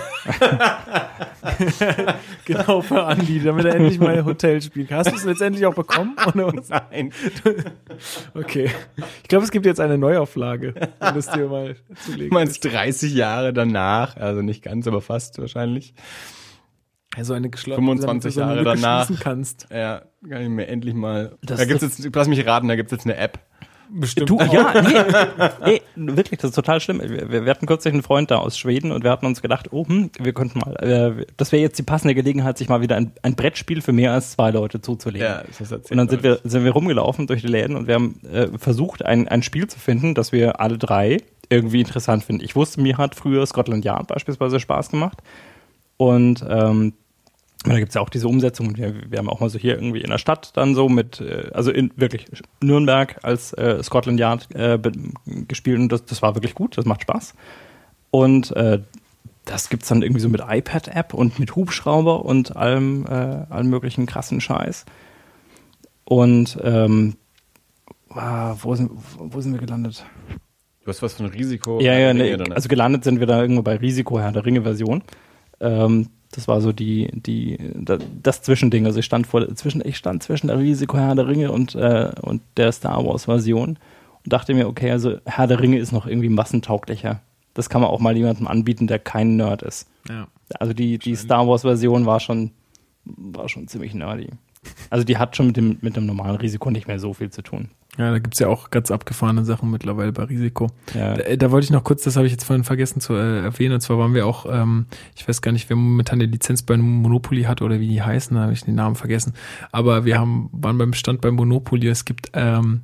genau für Andi, damit er endlich mal Hotel spielen kann. Hast du es letztendlich auch bekommen? Oder was? Nein. Okay. Ich glaube, es gibt jetzt eine Neuauflage, um das dir mal Du zulegen. meinst 30 Jahre danach, also nicht ganz, aber fast wahrscheinlich. Also eine geschlossene 25 so eine Jahre Lücke danach. schließen kannst. Ja, kann ich mir endlich mal. Das- da gibt's jetzt, lass mich raten, da gibt's jetzt eine App. Bestimmt. Du, ja, nee, nee, wirklich, das ist total schlimm. Wir, wir hatten kürzlich einen Freund da aus Schweden und wir hatten uns gedacht, oh, hm, wir könnten mal, äh, das wäre jetzt die passende Gelegenheit, sich mal wieder ein, ein Brettspiel für mehr als zwei Leute zuzulegen. das hast du erzählt, Und dann sind wir, sind wir rumgelaufen durch die Läden und wir haben äh, versucht, ein, ein Spiel zu finden, das wir alle drei irgendwie interessant finden. Ich wusste, mir hat früher Scotland Yard beispielsweise Spaß gemacht. Und ähm, da gibt's ja auch diese Umsetzung. Wir, wir haben auch mal so hier irgendwie in der Stadt dann so mit, äh, also in wirklich Nürnberg als äh, Scotland Yard äh, gespielt und das, das war wirklich gut, das macht Spaß. Und äh, das gibt's dann irgendwie so mit iPad-App und mit Hubschrauber und allem, äh, allem möglichen krassen Scheiß. Und ähm, ah, wo, sind, wo sind wir gelandet? Du hast was von Risiko. ja, ja, drin. also gelandet sind wir da irgendwo bei Risiko Herr der Ringe-Version. Ähm, das war so die, die, da- das Zwischending. Also ich stand vor, zwischen, ich stand zwischen der Risiko Herr der Ringe und, äh, und der Star Wars-Version und dachte mir, okay, also Herr der Ringe ist noch irgendwie massentauglicher. Das kann man auch mal jemandem anbieten, der kein Nerd ist. Ja. Also die, die Star Wars-Version war schon, war schon ziemlich nerdy. Also die hat schon mit dem, mit dem normalen Risiko nicht mehr so viel zu tun. Ja, da gibt's ja auch ganz abgefahrene Sachen mittlerweile bei Risiko. Ja. Da, da wollte ich noch kurz, das habe ich jetzt vorhin vergessen zu äh, erwähnen, und zwar waren wir auch, ähm, ich weiß gar nicht, wer momentan die Lizenz bei Monopoly hat oder wie die heißen, da habe ich den Namen vergessen. Aber wir haben, waren beim Stand bei Monopoly, es gibt, ähm,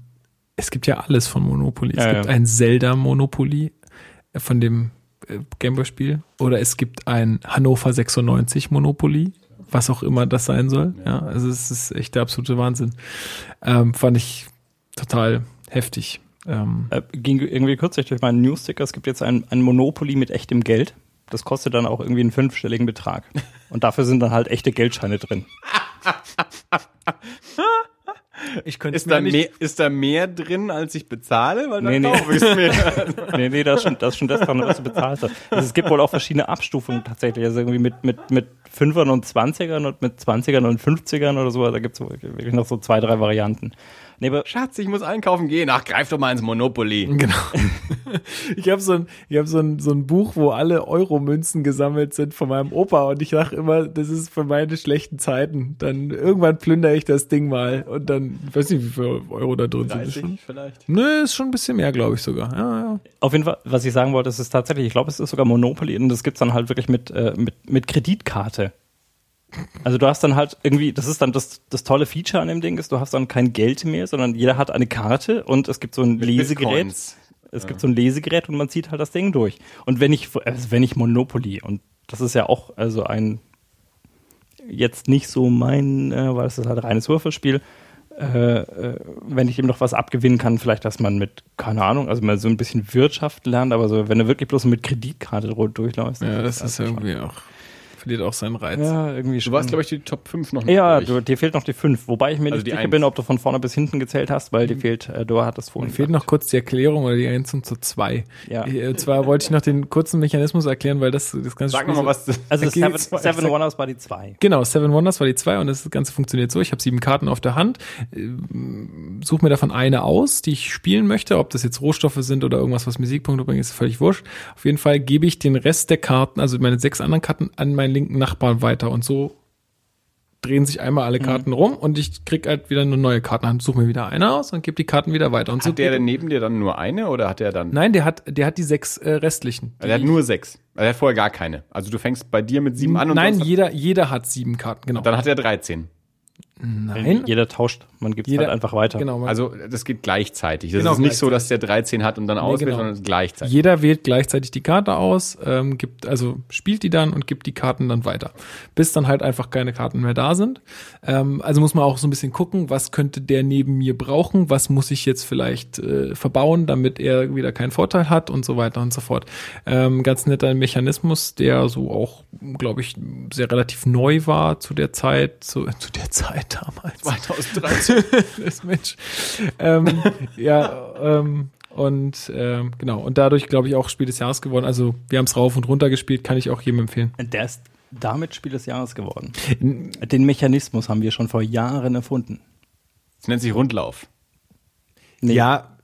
es gibt ja alles von Monopoly. Es Ja, gibt ja. ein Zelda Monopoly äh, von dem äh, Gameboy-Spiel oder es gibt ein Hannover 96 Monopoly, was auch immer das sein soll. Ja, also es ist echt der absolute Wahnsinn. Ähm, fand ich total heftig. Ähm, Äh, ging irgendwie kürzlich durch meinen Newsticker. Es gibt jetzt ein, ein Monopoly mit echtem Geld. Das kostet dann auch irgendwie einen fünfstelligen Betrag. Und dafür sind dann halt echte Geldscheine drin. ich könnte ist, da mehr, ist da mehr drin, als ich bezahle? Weil dann Nee, nee. mir. nee, nee, das ist schon das, ist schon das dran, was du bezahlt hast. Also es gibt wohl auch verschiedene Abstufungen tatsächlich. Also irgendwie mit, mit, mit Fünfern und Zwanzigern und mit Zwanzigern und Fünfzigern oder so. Da gibt es wirklich noch so zwei, drei Varianten. Nee, aber Schatz, ich muss einkaufen gehen. Ach, greif doch mal ins Monopoly. Genau. ich habe so ein, ich hab so ein, so ein Buch, wo alle Euro-Münzen gesammelt sind von meinem Opa und ich sag immer, das ist für meine schlechten Zeiten. Dann irgendwann plündere ich das Ding mal und dann, ich weiß nicht, wie viel Euro da drin sind. Ist schon, vielleicht. nö, ist schon ein bisschen mehr, glaube ich sogar. Ja, ja. Auf jeden Fall, was ich sagen wollte, ist es tatsächlich, ich glaube, es ist sogar Monopoly und das gibt's dann halt wirklich mit, äh, mit, mit Kreditkarte. Also du hast dann halt irgendwie, das ist dann das, das tolle Feature an dem Ding, ist, du hast dann kein Geld mehr, sondern jeder hat eine Karte und es gibt so ein Lesegerät. Bitcoins. Es gibt so ein Lesegerät und man zieht halt das Ding durch. Und wenn ich, also wenn ich Monopoly, und das ist ja auch also ein jetzt nicht so mein, äh, weil es ist halt reines Würfelspiel, äh, äh, wenn ich ihm noch was abgewinnen kann, vielleicht, dass man mit, keine Ahnung, also mal so ein bisschen Wirtschaft lernt, aber so, wenn du wirklich bloß mit Kreditkarte durchläufst. Ja, das ist halt irgendwie auch, verliert auch seinen Reiz. Ja, irgendwie Du schon. warst, glaube ich, die Top 5 noch nicht. ja, du, dir fehlt noch die 5, wobei ich mir Also nicht die sicher Eins. bin, ob du von vorne bis hinten gezählt hast, weil dir fehlt, äh, du hattest vorhin. Mir fehlt noch kurz die Erklärung oder die Ergänzung zu zwei. Ja. Ich, äh, zwar wollte ich noch den kurzen Mechanismus erklären, weil das das ganze Sag Spiel nochmal, was Also Seven, Seven Wonders war die 2. Genau, Seven Wonders war die zwei und das Ganze funktioniert so. Ich habe sieben Karten auf der Hand, ähm, suche mir davon eine aus, die ich spielen möchte. Ob das jetzt Rohstoffe sind oder irgendwas, was mir Siegpunkte bringt, ist völlig wurscht. Auf jeden Fall gebe ich den Rest der Karten, also meine sechs anderen Karten, an meinen linken Nachbarn weiter und so drehen sich einmal Mhm. alle Karten rum und ich krieg halt wieder eine neue Kartenhand, suche mir wieder eine aus und gebe die Karten wieder weiter. Und so Hat der geht- denn neben dir dann nur eine oder hat der dann? Nein, der hat, der hat die sechs äh, restlichen. Also der hat nur sechs. Also er hat vorher gar keine. Also du fängst bei dir mit sieben an und Nein, jeder, jeder hat sieben Karten, genau. dann hat er 13. Nein, Jeder tauscht, man gibt es Jeder- halt einfach weiter. genau. Also das geht gleichzeitig. Das Genau, ist nicht so, dass der 13 hat und dann auswählt, genau. sondern gleichzeitig. Jeder wählt gleichzeitig die Karte aus, ähm, gibt, also spielt die dann und gibt die Karten dann weiter. Bis dann halt einfach keine Karten mehr da sind. Ähm, also muss man auch so ein bisschen gucken, was könnte der neben mir brauchen, was muss ich jetzt vielleicht äh, verbauen, damit er wieder keinen Vorteil hat und so weiter und so fort. Ähm, ganz netter Mechanismus, der so auch, glaube ich, sehr relativ neu war zu der Zeit, zu, zu der Zeit damals. 2013. das Mensch. Ähm, ja, ähm, und ähm, genau, und dadurch, glaube ich, auch Spiel des Jahres geworden. Also wir haben es rauf und runter gespielt, kann ich auch jedem empfehlen. Der ist damit Spiel des Jahres geworden. Den Mechanismus haben wir schon vor Jahren erfunden. Das nennt sich Rundlauf. Nee, Ja,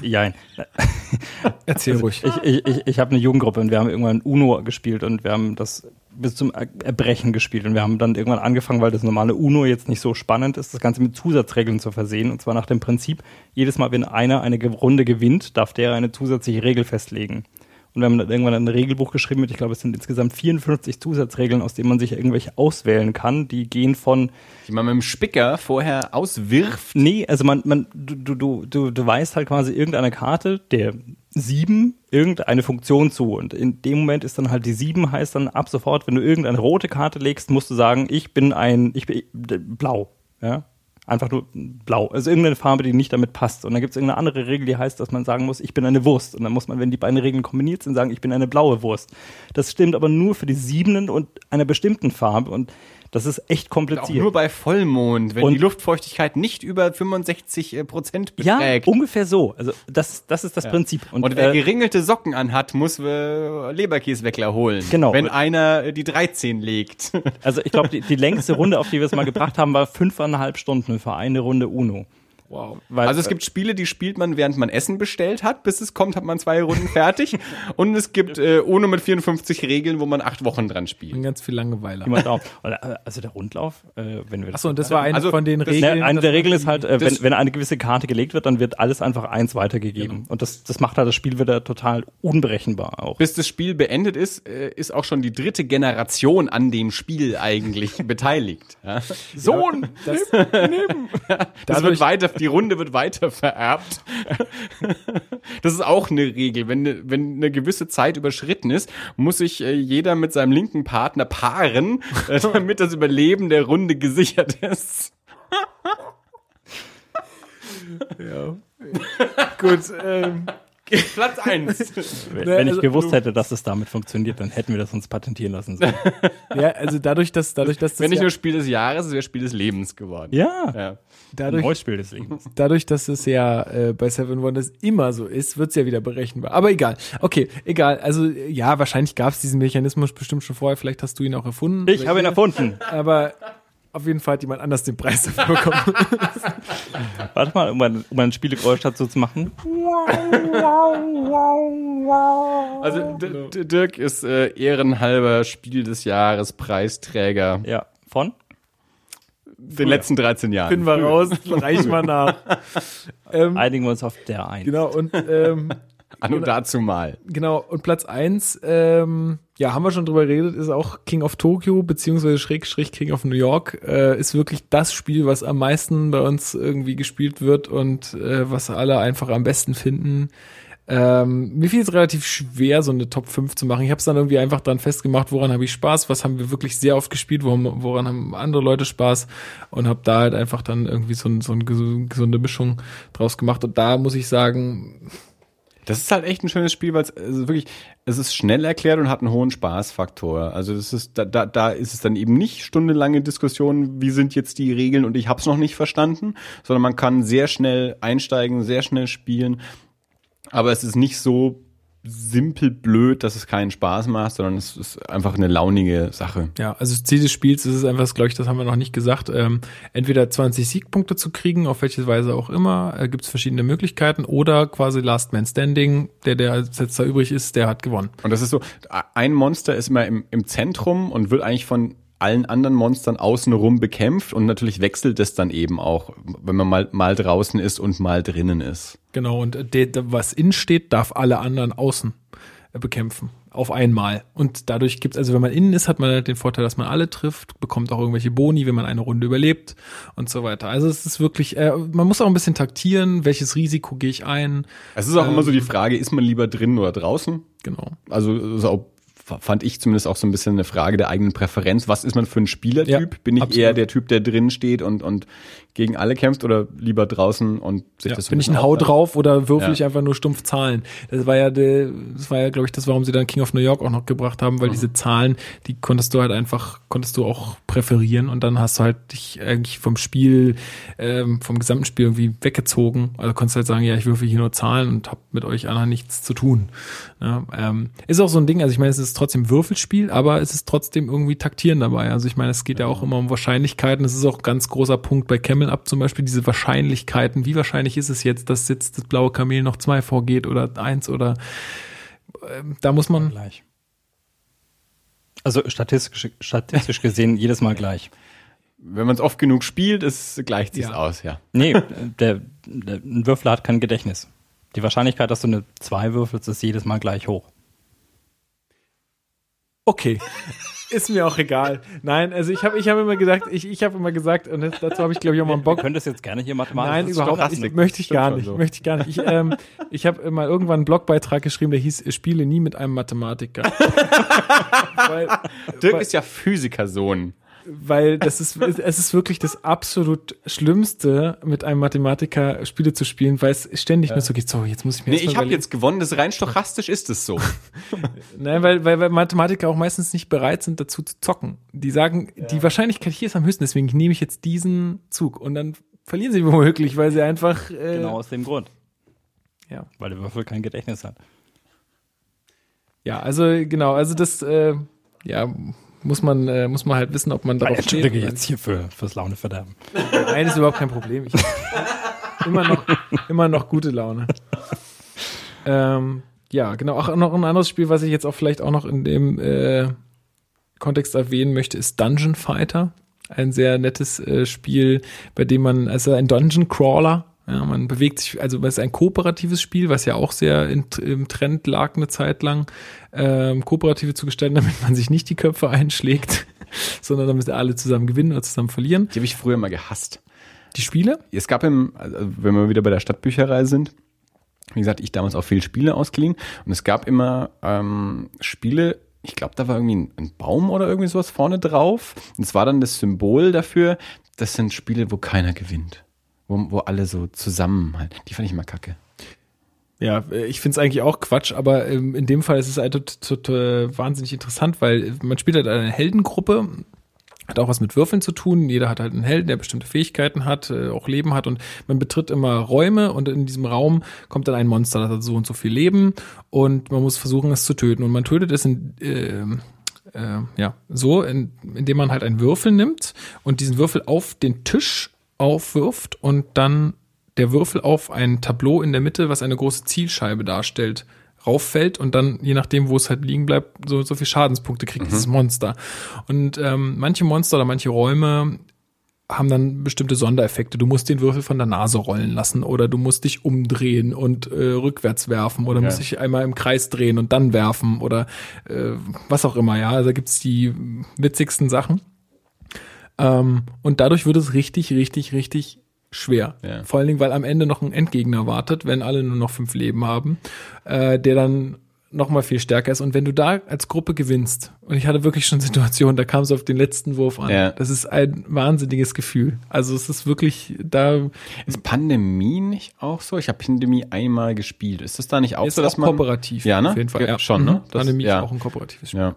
Jein. erzähl ruhig. Ich, ich, ich, ich habe eine Jugendgruppe und wir haben irgendwann Uno gespielt und wir haben das bis zum Er- Erbrechen gespielt und wir haben dann irgendwann angefangen, weil das normale Uno jetzt nicht so spannend ist, das Ganze mit Zusatzregeln zu versehen und zwar nach dem Prinzip, jedes Mal, wenn einer eine Runde gewinnt, darf der eine zusätzliche Regel festlegen. Und wir haben dann irgendwann ein Regelbuch geschrieben mit, ich glaube, es sind insgesamt 54 Zusatzregeln, aus denen man sich irgendwelche auswählen kann. Die gehen von Die man mit dem Spicker vorher auswirft. Nee, also man, man, du, du, du, du, weißt halt quasi irgendeine Karte, der sieben, irgendeine Funktion zu. Und in dem Moment ist dann halt die sieben heißt dann ab sofort, wenn du irgendeine rote Karte legst, musst du sagen, ich bin ein, ich bin blau. Ja. Einfach nur blau. Also irgendeine Farbe, die nicht damit passt. Und dann gibt es irgendeine andere Regel, die heißt, dass man sagen muss, ich bin eine Wurst. Und dann muss man, wenn die beiden Regeln kombiniert sind, sagen, ich bin eine blaue Wurst. Das stimmt aber nur für die siebenen und einer bestimmten Farbe. Und das ist echt Auch kompliziert. nur bei Vollmond, wenn Und- die Luftfeuchtigkeit nicht über 65 äh, Prozent ja, beträgt. ungefähr so. Also das, das ist das Ja. Prinzip. Und, wer äh, geringelte Socken anhat, muss äh, Leberkäsweckler holen. Genau. Wenn einer äh, die 13 legt. Also ich glaube, die, die längste Runde, auf die wir es mal gebracht haben, war fünfeinhalb Stunden für eine Runde Uno. Wow. Weil, Also es gibt Spiele, die spielt man, während man Essen bestellt hat. Bis es kommt, hat man zwei Runden fertig. Und es gibt äh, ohne mit 54 Regeln, wo man acht Wochen dran spielt. Und ganz viel Langeweile. drauf. Also der Rundlauf, äh, wenn wir das Achso, und das war eine Also, von den das- Regeln. Ne, eine der Regeln ist halt, äh, wenn, das- wenn eine gewisse Karte gelegt wird, dann wird alles einfach eins weitergegeben. Und das, das macht halt das Spiel wieder total unberechenbar auch. Bis das Spiel beendet ist, äh, ist auch schon die dritte Generation an dem Spiel eigentlich beteiligt. Ja? Sohn! das, Das Dadurch- wird weiter, die Runde wird weiter vererbt. Das ist auch eine Regel. Wenn, wenn eine gewisse Zeit überschritten ist, muss sich äh, jeder mit seinem linken Partner paaren, äh, damit das Überleben der Runde gesichert ist. ja. Gut, ähm, Platz eins. Wenn, Ne, wenn ich also- gewusst hätte, dass es damit funktioniert, dann hätten wir das uns patentieren lassen sollen. ja, also dadurch, dass, dadurch, dass das Wenn nicht ja, nur Spiel des Jahres, es wäre Spiel des Lebens geworden. Ja, Ja. dadurch, neues Spiel des Lebens. dadurch, dass es ja äh, bei Seven Wonders immer so ist, wird's ja wieder berechenbar. Aber egal. Okay, egal. Also ja, wahrscheinlich gab's diesen Mechanismus bestimmt schon vorher. Vielleicht hast du ihn auch erfunden. Ich habe ihn erfunden. Aber auf jeden Fall hat jemand anders den Preis dafür bekommen. Warte mal, um ein, um ein Spielegeräusch dazu zu machen. Also D- D- Dirk ist äh, ehrenhalber Spiel des Jahres Preisträger Ja, von? den letzten 13 Jahren. Finden wir raus, reich mal nach. ähm, Einigen wir uns auf der ein. genau, und ähm, An und dazu mal. Genau, und Platz eins, ähm, ja, haben wir schon drüber geredet, ist auch King of Tokyo, beziehungsweise Schrägstrich King of New York, äh, ist wirklich das Spiel, was am meisten bei uns irgendwie gespielt wird und äh, was alle einfach am besten finden. Ähm, mir fiel es relativ schwer, so eine Top 5 zu machen. Ich habe es dann irgendwie einfach dran festgemacht, woran habe ich Spaß, was haben wir wirklich sehr oft gespielt, woran, woran haben andere Leute Spaß und habe da halt einfach dann irgendwie so, so eine gesunde Mischung draus gemacht. Und da muss ich sagen, das ist halt echt ein schönes Spiel, weil es also wirklich, es ist schnell erklärt und hat einen hohen Spaßfaktor. Also das ist, da, da, da ist es dann eben nicht stundenlange Diskussionen, wie sind jetzt die Regeln und ich hab's noch nicht verstanden, sondern man kann sehr schnell einsteigen, sehr schnell spielen. Aber es ist nicht so simpel blöd, dass es keinen Spaß macht, sondern es ist einfach eine launige Sache. Ja, also Ziel des Spiels ist es einfach, glaube ich, das haben wir noch nicht gesagt, ähm, entweder 20 Siegpunkte zu kriegen, auf welche Weise auch immer, äh, gibt es verschiedene Möglichkeiten, oder quasi Last Man Standing, der, der jetzt da übrig ist, der hat gewonnen. Und das ist so, ein Monster ist immer im, im Zentrum und wird eigentlich von allen anderen Monstern außenrum bekämpft und natürlich wechselt es dann eben auch, wenn man mal, mal draußen ist und mal drinnen ist. Genau, und der, was innen steht, darf alle anderen außen äh, bekämpfen. Auf einmal. Und dadurch gibt es, also wenn man innen ist, hat man halt den Vorteil, dass man alle trifft, bekommt auch irgendwelche Boni, wenn man eine Runde überlebt und so weiter. Also es ist wirklich, äh, man muss auch ein bisschen taktieren, welches Risiko gehe ich ein. Es ist auch ähm, immer so die Frage, ist man lieber drinnen oder draußen? Genau. Also, also fand ich zumindest auch so ein bisschen eine Frage der eigenen Präferenz. Was ist man für ein Spielertyp? Ja, Bin ich absolut. eher der Typ, der drin steht und, und gegen alle kämpft oder lieber draußen und sich ja, das Bin ich ein Hau drauf oder würfel ja. ich einfach nur stumpf Zahlen? Das war ja, der, das war ja, glaube ich, das, warum sie dann King of New York auch noch gebracht haben, weil mhm. diese Zahlen, die konntest du halt einfach, konntest du auch präferieren und dann hast du halt dich eigentlich vom Spiel, ähm, vom gesamten Spiel irgendwie weggezogen. Also konntest halt sagen, ja, ich würfel hier nur Zahlen und hab mit euch anderen nichts zu tun. Ja, ähm, ist auch so ein Ding, also ich meine, es ist trotzdem Würfelspiel, aber es ist trotzdem irgendwie taktieren dabei. Also ich meine, es geht ja auch immer um Wahrscheinlichkeiten. Es ist auch ein ganz großer Punkt bei Camel Up zum Beispiel, diese Wahrscheinlichkeiten. Wie wahrscheinlich ist es jetzt, dass jetzt das blaue Kamel noch zwei vorgeht oder eins oder äh, da muss man. Gleich. Also statistisch, statistisch gesehen jedes Mal gleich. Wenn man es oft genug spielt, es gleicht sich ja. aus, ja. Nee, der, der, ein Würfel hat kein Gedächtnis. Die Wahrscheinlichkeit, dass du eine 2 würfelst, ist jedes Mal gleich hoch. Okay. Ist mir auch egal. Nein, also ich habe ich hab immer gesagt, ich, ich habe immer gesagt, und das, dazu habe ich glaube ich auch mal einen Bock. Du könntest jetzt gerne hier Mathematik. Nein, überhaupt nicht. Möchte ich gar nicht. So. Möchte ich gar nicht. Ich, ähm, ich habe mal irgendwann einen Blogbeitrag geschrieben, der hieß Spiele nie mit einem Mathematiker. weil, Dirk weil, ist ja Physikersohn weil das ist, es ist wirklich das absolut Schlimmste, mit einem Mathematiker Spiele zu spielen, weil es ständig ja. nur so geht, so, jetzt muss ich mir Nee, ich habe jetzt gewonnen, das rein stochastisch ist es so. Nein, weil, weil, weil Mathematiker auch meistens nicht bereit sind, dazu zu zocken. Die sagen, ja. die Wahrscheinlichkeit hier ist am höchsten, deswegen nehme ich jetzt diesen Zug und dann verlieren sie womöglich, weil sie einfach. Äh, genau aus dem Grund. Ja. Weil der Würfel kein Gedächtnis hat. Ja, also genau, also das, äh, ja, muss man, äh, muss man halt wissen, ob man darauf steht. Entschuldige jetzt hier für, fürs Launeverderben. Nein, ist überhaupt kein Problem. Ich, immer, noch, immer noch gute Laune. Ähm, ja, genau. Auch noch ein anderes Spiel, was ich jetzt auch vielleicht auch noch in dem äh, Kontext erwähnen möchte, ist Dungeon Fighter. Ein sehr nettes äh, Spiel, bei dem man, also ein Dungeon Crawler, ja, man bewegt sich, also es ist ein kooperatives Spiel, was ja auch sehr in, im Trend lag eine Zeit lang, ähm, kooperative zu gestalten, damit man sich nicht die Köpfe einschlägt, sondern damit alle zusammen gewinnen oder zusammen verlieren. Die habe ich früher mal gehasst. Die Spiele? Es gab im, also wenn wir wieder bei der Stadtbücherei sind, wie gesagt, ich damals auch viel Spiele ausgeliehen und es gab immer ähm, Spiele, ich glaube, da war irgendwie ein, ein, Baum oder irgendwie sowas vorne drauf. Und es war dann das Symbol dafür, das sind Spiele, wo keiner gewinnt wo, wo alle so zusammen halt. Die fand ich immer kacke. Ja, ich finde es eigentlich auch Quatsch, aber ähm, in dem Fall ist es halt total wahnsinnig interessant, weil man spielt halt eine Heldengruppe, hat auch was mit Würfeln zu tun. Jeder hat halt einen Helden, der bestimmte Fähigkeiten hat, äh, auch Leben hat und man betritt immer Räume und in diesem Raum kommt dann ein Monster, das hat so und so viel Leben und man muss versuchen, es zu töten. Und man tötet es in, äh, äh, ja, so, in, indem man halt einen Würfel nimmt und diesen Würfel auf den Tisch aufwirft und dann der Würfel auf ein Tableau in der Mitte, was eine große Zielscheibe darstellt, rauffällt und dann, je nachdem, wo es halt liegen bleibt, so, so viel Schadenspunkte kriegt mhm. dieses Monster. Und ähm, manche Monster oder manche Räume haben dann bestimmte Sondereffekte. Du musst den Würfel von der Nase rollen lassen oder du musst dich umdrehen und äh, rückwärts werfen oder ja. musst dich einmal im Kreis drehen und dann werfen oder äh, was auch immer, ja. Also da gibt's die witzigsten Sachen. Ähm, und dadurch wird es richtig, richtig, richtig schwer. Ja. Vor allen Dingen, weil am Ende noch ein Endgegner wartet, wenn alle nur noch fünf Leben haben, äh, der dann noch mal viel stärker ist. Und wenn du da als Gruppe gewinnst, und ich hatte wirklich schon Situationen, da kam es auf den letzten Wurf an. Ja. Das ist ein wahnsinniges Gefühl. Also es ist wirklich, da Ist Pandemie nicht auch so? Ich habe Pandemie einmal gespielt. Ist das da nicht auch ist so, dass auch man kooperativ. Ja, ne? Auf jeden Fall. Ja, schon, Mhm. ne? Das- Pandemie ist auch ein kooperatives Spiel. Ja.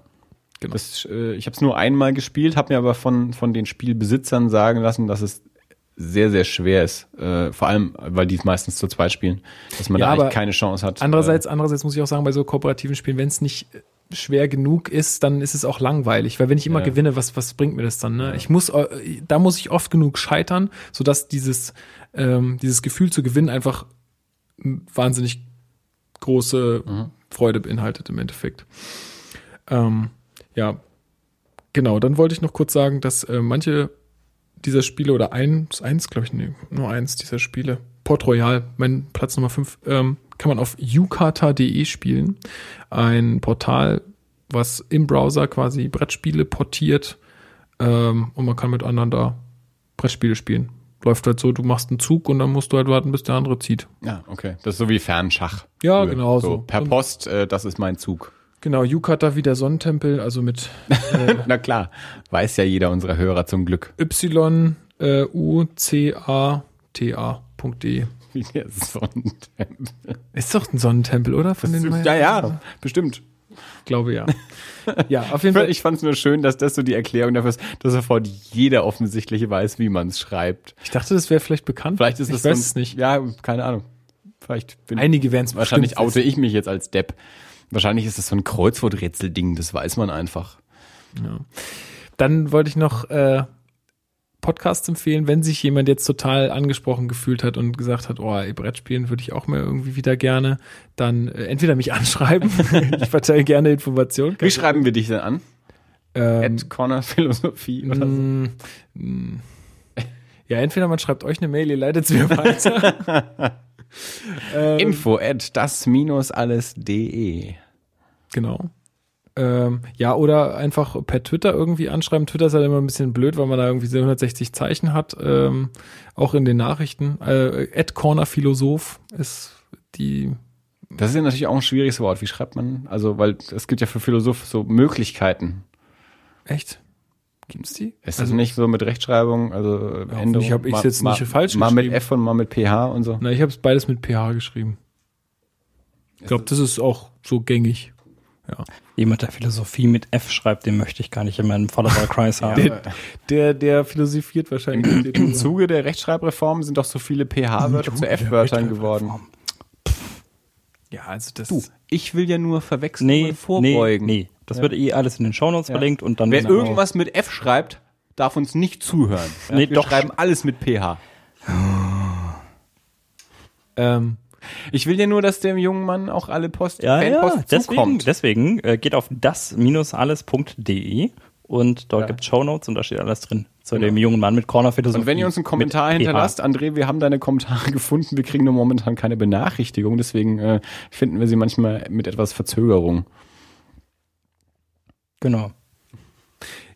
Genau. Das, äh, ich habe es nur einmal gespielt, habe mir aber von, von den Spielbesitzern sagen lassen, dass es sehr, sehr schwer ist. Äh, vor allem, weil die es meistens zu zweit spielen, dass man Ja, da eigentlich keine Chance hat. Andererseits, andererseits muss ich auch sagen, bei so kooperativen Spielen, wenn es nicht äh, schwer genug ist, dann ist es auch langweilig, weil wenn ich immer Ja. gewinne, was was bringt mir das dann? Ne? Ich muss, äh, da muss ich oft genug scheitern, sodass dieses ähm, dieses Gefühl zu gewinnen einfach wahnsinnig große Mhm. Freude beinhaltet im Endeffekt. Ähm, ja, genau. Dann wollte ich noch kurz sagen, dass äh, manche dieser Spiele oder eins, eins glaube ich, nee, nur eins dieser Spiele, Port Royal, mein Platz Nummer fünf, ähm, kann man auf ukata.de spielen. Ein Portal, was im Browser quasi Brettspiele portiert ähm, und man kann mit anderen da Brettspiele spielen. Läuft halt so, du machst einen Zug und dann musst du halt warten, bis der andere zieht. ja, okay. Das ist so wie Fernschach. Ja, genau so. so. Per Post, äh, das ist mein Zug. Genau, Yukata wie der Sonnentempel, also mit Na klar, weiß ja jeder unserer Hörer zum Glück. Y äh, U C A T A.de. Wie der Sonnentempel. Ist doch ein Sonnentempel, oder? Von den Ja, ja, bestimmt. Glaube ja. ja, auf jeden Fall. Ich fand es nur schön, dass das so die Erklärung dafür ist, dass sofort jeder offensichtlich weiß, wie man es schreibt. Ich dachte, das wäre vielleicht bekannt. Vielleicht ist ich weiß so ein- es nicht. Ja, keine Ahnung. Vielleicht bin Einige werden es wahrscheinlich oute ich mich jetzt als Depp. Wahrscheinlich ist es so ein Kreuzworträtselding, das weiß man einfach. Ja. Dann wollte ich noch äh, Podcasts empfehlen, wenn sich jemand jetzt total angesprochen gefühlt hat und gesagt hat, oh, ey, Brettspielen würde ich auch mal irgendwie wieder gerne, dann äh, entweder mich anschreiben, ich verteile gerne Informationen. Wie schreiben wir dich denn an? ähm, At Corner Philosophie oder so? Mm, mm. Ja, entweder man schreibt euch eine Mail, ihr leitet es mir weiter. ähm, Info at das-alles.de. Genau. Ähm, ja, oder einfach per Twitter irgendwie anschreiben. Twitter ist halt immer ein bisschen blöd, weil man da irgendwie 160 Zeichen hat, ähm, auch in den Nachrichten. Äh, Ed Corner Philosoph ist die, Das ist ja natürlich auch ein schwieriges Wort. Wie schreibt man? Also, weil es gibt ja für Philosoph so Möglichkeiten. echt? Gibt's die? Ist das Also- nicht so mit Rechtschreibung? Also äh, Ja, Änderung? hoffentlich hab ich's Mal- jetzt nicht mal- falsch Mal mit geschrieben. F und mal mit PH und so. Na, ich habe es beides mit PH geschrieben. Ich glaube, das ist auch so gängig. Ja. Jemand, der Philosophie mit F schreibt, den möchte ich gar nicht in meinem Volleyball-Kreis haben. Der, der, der philosophiert wahrscheinlich. Im Zuge der Rechtschreibreform sind doch so viele PH-Wörter zu F-Wörtern geworden. ja, also das Du, ich will ja nur Verwechslungen Nee, nee, vorbeugen. nee. Das wird eh alles in den Shownotes Ja. verlinkt und dann. Wer Genau. irgendwas mit F schreibt, darf uns nicht zuhören. Ja, Nee, wir doch. schreiben alles mit PH. ähm, Ich will ja nur, dass dem jungen Mann auch alle Post Ja, ja, Fanpost deswegen, zukommt. deswegen äh, geht auf das-alles.de und dort Ja. gibt's Shownotes und da steht alles drin zu dem jungen Mann mit Corner Philosophie. Und wenn ihr uns einen Kommentar mit PH. hinterlasst, André, wir haben deine Kommentare gefunden, wir kriegen nur momentan keine Benachrichtigung, deswegen äh, finden wir sie manchmal mit etwas Verzögerung. Genau.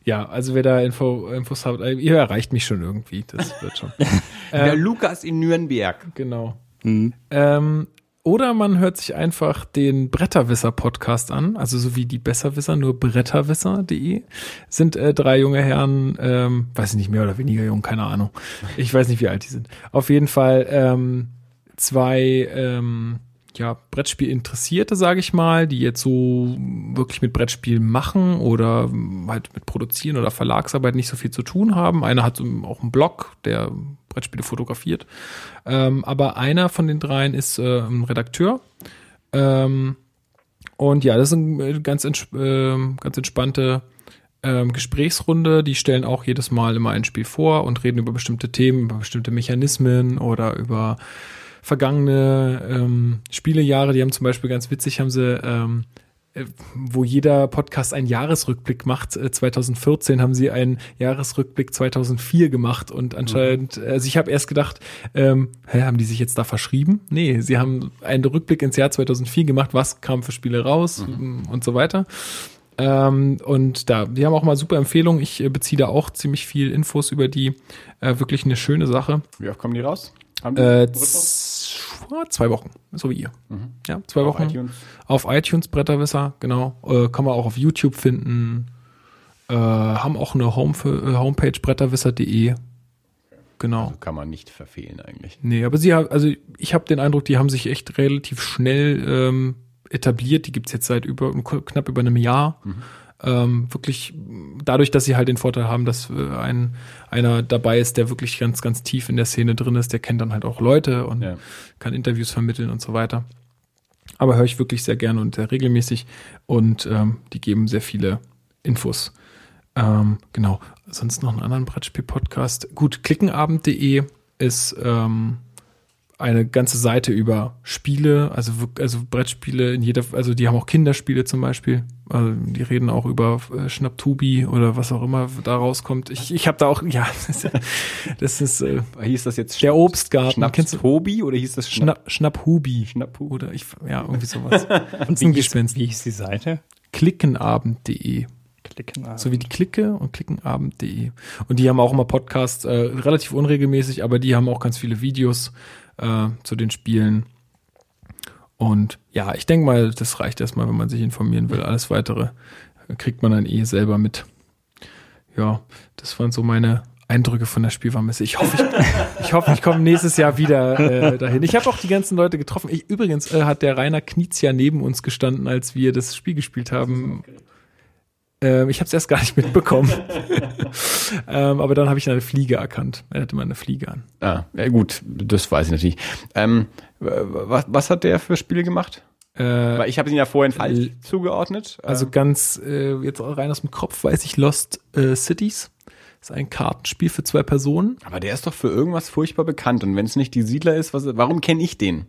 ja, also wer da Info, Infos habt, äh, ihr erreicht mich schon irgendwie. Das wird schon. Der Lukas in Nürnberg. genau. Mhm. Ähm, oder man hört sich einfach den Bretterwisser-Podcast an, also so wie die Besserwisser, nur bretterwisser.de. Sind äh, drei junge Herren, ähm, weiß ich nicht, mehr oder weniger jung, keine Ahnung. Ich weiß nicht, wie alt die sind. Auf jeden Fall ähm, zwei ähm, ja, Brettspiel-Interessierte, sage ich mal, die jetzt so wirklich mit Brettspielen machen oder halt mit Produzieren oder Verlagsarbeit nicht so viel zu tun haben. Einer hat auch einen Blog, der Brettspiele fotografiert. Ähm, aber einer von den dreien ist äh, ein Redakteur. Ähm, und ja, das ist eine äh, ganz, ents ähm, ganz entspannte ähm, Gesprächsrunde. Die stellen auch jedes Mal immer ein Spiel vor und reden über bestimmte Themen, über bestimmte Mechanismen oder über vergangene ähm, Spielejahre. Die haben zum Beispiel ganz witzig, haben sie ähm, äh, wo jeder Podcast einen Jahresrückblick macht. Äh, 2014 haben sie einen Jahresrückblick 2004 gemacht und anscheinend, also ich habe erst gedacht, ähm, hä, haben die sich jetzt da verschrieben? Nee, sie haben einen Rückblick ins Jahr 2004 gemacht, was kam für Spiele raus und so weiter. Ähm, und da, die haben auch mal super Empfehlungen. Ich äh, beziehe da auch ziemlich viel Infos über die. Äh, wirklich eine schöne Sache. Wie oft kommen die raus? Äh, zwei Wochen, so wie ihr. Ja, zwei Mhm. Auf Wochen. iTunes? Auf iTunes Bretterwisser, genau. Äh, kann man auch auf YouTube finden. Äh, haben auch eine Home äh, Homepage bretterwisser.de. Genau. Kann man nicht verfehlen eigentlich. Nee, aber sie haben, also ich habe den Eindruck, die haben sich echt relativ schnell ähm, etabliert. Die gibt's jetzt seit über knapp über einem Jahr. Ähm, wirklich dadurch, dass sie halt den Vorteil haben, dass äh, ein einer dabei ist, der wirklich ganz, ganz tief in der Szene drin ist, der kennt dann halt auch Leute und Ja. kann Interviews vermitteln und so weiter. Aber höre ich wirklich sehr gerne und sehr regelmäßig und ähm, die geben sehr viele Infos. Ähm, genau. Sonst noch einen anderen Brettspiel-Podcast. Gut, klickenabend.de ist ähm, eine ganze Seite über Spiele, also, also Brettspiele in jeder, also die haben auch Kinderspiele zum Beispiel. Also die reden auch über äh, Schnapptubi oder was auch immer da rauskommt. Ich, ich habe da auch, ja, das ist, äh, Hieß das jetzt der Obstgarten. Schnaps Kennst du? Tobi oder hieß das Schnapp? Schnapp, Schnapphubi. Schnapphubi. Oder ich, ja, irgendwie sowas. Und Ein wie hieß, Gespenst. wie hieß die Seite? Klickenabend.de. Klicken. ah. So wie die Clique und klickenabend.de. Und die haben auch immer Podcasts, äh, relativ unregelmäßig, aber die haben auch ganz viele Videos äh, zu den Spielen. Und ja, ich denke mal, das reicht erstmal, wenn man sich informieren will. Alles weitere kriegt man dann eh selber mit. Ja, das waren so meine Eindrücke von der Spielwarenmesse. Ich hoffe, ich, ich, hoffe, ich komme nächstes Jahr wieder äh, dahin. Ich habe auch die ganzen Leute getroffen. Ich, übrigens äh, hat der Rainer Knietz ja neben uns gestanden, als wir das Spiel gespielt haben. Ähm, ich habe es erst gar nicht mitbekommen. ähm, aber dann habe ich eine Fliege erkannt. Er hatte mal eine Fliege an. Ah, ja gut, das weiß ich natürlich. Ähm, was, was hat der für Spiele gemacht? Äh, Weil ich habe ihn ja vorhin falsch L- zugeordnet. also Ähm, ganz äh, jetzt rein aus dem Kopf weiß ich Lost äh, Cities. Das ist ein Kartenspiel für zwei Personen. aber der ist doch für irgendwas furchtbar bekannt. Und wenn es nicht die Siedler ist, was, warum kenne ich den?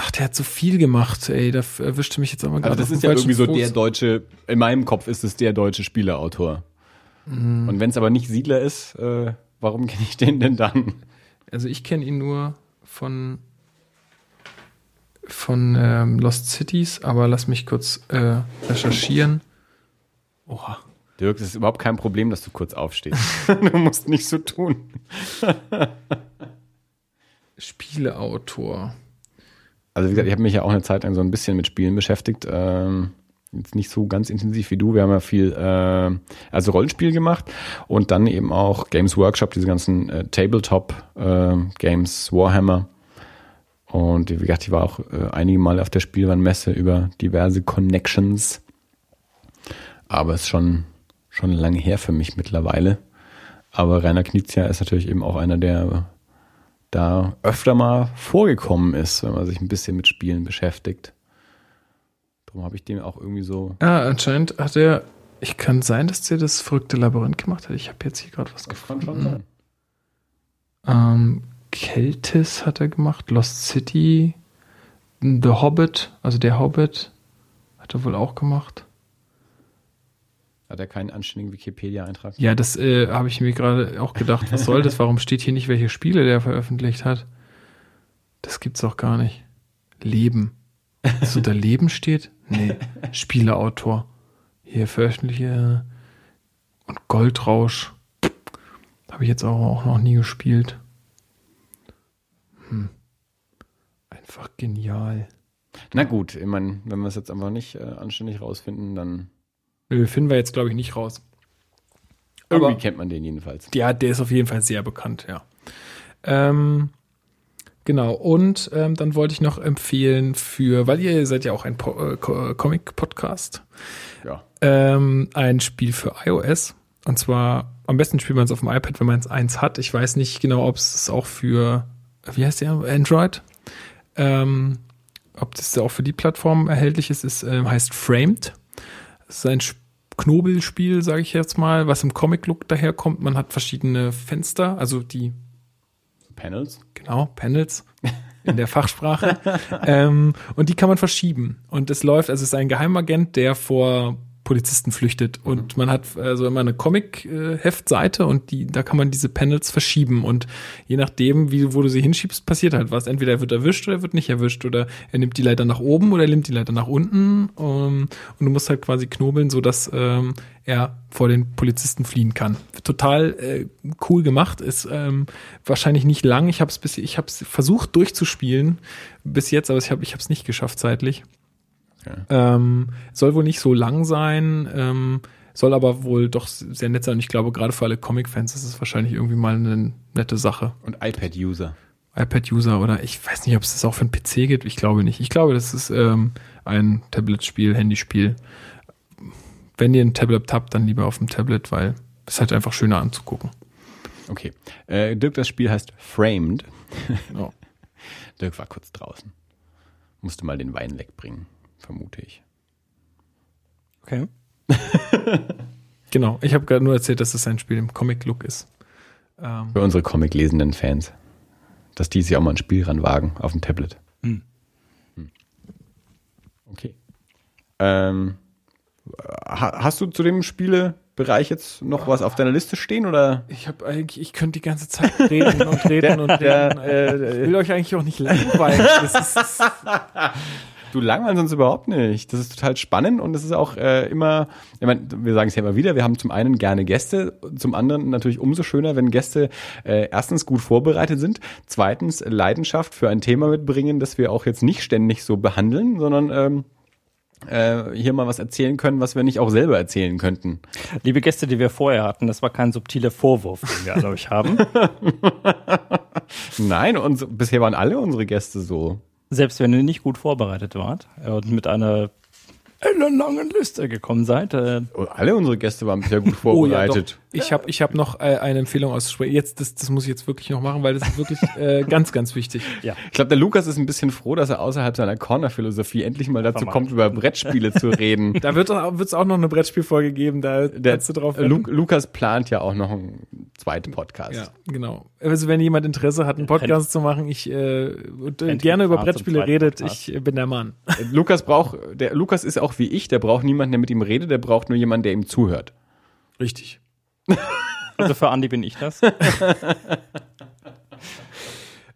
Ach, der hat so viel gemacht, ey. Da erwischte mich jetzt aber gerade. Also das ist ja irgendwie so Fuß. der deutsche, in meinem Kopf ist es der deutsche Spieleautor. Mhm. Und wenn es aber nicht Siedler ist, äh, warum kenne ich den denn dann? Also ich kenne ihn nur von von ähm, Lost Cities, aber lass mich kurz äh, recherchieren. Oha. Dirk, das ist überhaupt kein Problem, dass du kurz aufstehst. du musst nicht so tun. Spieleautor. Also wie gesagt, ich habe mich ja auch eine Zeit lang so ein bisschen mit Spielen beschäftigt. Ähm, jetzt nicht so ganz intensiv wie du. Wir haben ja viel, äh, also Rollenspiel gemacht und dann eben auch Games Workshop, diese ganzen äh, Tabletop-Games, Warhammer. Und wie gesagt, ich war auch äh, einige Mal auf der Spielwarenmesse über diverse Connections. Aber es ist schon, schon lange her für mich mittlerweile. Aber Rainer Knizia ist natürlich eben auch einer, der da öfter mal vorgekommen ist, wenn man sich ein bisschen mit Spielen beschäftigt. Darum habe ich dem auch irgendwie so. Ah, anscheinend hat er. Ich kann sein, dass der das verrückte Labyrinth gemacht hat. Ich habe jetzt hier gerade was gefunden. Ähm, Keltis hat er gemacht, Lost City, The Hobbit, also der Hobbit, hat er wohl auch gemacht. Hat er keinen anständigen Wikipedia-Eintrag? Ja, das äh, habe ich mir gerade auch gedacht. Was soll das? Warum steht hier nicht, welche Spiele der veröffentlicht hat? Das gibt's doch gar nicht. Leben. Dass unter Leben steht? Nee. Spieleautor. Hier veröffentliche und Goldrausch. Habe ich jetzt auch, auch noch nie gespielt. Hm. Einfach genial. Na gut, ich meine, wenn wir es jetzt einfach nicht äh, anständig rausfinden, dann Nö, finden wir jetzt, glaube ich, nicht raus. irgendwie Aber- kennt man den jedenfalls. Ja, der ist auf jeden Fall sehr bekannt, ja. Ähm, genau, und ähm, dann wollte ich noch empfehlen für, weil ihr seid ja auch ein po äh, äh, Comic-Podcast, Ja. ähm, ein Spiel für iOS. Und zwar, am besten spielt man es auf dem iPad, wenn man es eins hat. Ich weiß nicht genau, ob es auch für, wie heißt der, Android? Ähm, ob das auch für die Plattform erhältlich ist, ist ähm, heißt Framed. Es ist ein Sp- Knobelspiel, sage ich jetzt mal, was im Comic-Look daherkommt. Man hat verschiedene Fenster, also die, Panels. genau, Panels in der Fachsprache. ähm, und die kann man verschieben. Und es läuft, also es ist ein Geheimagent, der vor Polizisten flüchtet. Und man hat also immer eine Comic-Heftseite und die, da kann man diese Panels verschieben. Und je nachdem, wie, wo du sie hinschiebst, passiert halt was. Entweder er wird erwischt oder er wird nicht erwischt. Oder er nimmt die Leiter nach oben oder er nimmt die Leiter nach unten. Um, und du musst halt quasi knobeln, so dass ähm, er vor den Polizisten fliehen kann. Total äh, cool gemacht, ist ähm, wahrscheinlich nicht lang. Ich habe es bis ich habe es versucht durchzuspielen bis jetzt, aber ich habe ich habe es nicht geschafft zeitlich. Okay. Ähm, soll wohl nicht so lang sein, ähm, soll aber wohl doch sehr nett sein. Und ich glaube, gerade für alle Comic-Fans ist es wahrscheinlich irgendwie mal eine nette Sache. Und iPad-User. iPad-User oder ich weiß nicht, ob es das auch für einen PC gibt. Ich glaube nicht. Ich glaube, das ist ähm, ein Tablet-Spiel, Handyspiel. Wenn ihr ein Tablet habt, dann lieber auf dem Tablet, weil es halt einfach schöner anzugucken. Okay. Äh, Dirk, das Spiel heißt Framed. oh. Dirk war kurz draußen. Musste mal den Wein wegbringen vermute ich. Okay. genau, ich habe gerade nur erzählt, dass es ein Spiel im Comic-Look ist. Ähm Für unsere Comic-lesenden Fans. Dass die sich auch mal ein Spiel ranwagen auf dem Tablet. Hm. Hm. Okay. Ähm, hast du zu dem Spielebereich jetzt noch was auf deiner Liste stehen oder? Ich habe eigentlich, ich könnte die ganze Zeit reden und reden und reden. Der, äh, ich will euch eigentlich auch nicht langweilen. Das ist, Du langweilst uns überhaupt nicht. Das ist total spannend und es ist auch äh, immer, ich meine, wir sagen es ja immer wieder, wir haben zum einen gerne Gäste, zum anderen natürlich umso schöner, wenn Gäste äh, erstens gut vorbereitet sind, zweitens Leidenschaft für ein Thema mitbringen, das wir auch jetzt nicht ständig so behandeln, sondern ähm, äh, hier mal was erzählen können, was wir nicht auch selber erzählen könnten. Liebe Gäste, die wir vorher hatten, das war kein subtiler Vorwurf, den wir an euch haben. Nein, und bisher waren alle unsere Gäste so. Selbst wenn ihr nicht gut vorbereitet wart und mit einer langen Liste gekommen seid. Äh oh, Alle unsere Gäste waren bisher gut vorbereitet. Ich habe ich hab noch äh, eine Empfehlung auszusprechen. Jetzt, das, das muss ich jetzt wirklich noch machen, weil das ist wirklich äh, ganz, ganz wichtig. Ja. Ich glaube, der Lukas ist ein bisschen froh, dass er außerhalb seiner Corner-Philosophie endlich mal dazu kommt, über Brettspiele zu reden. Da wird es auch noch eine Brettspielfolge geben, da der, du drauf. Lu Lukas plant ja auch noch einen zweiten Podcast. Ja, genau. Also wenn jemand Interesse hat, einen Podcast zu machen, ich äh, äh, gerne über Brettspiele redet, Podcast. ich bin der Mann. Lukas braucht, der Lukas ist auch wie ich, der braucht niemanden, der mit ihm redet, der braucht nur jemanden, der ihm zuhört. Richtig. Also für Andi bin ich das.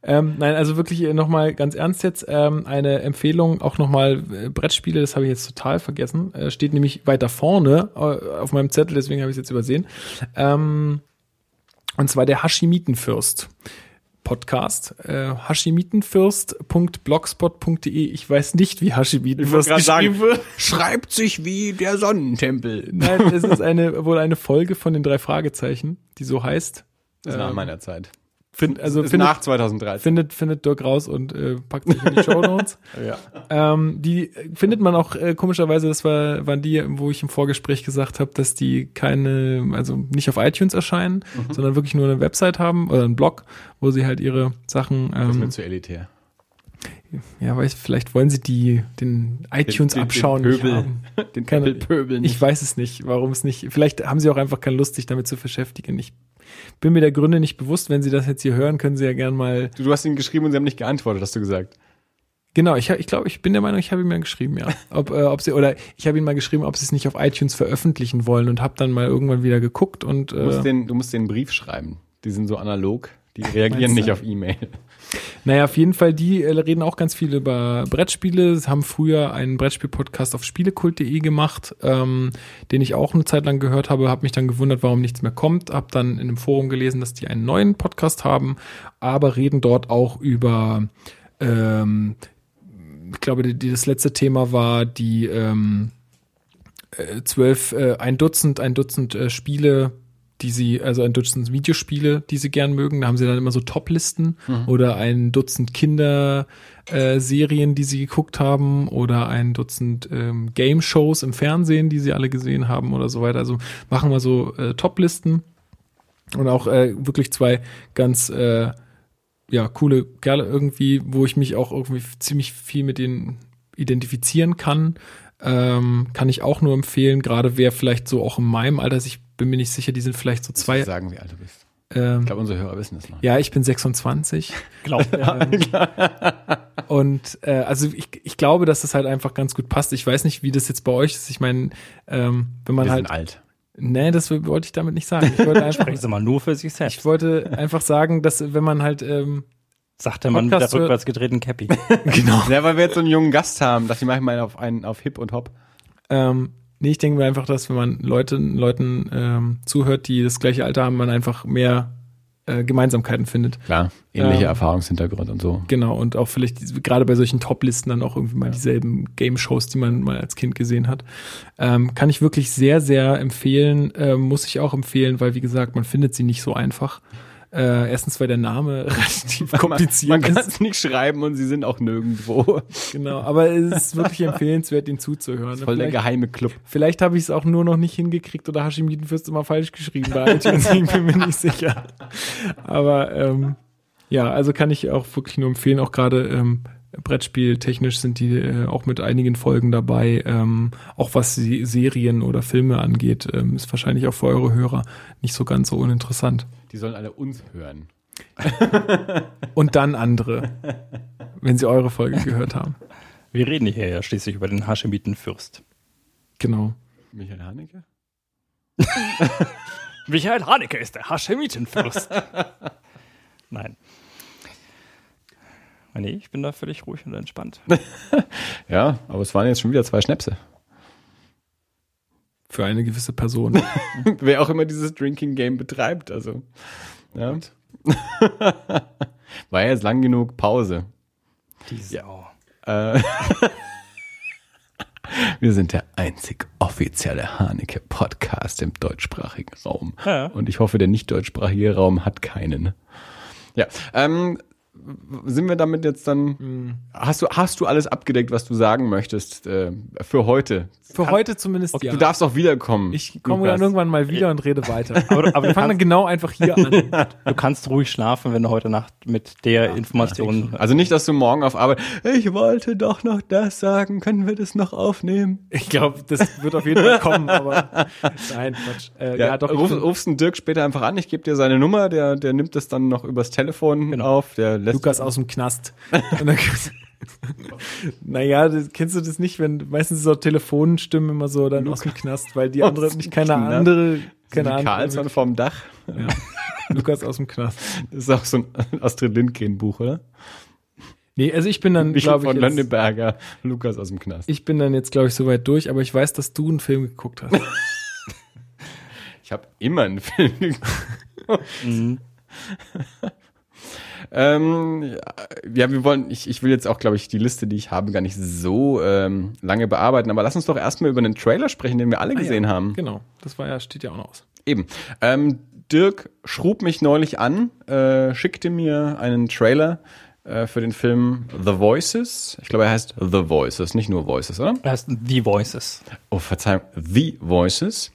Ähm, nein, also wirklich äh, nochmal ganz ernst jetzt ähm, eine Empfehlung, auch nochmal äh, Brettspiele, das habe ich jetzt total vergessen, äh, steht nämlich weiter vorne äh, auf meinem Zettel, deswegen habe ich es jetzt übersehen. Ähm, und zwar der Hashimitenfürst. Podcast. Äh, Hashimitenfürst.blogspot.de. Ich weiß nicht, wie Hashimitenfürst geschrieben sagen, wird. Schreibt sich wie der Sonnentempel. Nein, es ist eine, wohl eine Folge von den drei Fragezeichen, die so heißt. Das ähm, nach meiner Zeit. Find, also findet, nach 2013. Findet, findet Dirk raus und äh, packt sich in die Show Notes. ja. ähm, die findet man auch äh, komischerweise, das war, waren die, wo ich im Vorgespräch gesagt habe, dass die keine, also nicht auf iTunes erscheinen, mhm. sondern wirklich nur eine Website haben oder einen Blog, wo sie halt ihre Sachen. Ähm, das ist mir zu elitär. Ja, weil vielleicht wollen sie die den iTunes den, abschauen. Den Pöbel, den Keine, Pöbel nicht. Ich weiß es nicht, warum es nicht. Vielleicht haben sie auch einfach keine Lust, sich damit zu beschäftigen. Ich bin mir der Gründe nicht bewusst. Wenn Sie das jetzt hier hören, können Sie ja gern mal. Du, du hast ihnen geschrieben und sie haben nicht geantwortet, hast du gesagt. Genau, ich, ich glaube, ich bin der Meinung, ich habe ihm mal geschrieben, ja. Ob, äh, ob sie, oder ich habe ihm mal geschrieben, ob sie es nicht auf iTunes veröffentlichen wollen und habe dann mal irgendwann wieder geguckt und. Äh, du, musst den, du musst den Brief schreiben. Die sind so analog, die reagieren nicht auf E-Mail. Naja, auf jeden Fall, die äh, reden auch ganz viel über Brettspiele, Sie haben früher einen Brettspiel-Podcast auf spielekult.de gemacht, ähm, den ich auch eine Zeit lang gehört habe, habe mich dann gewundert, warum nichts mehr kommt, habe dann in einem Forum gelesen, dass die einen neuen Podcast haben, aber reden dort auch über, ähm, ich glaube, die, das letzte Thema war die ähm, äh, zwölf, äh, ein Dutzend, ein Dutzend äh, Spiele, die sie, also ein Dutzend Videospiele, die sie gern mögen. Da haben sie dann immer so Top-Listen mhm. oder ein Dutzend Kinderserien, äh, die sie geguckt haben oder ein Dutzend ähm, Game-Shows im Fernsehen, die sie alle gesehen haben oder so weiter. Also machen wir so äh, Top-Listen und auch äh, wirklich zwei ganz äh, ja coole Kerle irgendwie, wo ich mich auch irgendwie ziemlich viel mit denen identifizieren kann. Ähm, kann ich auch nur empfehlen, gerade wer vielleicht so auch in meinem Alter sich bin mir nicht sicher, die sind vielleicht so zwei. sagen, wie alt du bist. Ähm, ich glaube, unsere Hörer wissen das noch. Ja, ich bin 26. Glaub, ähm, Und äh, also ich, ich glaube, dass das halt einfach ganz gut passt. Ich weiß nicht, wie das jetzt bei euch ist. Ich meine, ähm, wenn man Wir halt. sind alt. Nee, das wollte ich damit nicht sagen. Ich wollte einfach, Sprechen Sie mal nur für sich selbst. ich wollte einfach sagen, dass wenn man halt ähm, Sagt der Mann mit der rückwärts gedrehten Cappy. genau. Ja, weil wir jetzt so einen jungen Gast haben, dass ich manchmal auf einen auf Hip und Hop. Ähm, nee, ich denke mir einfach, dass wenn man Leuten, Leuten ähm, zuhört, die das gleiche Alter haben, man einfach mehr äh, Gemeinsamkeiten findet. Klar, ähnliche Ähm, Erfahrungshintergrund und so. Genau, und auch vielleicht gerade bei solchen Top-Listen dann auch irgendwie mal dieselben Game-Shows, die man mal als Kind gesehen hat. Ähm, kann ich wirklich sehr, sehr empfehlen, ähm, muss ich auch empfehlen, weil wie gesagt, man findet sie nicht so einfach. Äh, erstens, weil der Name relativ kompliziert Man kann ist. es nicht schreiben und sie sind auch nirgendwo. Genau, aber es ist wirklich empfehlenswert, ihn zuzuhören. Voll der geheime Club. Vielleicht habe ich es auch nur noch nicht hingekriegt oder Hashimitenfürst immer falsch geschrieben bei iTunes. ich bin mir nicht sicher. Aber ähm, ja, also kann ich auch wirklich nur empfehlen. Auch gerade ähm, Brettspiel-technisch sind die äh, auch mit einigen Folgen dabei. Ähm, auch was die Serien oder Filme angeht, ähm, ist wahrscheinlich auch für eure Hörer nicht so ganz so uninteressant. Die sollen alle uns hören. Und dann andere, wenn sie eure Folge gehört haben. Wir reden hier ja schließlich über den Haschemitenfürst. Genau. Michael Haneke? Michael Haneke ist der Haschemitenfürst. Nein. Nee, ich bin da völlig ruhig und entspannt. Ja, aber es waren jetzt schon wieder zwei Schnäpse. Für eine gewisse Person. Wer auch immer dieses Drinking Game betreibt, also. Ja. War ja jetzt lang genug Pause. Diese Sau. Äh, wir sind der einzig offizielle Haneke-Podcast im deutschsprachigen Raum. Ja. Und ich hoffe, der nicht deutschsprachige Raum hat keinen. Ja, ähm, sind wir damit jetzt dann, hast du, hast du alles abgedeckt, was du sagen möchtest äh, für heute? Für heute zumindest Du ja. darfst auch wiederkommen. Ich komme dann irgendwann mal wieder und rede weiter. Aber, aber Wir du, fangen dann genau einfach hier an. du kannst ruhig schlafen, wenn du heute Nacht mit der Information. Also nicht, dass du morgen auf Arbeit, ich wollte doch noch das sagen, können wir das noch aufnehmen? Ich glaube, das wird auf jeden Fall kommen, aber nein, Quatsch. Äh, ja, doch. ich Ruf, rufst den Dirk später einfach an, ich gebe dir seine Nummer, der, der nimmt das dann noch übers Telefon auf, der lässt Lukas aus dem Knast. Und dann gibt's- naja, das, kennst du das nicht, wenn meistens so Telefonenstimmen immer so dann aus dem Knast, weil die andere nicht keine Knast. andere, keine Ahnung. Karlsson vom Dach. Ja. Lukas aus dem Knast. Das ist auch so ein Astrid Lindgren Buch, oder? Nee, also ich bin dann, glaube von ich, jetzt, Lönneberger, Lukas aus dem Knast. ich bin dann jetzt, glaube ich, soweit durch, aber ich weiß, dass du einen Film geguckt hast. Ich habe immer einen Film geguckt. Mhm. Ähm, ja, wir wollen, ich, ich will jetzt auch, glaube ich, die Liste, die ich habe, gar nicht so ähm, lange bearbeiten, aber lass uns doch erstmal über einen Trailer sprechen, den wir alle gesehen haben. Genau, das war ja, steht ja auch noch aus. Eben. Ähm, Dirk schrub mich neulich an, äh, schickte mir einen Trailer äh, für den Film The Voices. Ich glaube, er heißt The Voices, nicht nur Voices, oder? Das heißt The Voices. Oh, Verzeihung, The Voices.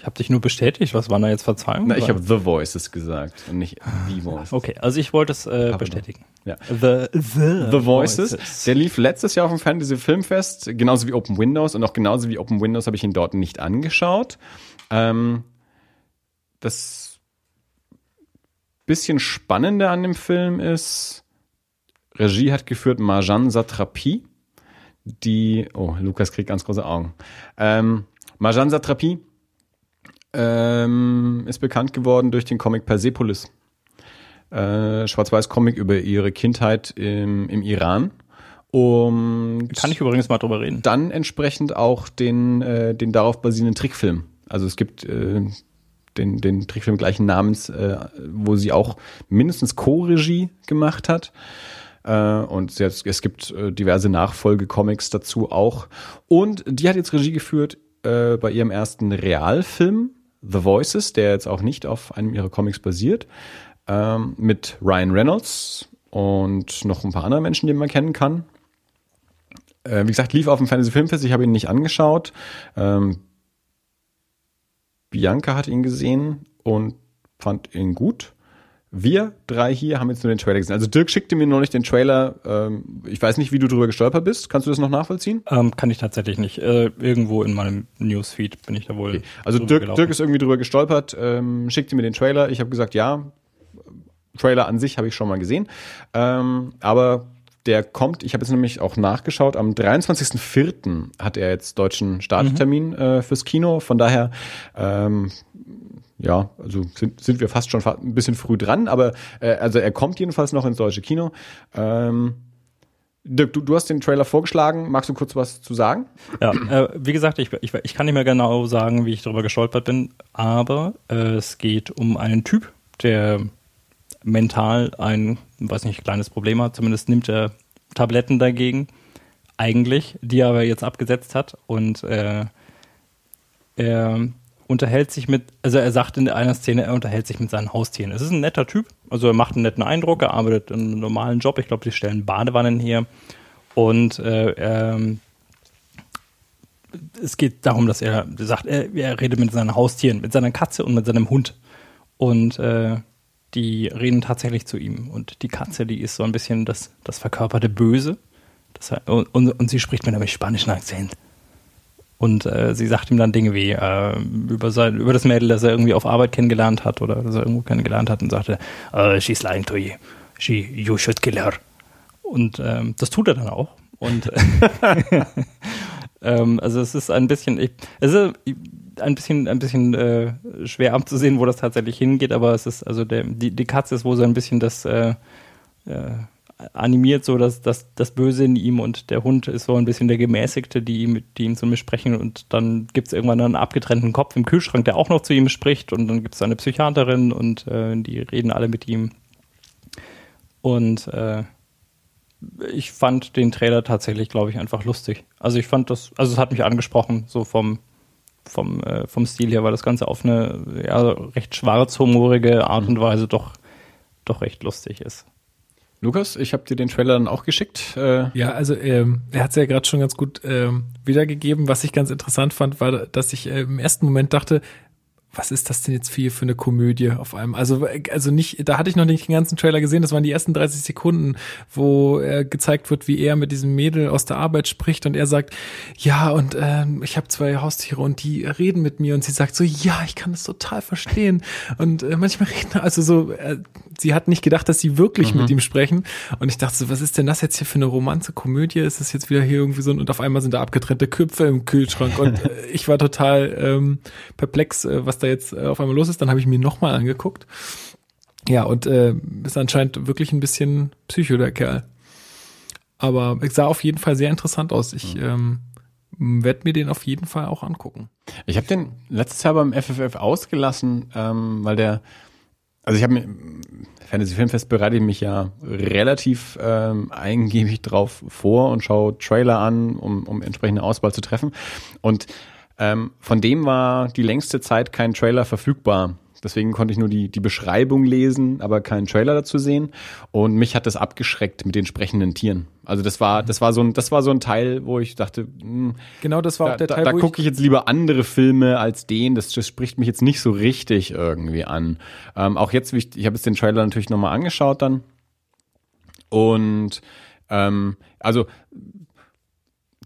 Ich habe dich nur bestätigt. Was waren da jetzt Verzeihungen? Na, ich habe The Voices gesagt und nicht The Voices. Okay, also ich wollte es äh, bestätigen. Ja. The, the, The Voices. Der lief letztes Jahr auf dem Fantasy Filmfest, genauso wie Open Windows und auch genauso wie Open Windows habe ich ihn dort nicht angeschaut. Ähm, das bisschen Spannende an dem Film ist, Regie hat geführt Marjan Satrapi, die, oh, Lukas kriegt ganz große Augen. Ähm, Marjan Satrapi ähm, ist bekannt geworden durch den Comic Persepolis äh, Schwarz-Weiß-Comic über ihre Kindheit im, im Iran. Und Kann ich übrigens mal drüber reden. dann entsprechend auch den, äh, den darauf basierenden Trickfilm. Also es gibt äh, den, den Trickfilm gleichen Namens, äh, wo sie auch mindestens Co-Regie gemacht hat. Äh, und hat, es gibt äh, diverse Nachfolgecomics dazu auch. Und die hat jetzt Regie geführt äh, bei ihrem ersten Realfilm, The Voices, der jetzt auch nicht auf einem ihrer Comics basiert, ähm, mit Ryan Reynolds und noch ein paar andere Menschen, die man kennen kann. Äh, wie gesagt, lief auf dem Fantasy Filmfest, ich habe ihn nicht angeschaut. Ähm, Bianca hat ihn gesehen und fand ihn gut. Wir drei hier haben jetzt nur den Trailer gesehen. Also Dirk schickte mir neulich den Trailer. Ähm, ich weiß nicht, wie du drüber gestolpert bist. Kannst du das noch nachvollziehen? Ähm, kann ich tatsächlich nicht. Äh, irgendwo in meinem Newsfeed bin ich da wohl. Also drüber Dirk, gelaufen. Dirk ist irgendwie drüber gestolpert, ähm, schickte mir den Trailer. Ich habe gesagt, ja, Trailer an sich habe ich schon mal gesehen. Ähm, aber der kommt, ich habe jetzt nämlich auch nachgeschaut, am 23.04. hat er jetzt deutschen Starttermin mhm. äh, fürs Kino. Von daher, ähm, ja, also sind, sind wir fast schon ein bisschen früh dran, aber äh, also er kommt jedenfalls noch ins deutsche Kino. Ähm, Dirk, du, du hast den Trailer vorgeschlagen. Magst du kurz was zu sagen? Ja, äh, wie gesagt, ich, ich, ich kann nicht mehr genau sagen, wie ich darüber gestolpert bin, aber äh, es geht um einen Typ, der mental ein, weiß nicht, kleines Problem hat. Zumindest nimmt er Tabletten dagegen, eigentlich, die er aber jetzt abgesetzt hat. Und äh, er unterhält sich mit, also er sagt in einer Szene, er unterhält sich mit seinen Haustieren. Es ist ein netter Typ, also er macht einen netten Eindruck, er arbeitet in einem normalen Job. Ich glaube, die stellen Badewannen her. Und äh, er, es geht darum, dass er sagt, er, er, redet mit seinen Haustieren, mit seiner Katze und mit seinem Hund. Und äh, die reden tatsächlich zu ihm. Und die Katze, die ist so ein bisschen das, das verkörperte Böse. Das, und, und, sie spricht mit einem spanischen Akzent. Und äh, sie sagt ihm dann Dinge wie äh, über, sein, über das Mädel, das er irgendwie auf Arbeit kennengelernt hat oder das er irgendwo kennengelernt hat und sagte, uh, she's lying to you. She, you should kill her. Und ähm, das tut er dann auch. Und ähm, also es ist ein bisschen, ich, es ist ein bisschen, ein bisschen äh, schwer abzusehen, wo das tatsächlich hingeht, aber es ist, also der, die, die Katze ist wohl so ein bisschen das äh, äh, animiert, so dass das, das Böse in ihm und der Hund ist so ein bisschen der Gemäßigte, die ihm, die ihm zu mir sprechen und dann gibt es irgendwann einen abgetrennten Kopf im Kühlschrank, der auch noch zu ihm spricht und dann gibt es eine Psychiaterin und äh, die reden alle mit ihm. Und äh, ich fand den Trailer tatsächlich, glaube ich, einfach lustig. Also ich fand das, also es hat mich angesprochen, so vom, vom, äh, vom Stil her, weil das Ganze auf eine ja, recht schwarzhumorige Art und. Weise doch, doch recht lustig ist. Lukas, ich habe dir den Trailer dann auch geschickt. Äh ja, also ähm, er hat es ja gerade schon ganz gut ähm, wiedergegeben. Was ich ganz interessant fand, war, dass ich äh, im ersten Moment dachte, was ist das denn jetzt für, für eine Komödie auf einem? Also, also nicht, da hatte ich noch nicht den ganzen Trailer gesehen, das waren die ersten 30 Sekunden, wo äh, gezeigt wird, wie er mit diesem Mädel aus der Arbeit spricht und er sagt, ja, und äh, ich habe zwei Haustiere und die reden mit mir und sie sagt so, ja, ich kann das total verstehen. Und äh, manchmal reden, also so, äh, sie hat nicht gedacht, dass sie wirklich mhm. mit ihm sprechen. Und ich dachte so, was ist denn das jetzt hier für eine Romanze, Komödie? Ist das jetzt wieder hier irgendwie so, und auf einmal sind da abgetrennte Köpfe im Kühlschrank und äh, ich war total ähm, perplex, äh, was da jetzt äh, auf einmal los ist. Dann habe ich mir nochmal angeguckt. Ja, und äh, ist anscheinend wirklich ein bisschen Psycho, der Kerl. Aber es sah auf jeden Fall sehr interessant aus. Ich mhm. ähm, werde mir den auf jeden Fall auch angucken. Ich habe den letztes Jahr beim FFF ausgelassen, ähm, weil der, also ich habe mir, Fantasy Filmfest bereite ich mich ja relativ ähm, eingebig drauf vor und schaue Trailer an, um, um entsprechende Auswahl zu treffen. Und ähm, von dem war die längste Zeit kein Trailer verfügbar. Deswegen konnte ich nur die, die Beschreibung lesen, aber keinen Trailer dazu sehen. Und mich hat das abgeschreckt mit den sprechenden Tieren. Also das war, das war so ein, das war so ein Teil, wo ich dachte, mh, hm, genau, das war da, auch der Teil. Da, da gucke ich jetzt lieber andere Filme als den. Das, das spricht mich jetzt nicht so richtig irgendwie an. Ähm, auch jetzt, ich, ich habe jetzt den Trailer natürlich nochmal angeschaut dann. Und ähm, also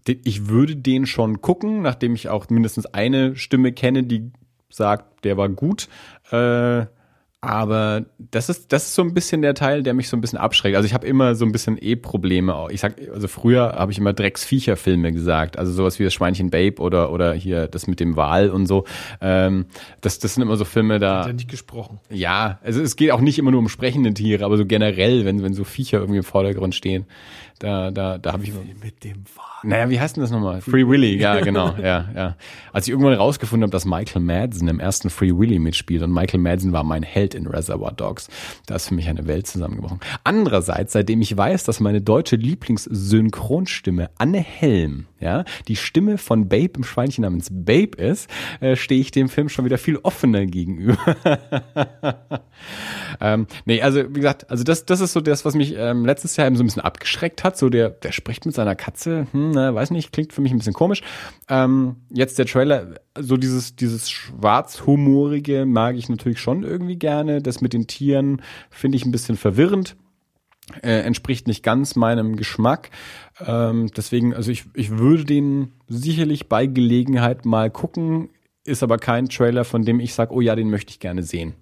ich würde den schon gucken, nachdem ich auch mindestens eine Stimme kenne, die sagt, der war gut. Äh, aber das ist, das ist so ein bisschen der Teil, der mich so ein bisschen abschreckt. Also ich habe immer so ein bisschen E-Probleme. Ich sag, also früher habe ich immer Drecksviecher-Filme gesagt. Also sowas wie das Schweinchen Babe oder, oder hier das mit dem Wal und so. Ähm, das, das sind immer so Filme, da. Hat er nicht gesprochen. Ja, also es geht auch nicht immer nur um sprechende Tiere, aber so generell, wenn, wenn so Viecher irgendwie im Vordergrund stehen. Da, da, da habe ich. Mit dem Wal. Naja, wie heißt denn das nochmal? Free Willy, ja, genau, ja, ja. Als ich irgendwann rausgefunden habe, dass Michael Madsen im ersten Free Willy mitspielt und Michael Madsen war mein Held in Reservoir Dogs, da ist für mich eine Welt zusammengebrochen. Andererseits, seitdem ich weiß, dass meine deutsche Lieblingssynchronstimme Anne Helm, ja, die Stimme von Babe im Schweinchen namens Babe ist, äh, stehe ich dem Film schon wieder viel offener gegenüber. ähm, nee, also wie gesagt, also das, das ist so das, was mich ähm, letztes Jahr eben so ein bisschen abgeschreckt hat. So der, der spricht mit seiner Katze, hm, ne, weiß nicht, klingt für mich ein bisschen komisch. Ähm, jetzt der Trailer, so dieses, dieses schwarzhumorige mag ich natürlich schon irgendwie gerne. Das mit den Tieren finde ich ein bisschen verwirrend. Äh, entspricht nicht ganz meinem Geschmack. Ähm, deswegen, also ich, ich würde den sicherlich bei Gelegenheit mal gucken, ist aber kein Trailer, von dem ich sage, oh ja, den möchte ich gerne sehen.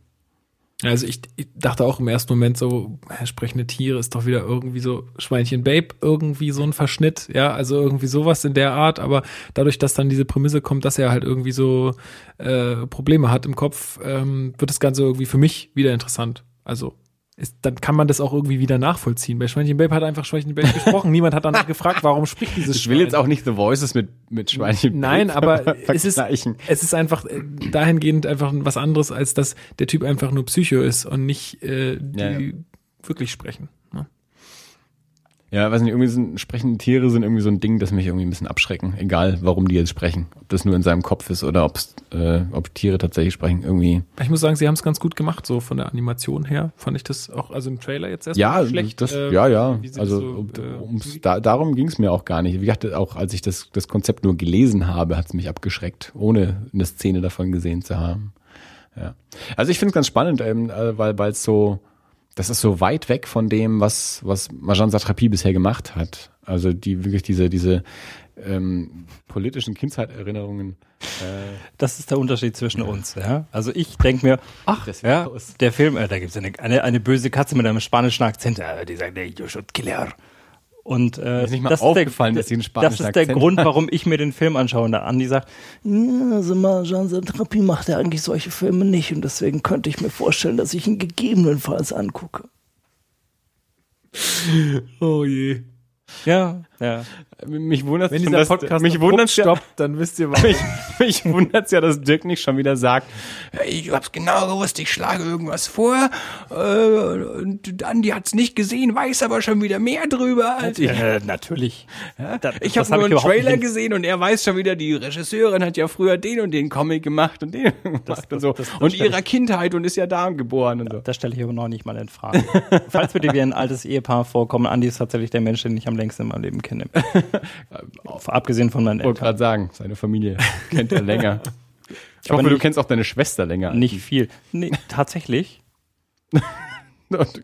Also ich, ich dachte auch im ersten Moment so, sprechende Tiere ist doch wieder irgendwie so Schweinchen Babe, irgendwie so ein Verschnitt, ja, also irgendwie sowas in der Art, aber dadurch, dass dann diese Prämisse kommt, dass er halt irgendwie so äh, Probleme hat im Kopf, ähm, wird das Ganze irgendwie für mich wieder interessant. Also ist, dann kann man das auch irgendwie wieder nachvollziehen. Bei Schweinchen Babe hat einfach Schweinchen Babe gesprochen. Niemand hat danach gefragt, warum spricht dieses Ich will Schwein. jetzt auch nicht The Voices mit, mit Schweinchen Nein, aber es ist, es ist einfach äh, dahingehend einfach was anderes, als dass der Typ einfach nur Psycho ist und nicht äh, die Ja, ja. wirklich sprechen. Ja, weiß nicht, irgendwie sind sprechende Tiere sind irgendwie so ein Ding, das mich irgendwie ein bisschen abschrecken. Egal, warum die jetzt sprechen. Ob das nur in seinem Kopf ist oder ob's, äh, ob Tiere tatsächlich sprechen. Irgendwie. Ich muss sagen, sie haben es ganz gut gemacht, so von der Animation her. Fand ich das auch, also im Trailer jetzt erst Ja, schlecht. das, äh, ja, ja. Also so, um, äh, ums, da, darum ging es mir auch gar nicht. Wie gesagt, auch als ich das, das Konzept nur gelesen habe, hat es mich abgeschreckt, ohne eine Szene davon gesehen zu haben. Ja. Also ich finde es ganz spannend, ähm, äh, weil weil es so, das ist so weit weg von dem, was was Marjan Satrapi bisher gemacht hat. Also die wirklich diese diese ähm, politischen Kindheitserinnerungen. Äh, Das ist der Unterschied zwischen uns, ja. Also ich denke mir, ach, ja, der Film, äh, da gibt es eine, eine, eine böse Katze mit einem spanischen Akzent, äh, die sagt, hey, you should kill her. Und äh, ist das ist dass sie Das ist der Grund, warum ich mir den Film anschaue. Und der Andi sagt, ja, also mal, Jean Satrapi macht ja eigentlich solche Filme nicht und deswegen könnte ich mir vorstellen, dass ich ihn gegebenenfalls angucke. oh je. Ja, ja. Mich wundert Wenn dieser Podcast mich noch wundert ja, stoppt, dann wisst ihr warum. mich, mich wundert's ja, dass Dirk nicht schon wieder sagt, ich hab's genau gewusst, ich schlage irgendwas vor, äh, und Andi hat's nicht gesehen, weiß aber schon wieder mehr drüber als ich. Äh, natürlich. Ich das habe nur ich einen Trailer gesehen und er weiß schon wieder, die Regisseurin hat ja früher den und den Comic gemacht und den gemacht und so. das- das und ihrer Kindheit und ist ja da geboren und so. Das stelle ich aber noch nicht mal in Frage. Falls bitte wie ein altes Ehepaar vorkommen, Andi ist tatsächlich der Mensch, den ich am längsten in meinem Leben kenne. Abgesehen von meinen Ich wollte Eltern. gerade sagen, seine Familie kennt er länger. Ich Aber hoffe, du nicht- kennst auch deine Schwester länger. Nicht viel. Nee, tatsächlich.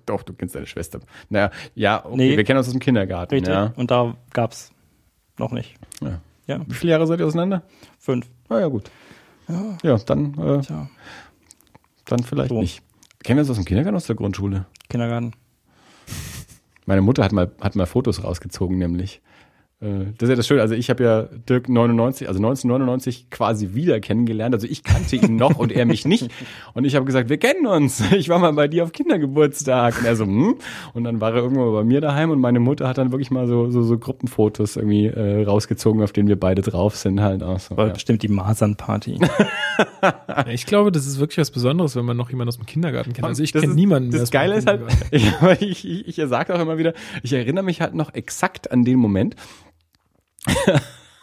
Doch, du kennst deine Schwester. Naja, ja, okay, Nee. wir kennen uns aus dem Kindergarten. Richtig. Ja. Und da gab's noch nicht. Ja. Ja, Wie viele Jahre seid ihr auseinander? fünf. Ah ja, gut. Ja, dann, äh, dann vielleicht So. nicht. Kennen wir uns aus dem Kindergarten aus der Grundschule? Kindergarten. Meine Mutter hat mal, hat mal Fotos rausgezogen, nämlich. Äh, Das ist ja das Schöne. Also ich habe ja Dirk 99, also 1999 quasi wieder kennengelernt. Also ich kannte ihn noch und er mich nicht. Und ich habe gesagt, wir kennen uns. Ich war mal bei dir auf Kindergeburtstag. Und er so, hm? Und dann war er irgendwann mal bei mir daheim und meine Mutter hat dann wirklich mal so, so, so Gruppenfotos irgendwie äh, rausgezogen, auf denen wir beide drauf sind halt auch so. War Ja. bestimmt die Masernparty. Ich glaube, das ist wirklich was Besonderes, wenn man noch jemanden aus dem Kindergarten kennt. Also ich kenne niemanden. Das Geile ist halt, Kindergarten. ich, ich, ich, ich sage auch immer wieder, ich erinnere mich halt noch exakt an den Moment,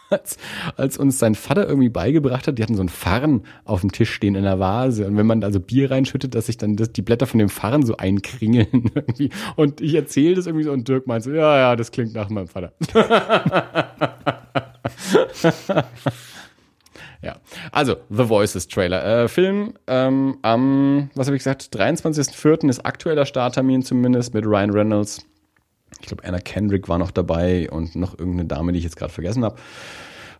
als, als uns sein Vater irgendwie beigebracht hat, die hatten so einen Farn auf dem Tisch stehen in der Vase. Und wenn man da so Bier reinschüttet, dass sich dann das, die Blätter von dem Farn so einkringeln irgendwie. Und ich erzähle das irgendwie so und Dirk meint so, ja, ja, das klingt nach meinem Vater. Ja, also The Voices Trailer. Äh, Film ähm, am, was habe ich gesagt, 23.04. ist aktueller Starttermin zumindest mit Ryan Reynolds. Ich glaube, Anna Kendrick war noch dabei und noch irgendeine Dame, die ich jetzt gerade vergessen habe.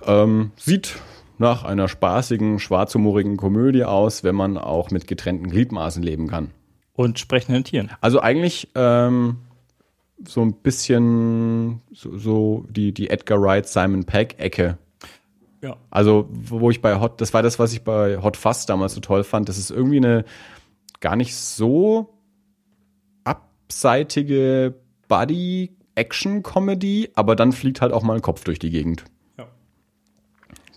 Ähm, sieht nach einer spaßigen, schwarzhumorigen Komödie aus, wenn man auch mit getrennten Gliedmaßen leben kann. Und sprechenden Tieren. Also eigentlich ähm, so ein bisschen so, so die, die Edgar Wright, Simon Peck Ecke Ja. also, wo ich bei Hot, das war das, was ich bei Hot Fuzz damals so toll fand. Das ist irgendwie eine gar nicht so abseitige Buddy-Action-Comedy, aber dann fliegt halt auch mal ein Kopf durch die Gegend. Ja.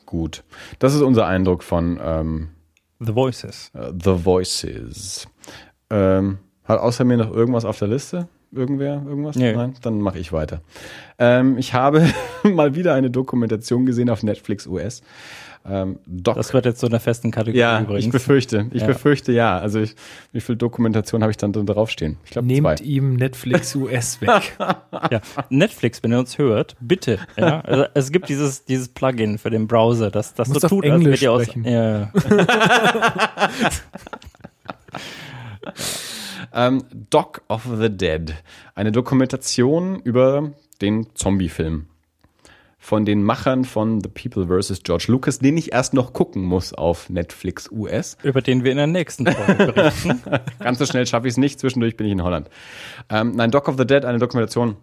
Gut. Das ist unser Eindruck von ähm, The Voices. äh, The Voices. Ähm, hat außer mir noch irgendwas auf der Liste? Irgendwer? Irgendwas? Nee. Nein? Dann mache ich weiter. Ähm, ich habe mal wieder eine Dokumentation gesehen auf Netflix US. Ähm, Doc Das wird jetzt so einer festen Kategorie ja, übrigens. ich befürchte. Ich Ja. befürchte ja. Also ich, wie viel Dokumentation habe ich dann da draufstehen? Ich glaube zwei. Nehmt ihm Netflix US weg. ja. Netflix, wenn ihr uns hört, bitte. Ja? Also, es gibt dieses, dieses Plugin für den Browser, das, das so Musst tut, als Englisch wärt ihr aus. sprechen. Ja. Ähm, Doc of the Dead. Eine Dokumentation über den Zombie-Film. Von den Machern von The People vs. George Lucas, den ich erst noch gucken muss auf Netflix US. Über den wir in der nächsten Folge berichten. Ganz so schnell schaffe ich es nicht, zwischendurch bin ich in Holland. Ähm, nein, Doc of the Dead, eine Dokumentation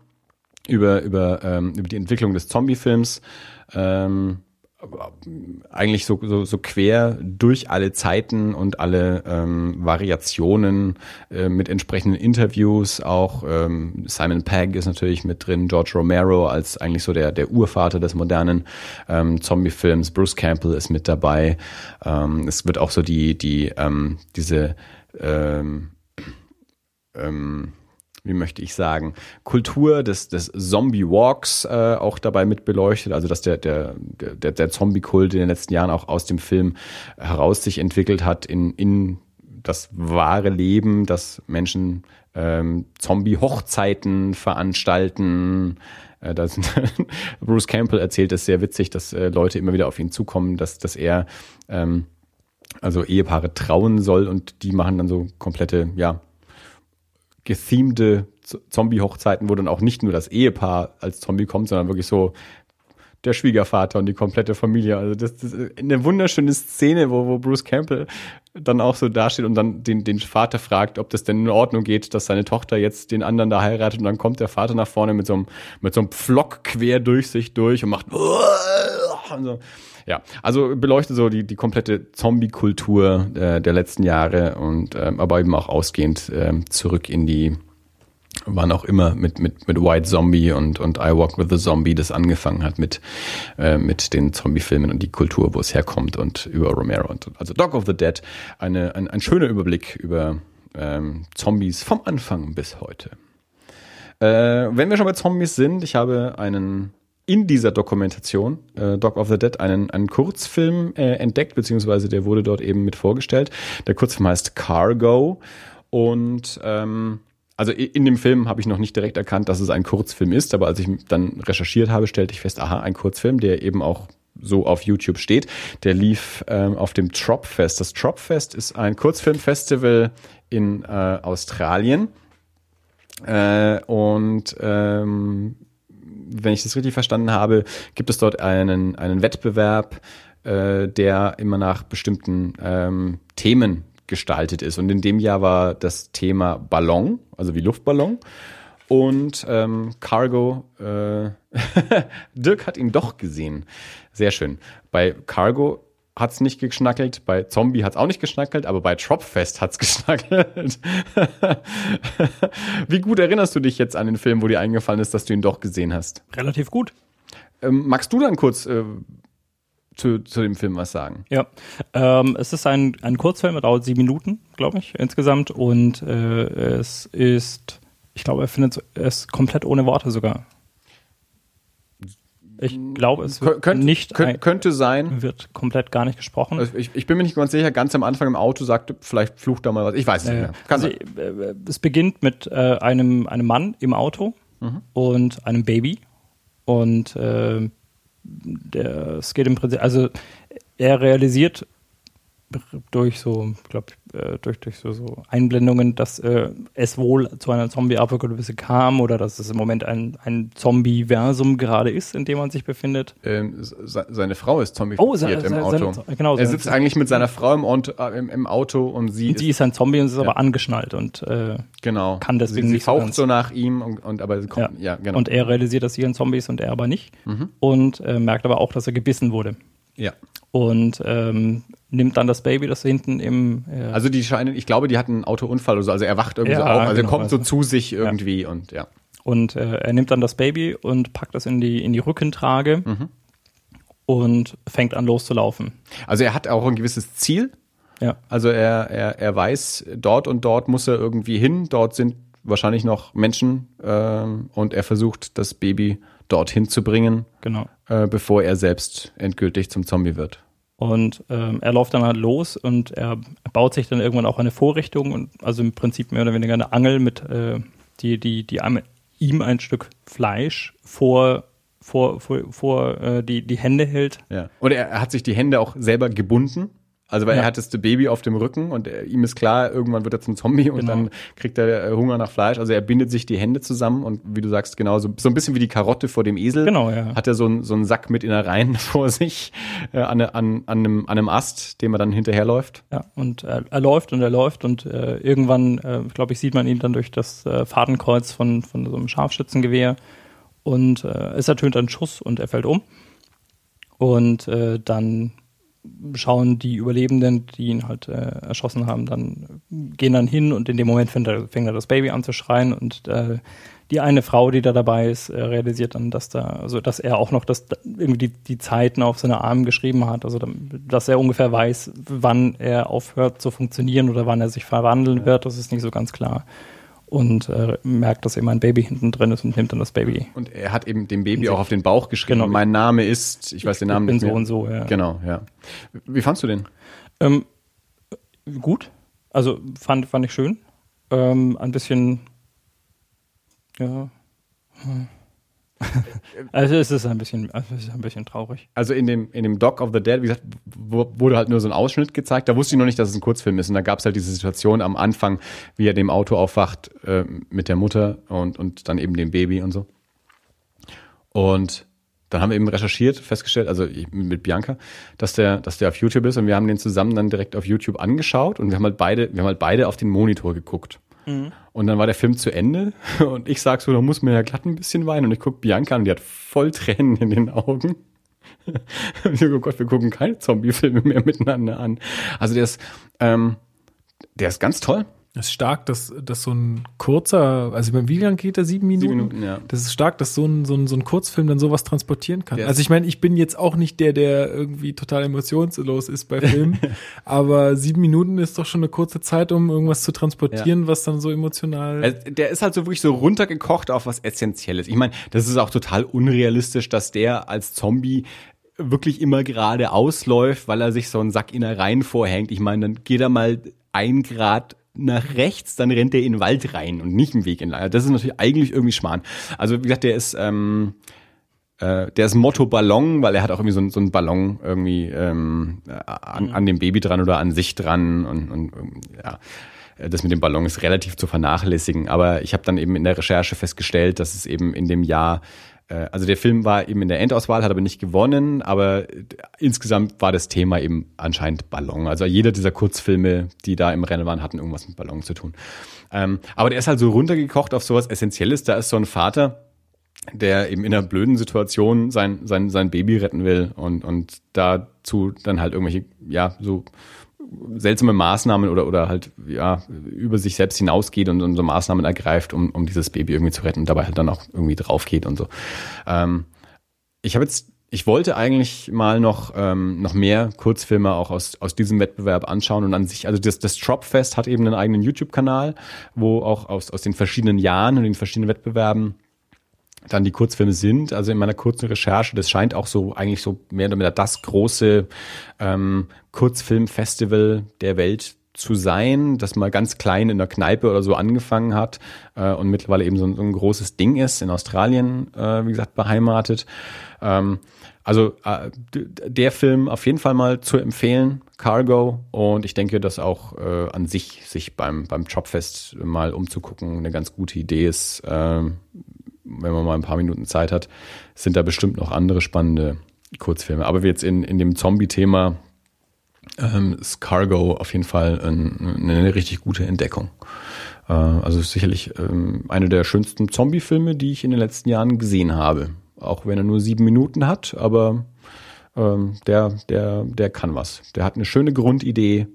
über, über, ähm, über die Entwicklung des Zombie-Films. Ähm, eigentlich so, so, so quer durch alle Zeiten und alle ähm, Variationen äh, mit entsprechenden Interviews. Auch ähm, Simon Pegg ist natürlich mit drin, George Romero als eigentlich so der, der Urvater des modernen ähm, Zombie-Films. Bruce Campbell ist mit dabei. Ähm, es wird auch so die, die ähm, diese ähm, ähm, wie möchte ich sagen, Kultur des, des Zombie-Walks äh, auch dabei mit beleuchtet. Also dass der, der, der, der Zombie-Kult in den letzten Jahren auch aus dem Film heraus sich entwickelt hat in, in das wahre Leben, dass Menschen ähm, Zombie-Hochzeiten veranstalten. Äh, da sind Bruce Campbell erzählt das sehr witzig, dass äh, Leute immer wieder auf ihn zukommen, dass, dass er ähm, also Ehepaare trauen soll und die machen dann so komplette, ja, gethemte Zombie-Hochzeiten, wo dann auch nicht nur das Ehepaar als Zombie kommt, sondern wirklich so der Schwiegervater und die komplette Familie. Also das, das ist eine wunderschöne Szene, wo, wo Bruce Campbell dann auch so dasteht und dann den, den Vater fragt, ob das denn in Ordnung geht, dass seine Tochter jetzt den anderen da heiratet und dann kommt der Vater nach vorne mit so einem, mit so einem Pflock quer durch sich durch und macht und so. Ja, also beleuchtet so die, die komplette Zombie-Kultur äh, der letzten Jahre und ähm, aber eben auch ausgehend ähm, zurück in die wann auch immer mit mit mit White Zombie und und I Walk with the Zombie das angefangen hat mit äh, mit den Zombie-Filmen und die Kultur, wo es herkommt und über Romero und also Dog of the Dead eine ein, ein schöner Überblick über ähm, Zombies vom Anfang bis heute. Äh, wenn wir schon bei Zombies sind, ich habe einen in dieser Dokumentation, äh, Dog of the Dead, einen, einen Kurzfilm äh, entdeckt, beziehungsweise der wurde dort eben mit vorgestellt. Der Kurzfilm heißt Cargo und ähm, also in dem Film habe ich noch nicht direkt erkannt, dass es ein Kurzfilm ist, aber als ich dann recherchiert habe, stellte ich fest, aha, ein Kurzfilm, der eben auch so auf YouTube steht. Der lief ähm, auf dem Tropfest. Das Tropfest ist ein Kurzfilmfestival in äh, Australien. Äh, und ähm, wenn ich das richtig verstanden habe, gibt es dort einen, einen Wettbewerb, äh, der immer nach bestimmten ähm, Themen gestaltet ist. Und in dem Jahr war das Thema Ballon, also wie Luftballon. Und ähm, Cargo, äh, Dirk hat ihn doch gesehen. Sehr schön. Bei Cargo hat's nicht geschnackelt, bei Zombie hat's auch nicht geschnackelt, aber bei Tropfest hat's geschnackelt. Wie gut erinnerst du dich jetzt an den Film, wo dir eingefallen ist, dass du ihn doch gesehen hast? Relativ gut. Ähm, magst du dann kurz äh, zu, zu dem Film was sagen? Ja, ähm, es ist ein, ein Kurzfilm, er dauert sieben Minuten, glaube ich, insgesamt und äh, es ist, ich glaube, er findet es komplett ohne Worte sogar. Ich glaube, es wird Könnt, nicht könnt, ein, könnte sein. wird komplett gar nicht gesprochen. Also ich, ich bin mir nicht ganz sicher, ganz am Anfang im Auto sagte, vielleicht flucht da mal was. Ich weiß es nicht mehr. Kann also, sein. äh, es beginnt mit äh, einem, einem Mann im Auto Mhm. und einem Baby. Und äh, der, es geht im Prinzip, also er realisiert durch so, glaube, äh, durch, durch so, so Einblendungen, dass äh, es wohl zu einer Zombie-Apokalypse kam oder dass es im Moment ein, ein Zombie-Versum gerade ist, in dem man sich befindet. Ähm, se- seine Frau ist zombifiziert Oh, se- im Auto. seine- genau, er sitzt eigentlich mit seiner Frau im, Auto, äh, im, im Auto und sie Sie ist, ist ein Zombie und ist Ja. aber angeschnallt und äh, genau kann deswegen sie, sie nicht so faucht so nach ihm und, und aber sie kommt, ja, genau. Und er realisiert, dass sie ein Zombie ist und er aber nicht. Mhm. Und äh, merkt aber auch, dass er gebissen wurde. Ja. Und ähm, nimmt dann das Baby, das hinten im. Äh, Also die scheinen, ich glaube, die hatten einen Autounfall oder so. Also er wacht irgendwie Ja, so auf, also genau, er kommt so also- zu sich irgendwie und ja. und äh, er nimmt dann das Baby und packt das in die, in die Rückentrage Mhm. und fängt an loszulaufen. Also er hat auch ein gewisses Ziel. Ja. Also er, er, er weiß, dort und dort muss er irgendwie hin. Dort sind wahrscheinlich noch Menschen ähm, und er versucht, das Baby dorthin zu bringen, Genau. äh, bevor er selbst endgültig zum Zombie wird. Und ähm, er läuft dann halt los und er baut sich dann irgendwann auch eine Vorrichtung und also im Prinzip mehr oder weniger eine Angel mit, äh, die, die, die einem, ihm ein Stück Fleisch vor, vor, vor, vor äh, die, die Hände hält. Ja. Und er, er hat sich die Hände auch selber gebunden. Also weil Ja. er hat das Baby auf dem Rücken und er, ihm ist klar, irgendwann wird er zum Zombie und Genau. dann kriegt er äh, Hunger nach Fleisch. Also er bindet sich die Hände zusammen und wie du sagst, genau, so, so ein bisschen wie die Karotte vor dem Esel. Genau, ja. Hat er so, einen so einen Sack mit Innereien vor sich äh, an, an, an, einem, an einem Ast, dem er dann hinterherläuft. Ja, und er, er läuft und er läuft und äh, irgendwann, äh, glaube ich, sieht man ihn dann durch das äh, Fadenkreuz von, von so einem Scharfschützengewehr und äh, es ertönt ein Schuss und er fällt um. Und äh, dann schauen die Überlebenden, die ihn halt äh, erschossen haben, dann gehen dann hin und in dem Moment fängt er, fängt er das Baby an zu schreien und äh, die eine Frau, die da dabei ist, äh, realisiert dann, dass da, also dass er auch noch das irgendwie die, die Zeiten auf seine Arme geschrieben hat, also dass er ungefähr weiß, wann er aufhört zu funktionieren oder wann er sich verwandeln wird, das ist nicht so ganz klar. Und äh, merkt, dass eben ein Baby hinten drin ist und nimmt dann das Baby. Und er hat eben dem Baby auch auf den Bauch geschrieben, Genau. mein Name ist, ich weiß den Namen bin nicht so mehr. und so, ja. Genau, ja. Wie fandst du den? Ähm, gut. Also fand, fand ich schön. Ähm, ein bisschen, ja. hm. Also es ist ein bisschen, also es ist ein bisschen traurig. Also in dem, in dem Doc of the Dead, wie gesagt, wurde halt nur so ein Ausschnitt gezeigt. Da wusste ich noch nicht, dass es ein Kurzfilm ist. Und da gab es halt diese Situation am Anfang, wie er dem Auto aufwacht äh, mit der Mutter und, und dann eben dem Baby und so. Und dann haben wir eben recherchiert, festgestellt, also mit Bianca, dass der, dass der auf YouTube ist und wir haben den zusammen dann direkt auf YouTube angeschaut und wir haben halt beide, wir haben halt beide auf den Monitor geguckt. Und dann war der Film zu Ende und ich sag so, da muss man ja glatt ein bisschen weinen und ich guck Bianca an und die hat voll Tränen in den Augen. Und ich so, oh Gott, wir gucken keine Zombie-Filme mehr miteinander an. Also der ist, ähm, der ist ganz toll. Es ist stark, dass, dass so ein kurzer, also beim wie lang geht der? Sieben Minuten? Sieben Minuten, ja. Das ist stark, dass so ein, so ein, so ein Kurzfilm dann sowas transportieren kann. Der ist- Also ich meine, ich bin jetzt auch nicht der, der irgendwie total emotionslos ist bei Filmen, aber sieben Minuten ist doch schon eine kurze Zeit, um irgendwas zu transportieren, was dann so emotional. Also, Der ist halt so wirklich so runtergekocht auf was Essentielles. Ich meine, das ist auch total unrealistisch, dass der als Zombie wirklich immer gerade ausläuft, weil er sich so einen Sack Innereien vorhängt. Ich meine, dann geht er mal ein Grad nach rechts, dann rennt er in den Wald rein und nicht im Weg entlang. Das ist natürlich eigentlich irgendwie Schmarrn. Also wie gesagt, der ist ähm, äh, der ist Motto Ballon, weil er hat auch irgendwie so, einen- so einen Ballon irgendwie ähm, äh, an, an dem Baby dran oder an sich dran und, und ähm, ja. Das mit dem Ballon ist relativ zu vernachlässigen, aber ich habe dann eben in der Recherche festgestellt, dass es eben in dem Jahr, also der Film war eben in der Endauswahl, hat aber nicht gewonnen, aber äh, insgesamt war das Thema eben anscheinend Ballon. Also jeder dieser Kurzfilme, die da im Rennen waren, hatten irgendwas mit Ballon zu tun. Ähm, aber der ist halt so runtergekocht auf sowas Essentielles. Da ist so ein Vater, der eben in einer blöden Situation sein, sein, sein Baby retten will und, und dazu dann halt irgendwelche, ja, so seltsame Maßnahmen oder, oder halt, ja, über sich selbst hinausgeht und, und so Maßnahmen ergreift, um, um dieses Baby irgendwie zu retten und dabei halt dann auch irgendwie drauf geht und so. Ähm, ich habe jetzt, ich wollte eigentlich mal noch, ähm, noch mehr Kurzfilme auch aus, aus diesem Wettbewerb anschauen und an sich, also das, das Tropfest hat eben einen eigenen YouTube-Kanal, wo auch aus, aus den verschiedenen Jahren und den verschiedenen Wettbewerben dann die Kurzfilme sind. Also in meiner kurzen Recherche, das scheint auch so eigentlich so mehr oder weniger das große ähm, Kurzfilmfestival der Welt zu sein, das mal ganz klein in der Kneipe oder so angefangen hat äh, und mittlerweile eben so ein, so ein großes Ding ist, in Australien, äh, wie gesagt, beheimatet. Ähm, also äh, der Film auf jeden Fall mal zu empfehlen, Cargo. Und ich denke, dass auch äh, an sich sich beim, beim Jobfest mal umzugucken eine ganz gute Idee ist. Ähm, wenn man mal ein paar Minuten Zeit hat, sind da bestimmt noch andere spannende Kurzfilme. Aber jetzt in, in dem Zombie-Thema ähm, ist Cargo auf jeden Fall ein, eine richtig gute Entdeckung. Äh, also sicherlich ähm, eine der schönsten Zombie-Filme, die ich in den letzten Jahren gesehen habe. Auch wenn er nur sieben Minuten hat, aber ähm, der, der, der kann was. Der hat eine schöne Grundidee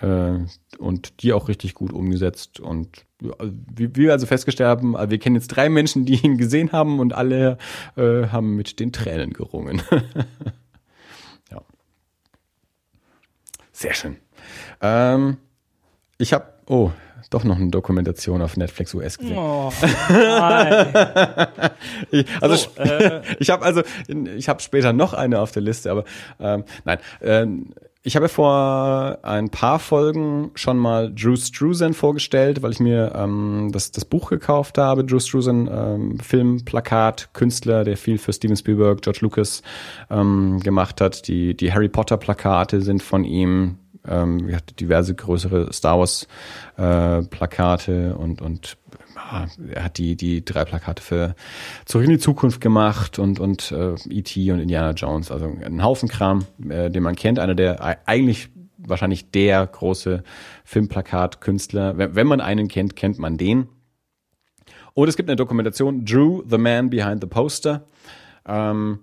und die auch richtig gut umgesetzt. Und wie wir also festgestellt haben, also wir kennen jetzt drei Menschen, die ihn gesehen haben und alle äh, haben mit den Tränen gerungen. ja. Sehr schön. Ähm, ich habe, oh, doch noch eine Dokumentation auf Netflix US gesehen. Oh. Ich, also So, äh, ich habe also ich habe später noch eine auf der Liste, aber ähm, nein. Ähm, ich habe vor ein paar Folgen schon mal Drew Struzan vorgestellt, weil ich mir ähm, das, das Buch gekauft habe. Drew Struzan, ähm, Film, Künstler, der viel für Steven Spielberg, George Lucas ähm, gemacht hat. Die, die Harry Potter Plakate sind von ihm. Ähm, er hat diverse größere Star Wars äh, Plakate und, und er hat die, die drei Plakate für Zurück in die Zukunft gemacht und, und äh, E.T. und Indiana Jones. Also ein Haufen Kram, äh, den man kennt. Einer der eigentlich wahrscheinlich der große Filmplakatkünstler. Wenn, wenn man einen kennt, kennt man den. Und es gibt eine Dokumentation, Drew, The Man Behind the Poster. Ähm,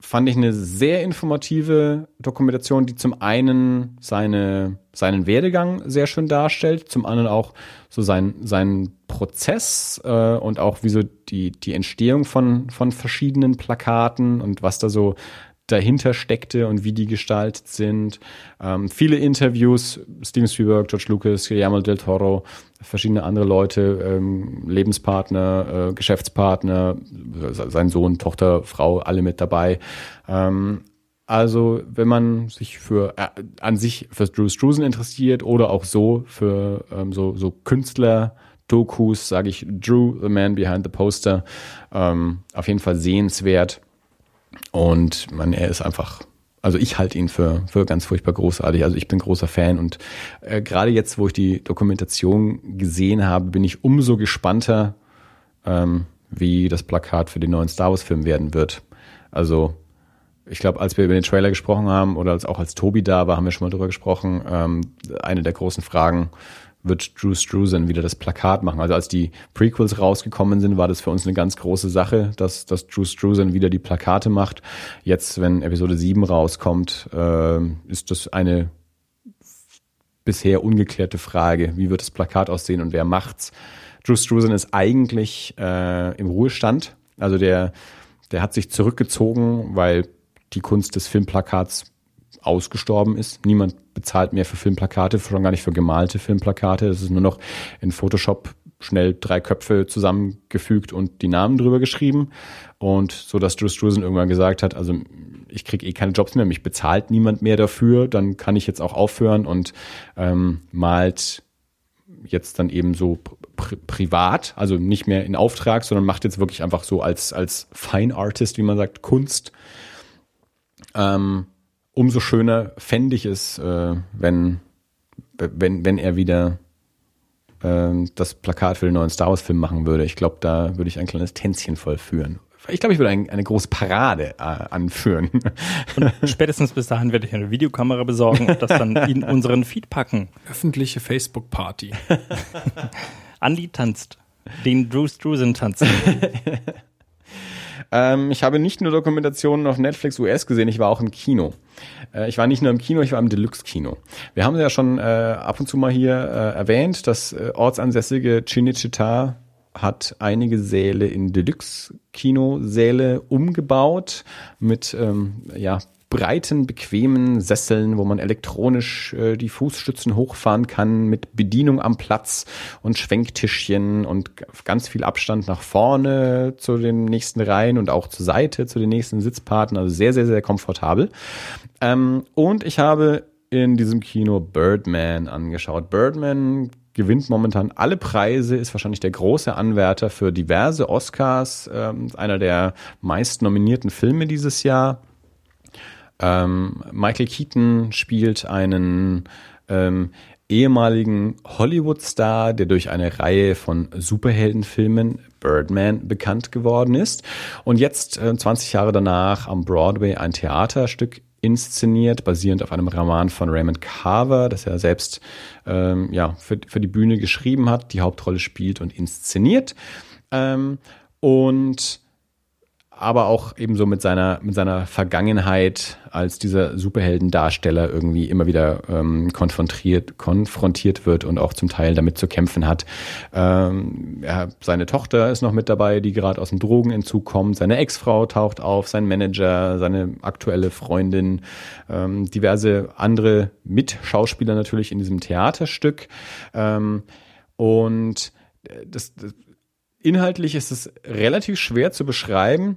fand ich eine sehr informative Dokumentation, die zum einen seine, seinen Werdegang sehr schön darstellt, zum anderen auch so sein, seinen Prozess äh, und auch wie so die, die Entstehung von, von verschiedenen Plakaten und was da so dahinter steckte und wie die gestaltet sind. Ähm, viele Interviews, Steven Spielberg, George Lucas, Guillermo del Toro, verschiedene andere Leute, ähm, Lebenspartner, äh, Geschäftspartner, sein Sohn, Tochter, Frau, alle mit dabei. Ähm, also, wenn man sich für äh, an sich für Drew Struzan interessiert oder auch so für ähm, so, so Künstler, Dokus, sage ich Drew, the man behind the poster, ähm, auf jeden Fall sehenswert. Und man, er ist einfach, also ich halte ihn für, für ganz furchtbar großartig. Also ich bin großer Fan und äh, gerade jetzt, wo ich die Dokumentation gesehen habe, bin ich umso gespannter, ähm, wie das Plakat für den neuen Star Wars-Film werden wird. Also ich glaube, als wir über den Trailer gesprochen haben oder als, auch als Tobi da war, haben wir schon mal drüber gesprochen. Ähm, eine der großen Fragen wird Drew Struzan wieder das Plakat machen. Also als die Prequels rausgekommen sind, war das für uns eine ganz große Sache, dass, dass Drew Struzan wieder die Plakate macht. Jetzt, wenn Episode 7 rauskommt, äh, ist das eine bisher ungeklärte Frage. Wie wird das Plakat aussehen und wer macht's? Drew Struzan ist eigentlich äh, im Ruhestand. Also der, der hat sich zurückgezogen, weil die Kunst des Filmplakats ausgestorben ist. Niemand bezahlt mehr für Filmplakate, schon gar nicht für gemalte Filmplakate. Es ist nur noch in Photoshop schnell drei Köpfe zusammengefügt und die Namen drüber geschrieben. Und so, dass Drew Struzan irgendwann gesagt hat, also ich kriege eh keine Jobs mehr, mich bezahlt niemand mehr dafür, dann kann ich jetzt auch aufhören und ähm, malt jetzt dann eben so pri privat, also nicht mehr in Auftrag, sondern macht jetzt wirklich einfach so als, als Fine Artist, wie man sagt, Kunst. Ähm, umso schöner fände ich es, äh, wenn, wenn, wenn er wieder äh, das Plakat für den neuen Star Wars-Film machen würde. Ich glaube, da würde ich ein kleines Tänzchen vollführen. Ich glaube, ich würde ein, eine große Parade äh, anführen. Und spätestens bis dahin werde ich eine Videokamera besorgen und das dann in unseren Feed packen. Öffentliche Facebook-Party. Andi tanzt. Den Drew Struzan tanzt. Ähm, ich habe nicht nur Dokumentationen auf Netflix US gesehen, ich war auch im Kino. Äh, ich war nicht nur im Kino, ich war im Deluxe-Kino. Wir haben ja schon äh, ab und zu mal hier äh, erwähnt, das äh, ortsansässige Cinecittà hat einige Säle in Deluxe-Kinosäle umgebaut mit ähm, ja, breiten, bequemen Sesseln, wo man elektronisch äh, die Fußstützen hochfahren kann, mit Bedienung am Platz und Schwenktischchen und ganz viel Abstand nach vorne zu den nächsten Reihen und auch zur Seite zu den nächsten Sitzpartnern. Also sehr, sehr, sehr komfortabel. Ähm, und ich habe in diesem Kino Birdman angeschaut. Birdman gewinnt momentan alle Preise, ist wahrscheinlich der große Anwärter für diverse Oscars, ähm, einer der meist nominierten Filme dieses Jahr. Ähm, Michael Keaton spielt einen ähm, ehemaligen Hollywood-Star, der durch eine Reihe von Superheldenfilmen Birdman bekannt geworden ist und jetzt äh, 20 Jahre danach am Broadway ein Theaterstück inszeniert, basierend auf einem Roman von Raymond Carver, das er selbst ähm, ja, für, für die Bühne geschrieben hat, die Hauptrolle spielt und inszeniert. Ähm, und aber auch eben so mit seiner, mit seiner Vergangenheit als dieser Superheldendarsteller irgendwie immer wieder ähm, konfrontiert, konfrontiert wird und auch zum Teil damit zu kämpfen hat. Ähm, ja, seine Tochter ist noch mit dabei, die gerade aus dem Drogenentzug kommt. Seine Ex-Frau taucht auf, sein Manager, seine aktuelle Freundin, ähm, diverse andere Mitschauspieler natürlich in diesem Theaterstück. Ähm, und das, das inhaltlich ist es relativ schwer zu beschreiben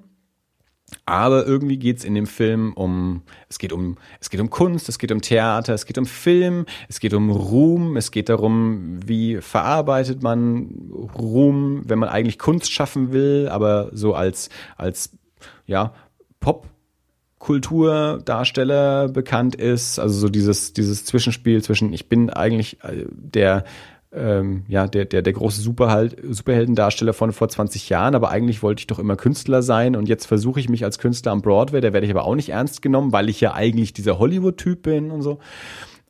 aber irgendwie geht's in dem Film um, es geht um, es geht um Kunst, es geht um Theater, es geht um Film, es geht um Ruhm, es geht darum, wie verarbeitet man Ruhm, wenn man eigentlich Kunst schaffen will, aber so als, als, ja, Pop Kulturdarsteller bekannt ist, also so dieses, dieses Zwischenspiel zwischen ich bin eigentlich äh, der ähm, ja, der, der, der große Superheld, Superheldendarsteller von vor 20 Jahren, aber eigentlich wollte ich doch immer Künstler sein und jetzt versuche ich mich als Künstler am Broadway, da werde ich aber auch nicht ernst genommen, weil ich ja eigentlich dieser Hollywood-Typ bin und so.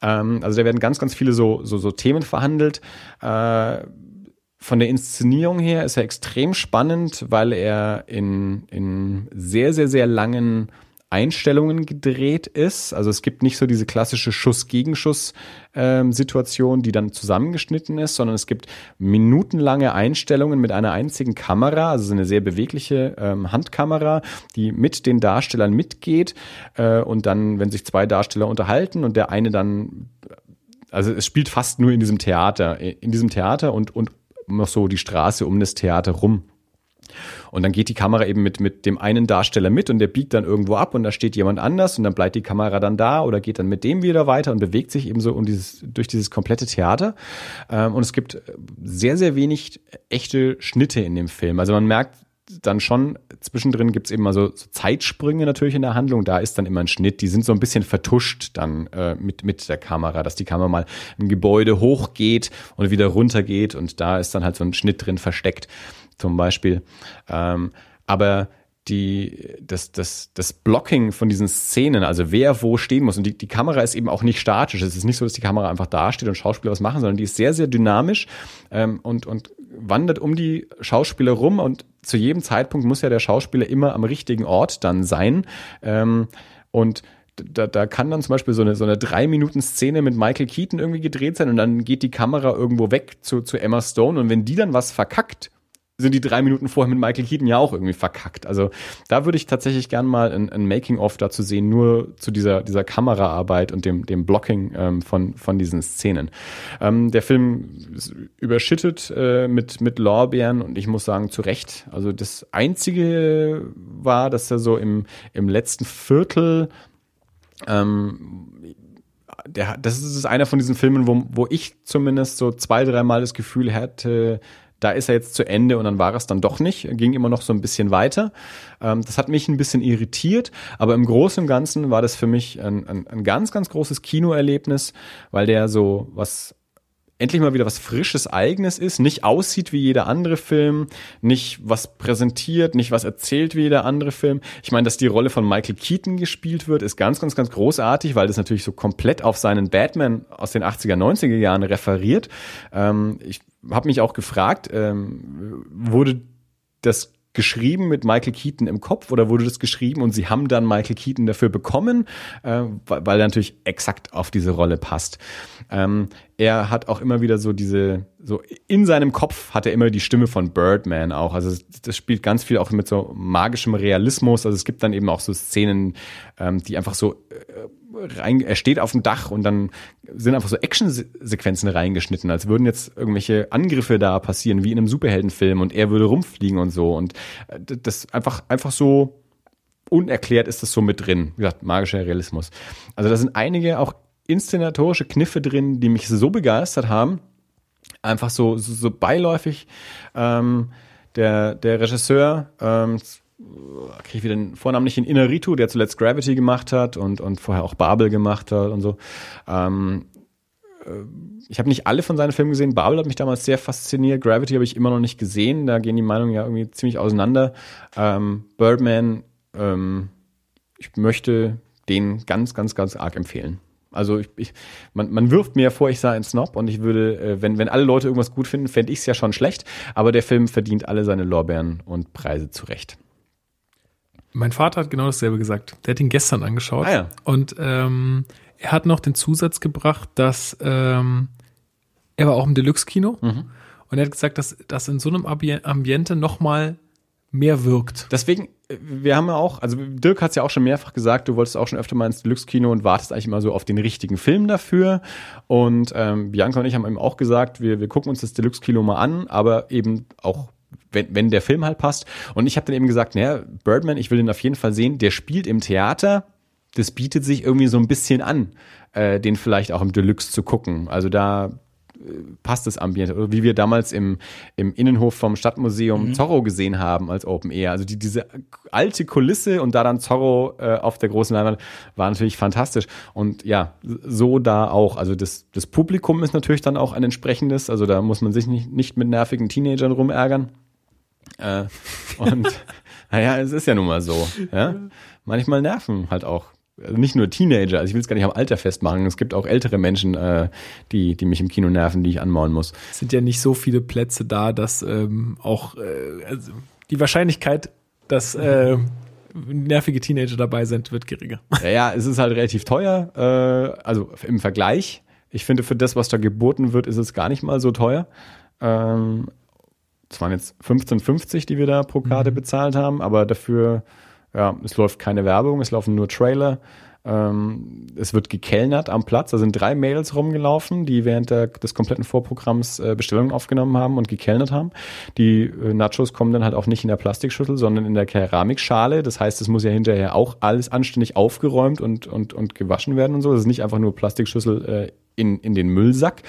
Ähm, also da werden ganz, ganz viele so, so, so Themen verhandelt. Äh, von der Inszenierung her ist er extrem spannend, weil er in, in sehr, sehr, sehr langen Einstellungen gedreht ist. Also es gibt nicht so diese klassische Schuss-Gegenschuss-Situation, ähm, die dann zusammengeschnitten ist, sondern es gibt minutenlange Einstellungen mit einer einzigen Kamera, also eine sehr bewegliche ähm, Handkamera, die mit den Darstellern mitgeht äh, und dann, wenn sich zwei Darsteller unterhalten und der eine dann also es spielt fast nur in diesem Theater, in diesem Theater und, und noch so die Straße um das Theater rum. Und dann geht die Kamera eben mit, mit dem einen Darsteller mit und der biegt dann irgendwo ab und da steht jemand anders und dann bleibt die Kamera dann da oder geht dann mit dem wieder weiter und bewegt sich eben so um dieses, durch dieses komplette Theater. Ähm, und es gibt sehr, sehr wenig echte Schnitte in dem Film. Also man merkt dann schon, zwischendrin gibt's eben mal so, so Zeitsprünge natürlich in der Handlung. Da ist dann immer ein Schnitt. Die sind so ein bisschen vertuscht dann äh, mit, mit der Kamera, dass die Kamera mal im Gebäude hochgeht und wieder runtergeht und da ist dann halt so ein Schnitt drin versteckt zum Beispiel. Ähm, aber die, das, das, das Blocking von diesen Szenen, also wer wo stehen muss. Und die, die Kamera ist eben auch nicht statisch. Es ist nicht so, dass die Kamera einfach dasteht und Schauspieler was machen, sondern die ist sehr, sehr dynamisch ähm, und, und wandert um die Schauspieler rum und zu jedem Zeitpunkt muss ja der Schauspieler immer am richtigen Ort dann sein. Ähm, und da, da kann dann zum Beispiel so eine, so eine drei Minuten Szene mit Michael Keaton irgendwie gedreht sein und dann geht die Kamera irgendwo weg zu, zu Emma Stone und wenn die dann was verkackt, sind die drei Minuten vorher mit Michael Keaton ja auch irgendwie verkackt. Also da würde ich tatsächlich gern mal ein, ein Making-of dazu sehen, nur zu dieser, dieser Kameraarbeit und dem, dem Blocking ähm, von, von diesen Szenen. Ähm, der Film überschüttet äh, mit, mit Lorbeeren und ich muss sagen, zu Recht. Also das Einzige war, dass er so im, im letzten Viertel ähm, der, das ist einer von diesen Filmen, wo, wo ich zumindest so zwei, dreimal das Gefühl hatte, da ist er jetzt zu Ende und dann war es dann doch nicht, ging immer noch so ein bisschen weiter. Ähm, das hat mich ein bisschen irritiert, aber im Großen und Ganzen war das für mich ein, ein, ein ganz, ganz großes Kinoerlebnis, weil der so was endlich mal wieder was Frisches, Eigenes ist, nicht aussieht wie jeder andere Film, nicht was präsentiert, nicht was erzählt wie jeder andere Film. Ich meine, dass die Rolle von Michael Keaton gespielt wird, ist ganz, ganz, ganz großartig, weil das natürlich so komplett auf seinen Batman aus den 80er, 90er Jahren referiert. Ähm, ich habe mich auch gefragt, ähm, wurde das geschrieben mit Michael Keaton im Kopf oder wurde das geschrieben und sie haben dann Michael Keaton dafür bekommen, äh, weil er natürlich exakt auf diese Rolle passt. Ähm, er hat auch immer wieder so diese, so in seinem Kopf hat er immer die Stimme von Birdman auch. Also das spielt ganz viel auch mit so magischem Realismus. Also es gibt dann eben auch so Szenen, ähm, die einfach so äh, rein, er steht auf dem Dach und dann sind einfach so Action-Sequenzen reingeschnitten, als würden jetzt irgendwelche Angriffe da passieren, wie in einem Superheldenfilm und er würde rumfliegen und so. Und äh, das einfach, einfach so unerklärt ist das so mit drin. Wie gesagt, magischer Realismus. Also da sind einige auch inszenatorische Kniffe drin, die mich so begeistert haben. Einfach so, so, so beiläufig. Ähm, der, der Regisseur, ähm, kriege ich wieder den Vornamen nicht in Inaritu, der zuletzt Gravity gemacht hat und, und vorher auch Babel gemacht hat und so. Ähm, äh, ich habe nicht alle von seinen Filmen gesehen. Babel hat mich damals sehr fasziniert. Gravity habe ich immer noch nicht gesehen. Da gehen die Meinungen ja irgendwie ziemlich auseinander. Ähm, Birdman, ähm, ich möchte den ganz, ganz, ganz arg empfehlen. Also ich, ich, man, man wirft mir vor, ich sei ein Snob und ich würde, äh, wenn, wenn alle Leute irgendwas gut finden, fände ich es ja schon schlecht. Aber der Film verdient alle seine Lorbeeren und Preise zurecht. Mein Vater hat genau dasselbe gesagt. Der hat ihn gestern angeschaut. Ah, ja. Und ähm, er hat noch den Zusatz gebracht, dass ähm, er war auch im Deluxe-Kino mhm. und er hat gesagt, dass das in so einem Ambiente nochmal mehr wirkt. Deswegen, äh, wir haben ja auch, also Dirk hat es ja auch schon mehrfach gesagt, du wolltest auch schon öfter mal ins Deluxe-Kino und wartest eigentlich immer so auf den richtigen Film dafür. Und ähm, Bianca und ich haben eben auch gesagt, wir, wir gucken uns das Deluxe-Kino mal an, aber eben auch wenn, wenn der Film halt passt. Und ich habe dann eben gesagt, naja, Birdman, ich will den auf jeden Fall sehen. Der spielt im Theater. Das bietet sich irgendwie so ein bisschen an, äh, den vielleicht auch im Deluxe zu gucken. Also da passt das Ambiente. Oder wie wir damals im, im Innenhof vom Stadtmuseum Mhm. Zorro gesehen haben als Open Air. Also die, diese alte Kulisse und da dann Zorro äh, auf der großen Leinwand war natürlich fantastisch. Und ja, so da auch. Also das, das Publikum ist natürlich dann auch ein entsprechendes. Also da muss man sich nicht, nicht mit nervigen Teenagern rumärgern. Äh, und naja, es ist ja nun mal so. Ja? Manchmal nerven halt auch. Also nicht nur Teenager, also ich will es gar nicht am Alter festmachen. Es gibt auch ältere Menschen, äh, die, die mich im Kino nerven, die ich anmaulen muss. Es sind ja nicht so viele Plätze da, dass ähm, auch äh, also die Wahrscheinlichkeit, dass äh, nervige Teenager dabei sind, wird geringer. Ja, ja, es ist halt relativ teuer, äh, also im Vergleich. Ich finde, für das, was da geboten wird, ist es gar nicht mal so teuer. Ähm, es waren jetzt 15,50, die wir da pro Karte bezahlt haben, aber dafür, ja, es läuft keine Werbung, es laufen nur Trailer. Ähm, es wird gekellnert am Platz. Da sind drei Mädels rumgelaufen, die während der, des kompletten Vorprogramms äh, Bestellungen aufgenommen haben und gekellnert haben. Die äh, Nachos kommen dann halt auch nicht in der Plastikschüssel, sondern in der Keramikschale. Das heißt, es muss ja hinterher auch alles anständig aufgeräumt und, und, und gewaschen werden und so. Das ist nicht einfach nur Plastikschüssel äh, in, in den Müllsack.